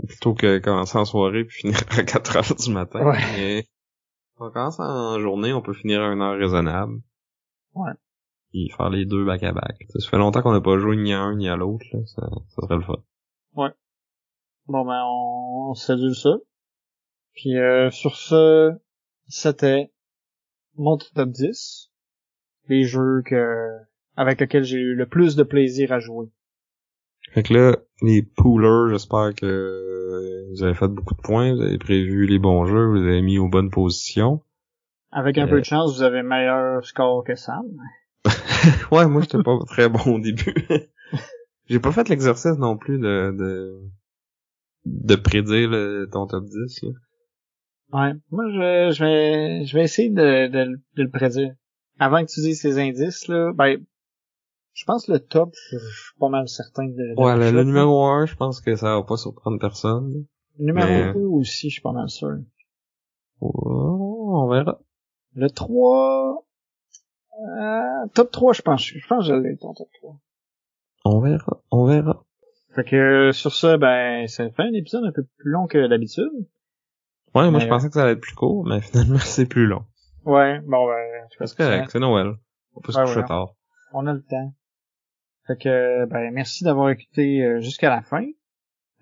plutôt que commencer en soirée puis finir à 4 heures du matin. Ouais. Mais on commence en journée, on peut finir à une heure raisonnable. Ouais. Puis faire les deux back à back. Ça fait longtemps qu'on n'a pas joué ni à un ni à l'autre, là. Ça, ça serait le fun. Bon ben on, on ça. Puis euh, sur ce, c'était mon top 10. Les jeux que avec lesquels j'ai eu le plus de plaisir à jouer. Fait que là, les poolers, j'espère que euh, vous avez fait beaucoup de points, vous avez prévu les bons jeux, vous avez mis aux bonnes positions. Avec un Euh. peu de chance, vous avez meilleur score que Sam. Ouais, moi j'étais pas très bon au début. J'ai pas fait l'exercice non plus de de, de prédire le- ton top 10 là. Ouais. Moi je vais je vais je vais essayer de, de, le- de le prédire. Avant que tu dises ces indices là, ben je pense que le top, je je suis pas mal certain de. de Ouais, le, le numéro 1, je pense que ça va pas surprendre personne. Numéro mais- 2 aussi, je suis pas mal sûr. Oh, on verra. Le 3... Euh, top 3, je pense. Je pense que je l'ai, ton top 3. On verra. On verra. Fait que sur ça, ben, ça fait un épisode un peu plus long que d'habitude. Ouais, moi je pensais que ça allait être plus court, mais finalement c'est plus long. Ouais, bon ben, C'est correct, c'est Noël. On peut se coucher ouais. tard. on a le temps. Fait que, ben, merci d'avoir écouté euh, jusqu'à la fin.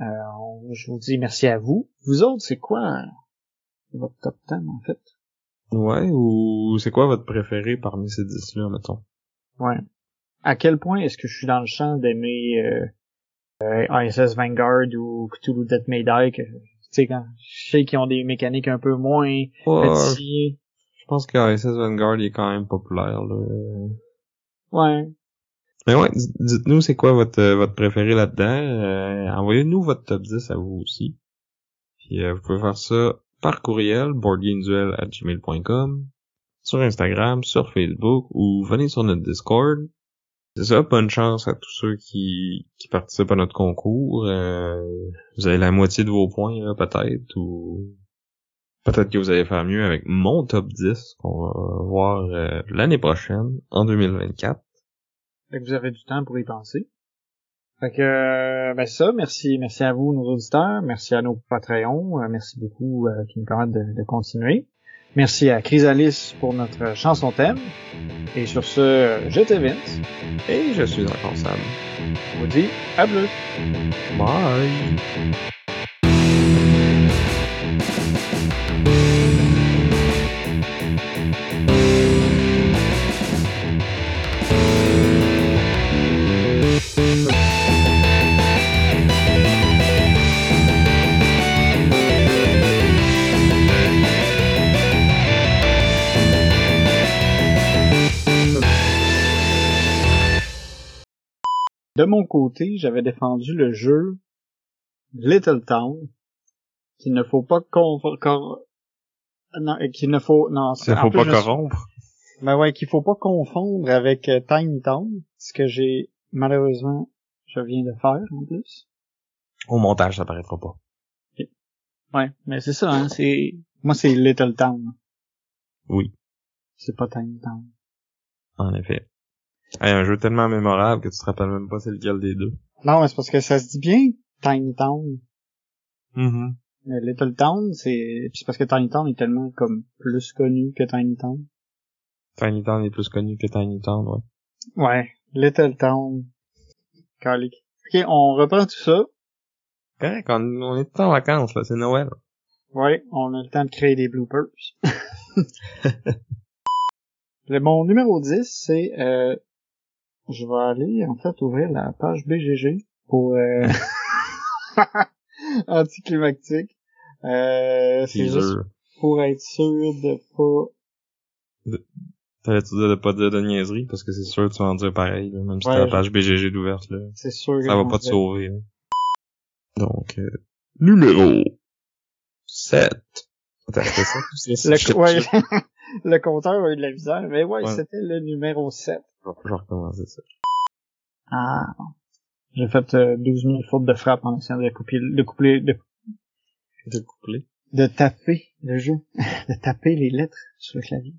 Euh, on- je vous dis merci à vous. Vous autres, c'est quoi euh, votre top 10, en fait? Ouais, ou c'est quoi votre préféré parmi ces 10 là, mettons? Ouais. À quel point est-ce que je suis dans le champ d'aimer euh, euh, ISS Vanguard ou Cthulhu Death May Die que, tu sais, quand je sais qu'ils ont des mécaniques un peu moins je pense que ISS Vanguard il est quand même populaire, là. Ouais. Mais ouais, dites-nous c'est quoi votre euh, votre préféré là-dedans? Euh, Envoyez-nous votre top 10 à vous aussi. Puis euh, vous pouvez faire ça par courriel, boardgameduel@gmail.com, sur Instagram, sur Facebook, ou venez sur notre Discord. C'est ça, bonne chance à tous ceux qui, qui participent à notre concours. Euh, vous avez la moitié de vos points, là, peut-être, ou peut-être que vous allez faire mieux avec mon top 10 qu'on va voir euh, l'année prochaine, en 2024. Fait que vous avez du temps pour y penser. Fait que, euh, ben ça, merci, merci à vous, nos auditeurs, merci à nos Patreons, euh, merci beaucoup euh, qui nous permettent de, de continuer. Merci à Chrysalis pour notre chanson thème. Et sur ce, j'étais Vince. Et je suis encore Sam. On vous dit à bleu. Bye! De mon côté, j'avais défendu le jeu Little Town, qu'il ne faut pas con... cor- Non, qu'il ne faut... Non, Il en faut plus, pas me suis- corrompre. Ben ouais, qu'il faut pas confondre avec euh, Tiny Town, ce que j'ai malheureusement je viens de faire en plus. Au montage, ça paraîtra pas. Ouais, mais c'est ça, hein, c'est moi c'est Little Town, Oui, c'est pas Tiny Town. en effet. Hey, un jeu tellement mémorable que tu te rappelles même pas c'est lequel des deux. Non, mais c'est parce que ça se dit bien Tiny Town. Mm-hmm. Mais Little Town, c'est c'est parce que Tiny Town est tellement comme plus connu que Tiny Town. Tiny Town est plus connu que Tiny Town, ouais. Ouais, Little Town. Calique. Ok, on reprend tout ça. Correct, on, on est en vacances, là, c'est Noël. Ouais, on a le temps de créer des bloopers. le mon numéro 10, c'est euh, je vais aller en fait ouvrir la page BGG pour euh, anticlimactique. Euh, c'est juste pour être sûr de pas T'allais-tu dire de pas dire de niaiserie, parce que c'est sûr que tu vas en dire pareil, là, même si Ouais, t'as la page BGG d'ouverte, là. c'est sûr que Ça va pas te sauver, là. Donc, euh, numéro 7. Attends, ça? Le, ouais, le compteur a eu de la misère, mais ouais, Ouais. c'était le numéro 7. Je recommencer ça. Ah. J'ai fait euh, 12 000 fautes de frappe en essayant de couper, de couper, de, De coupler. de taper le jeu, de taper les lettres sur le clavier.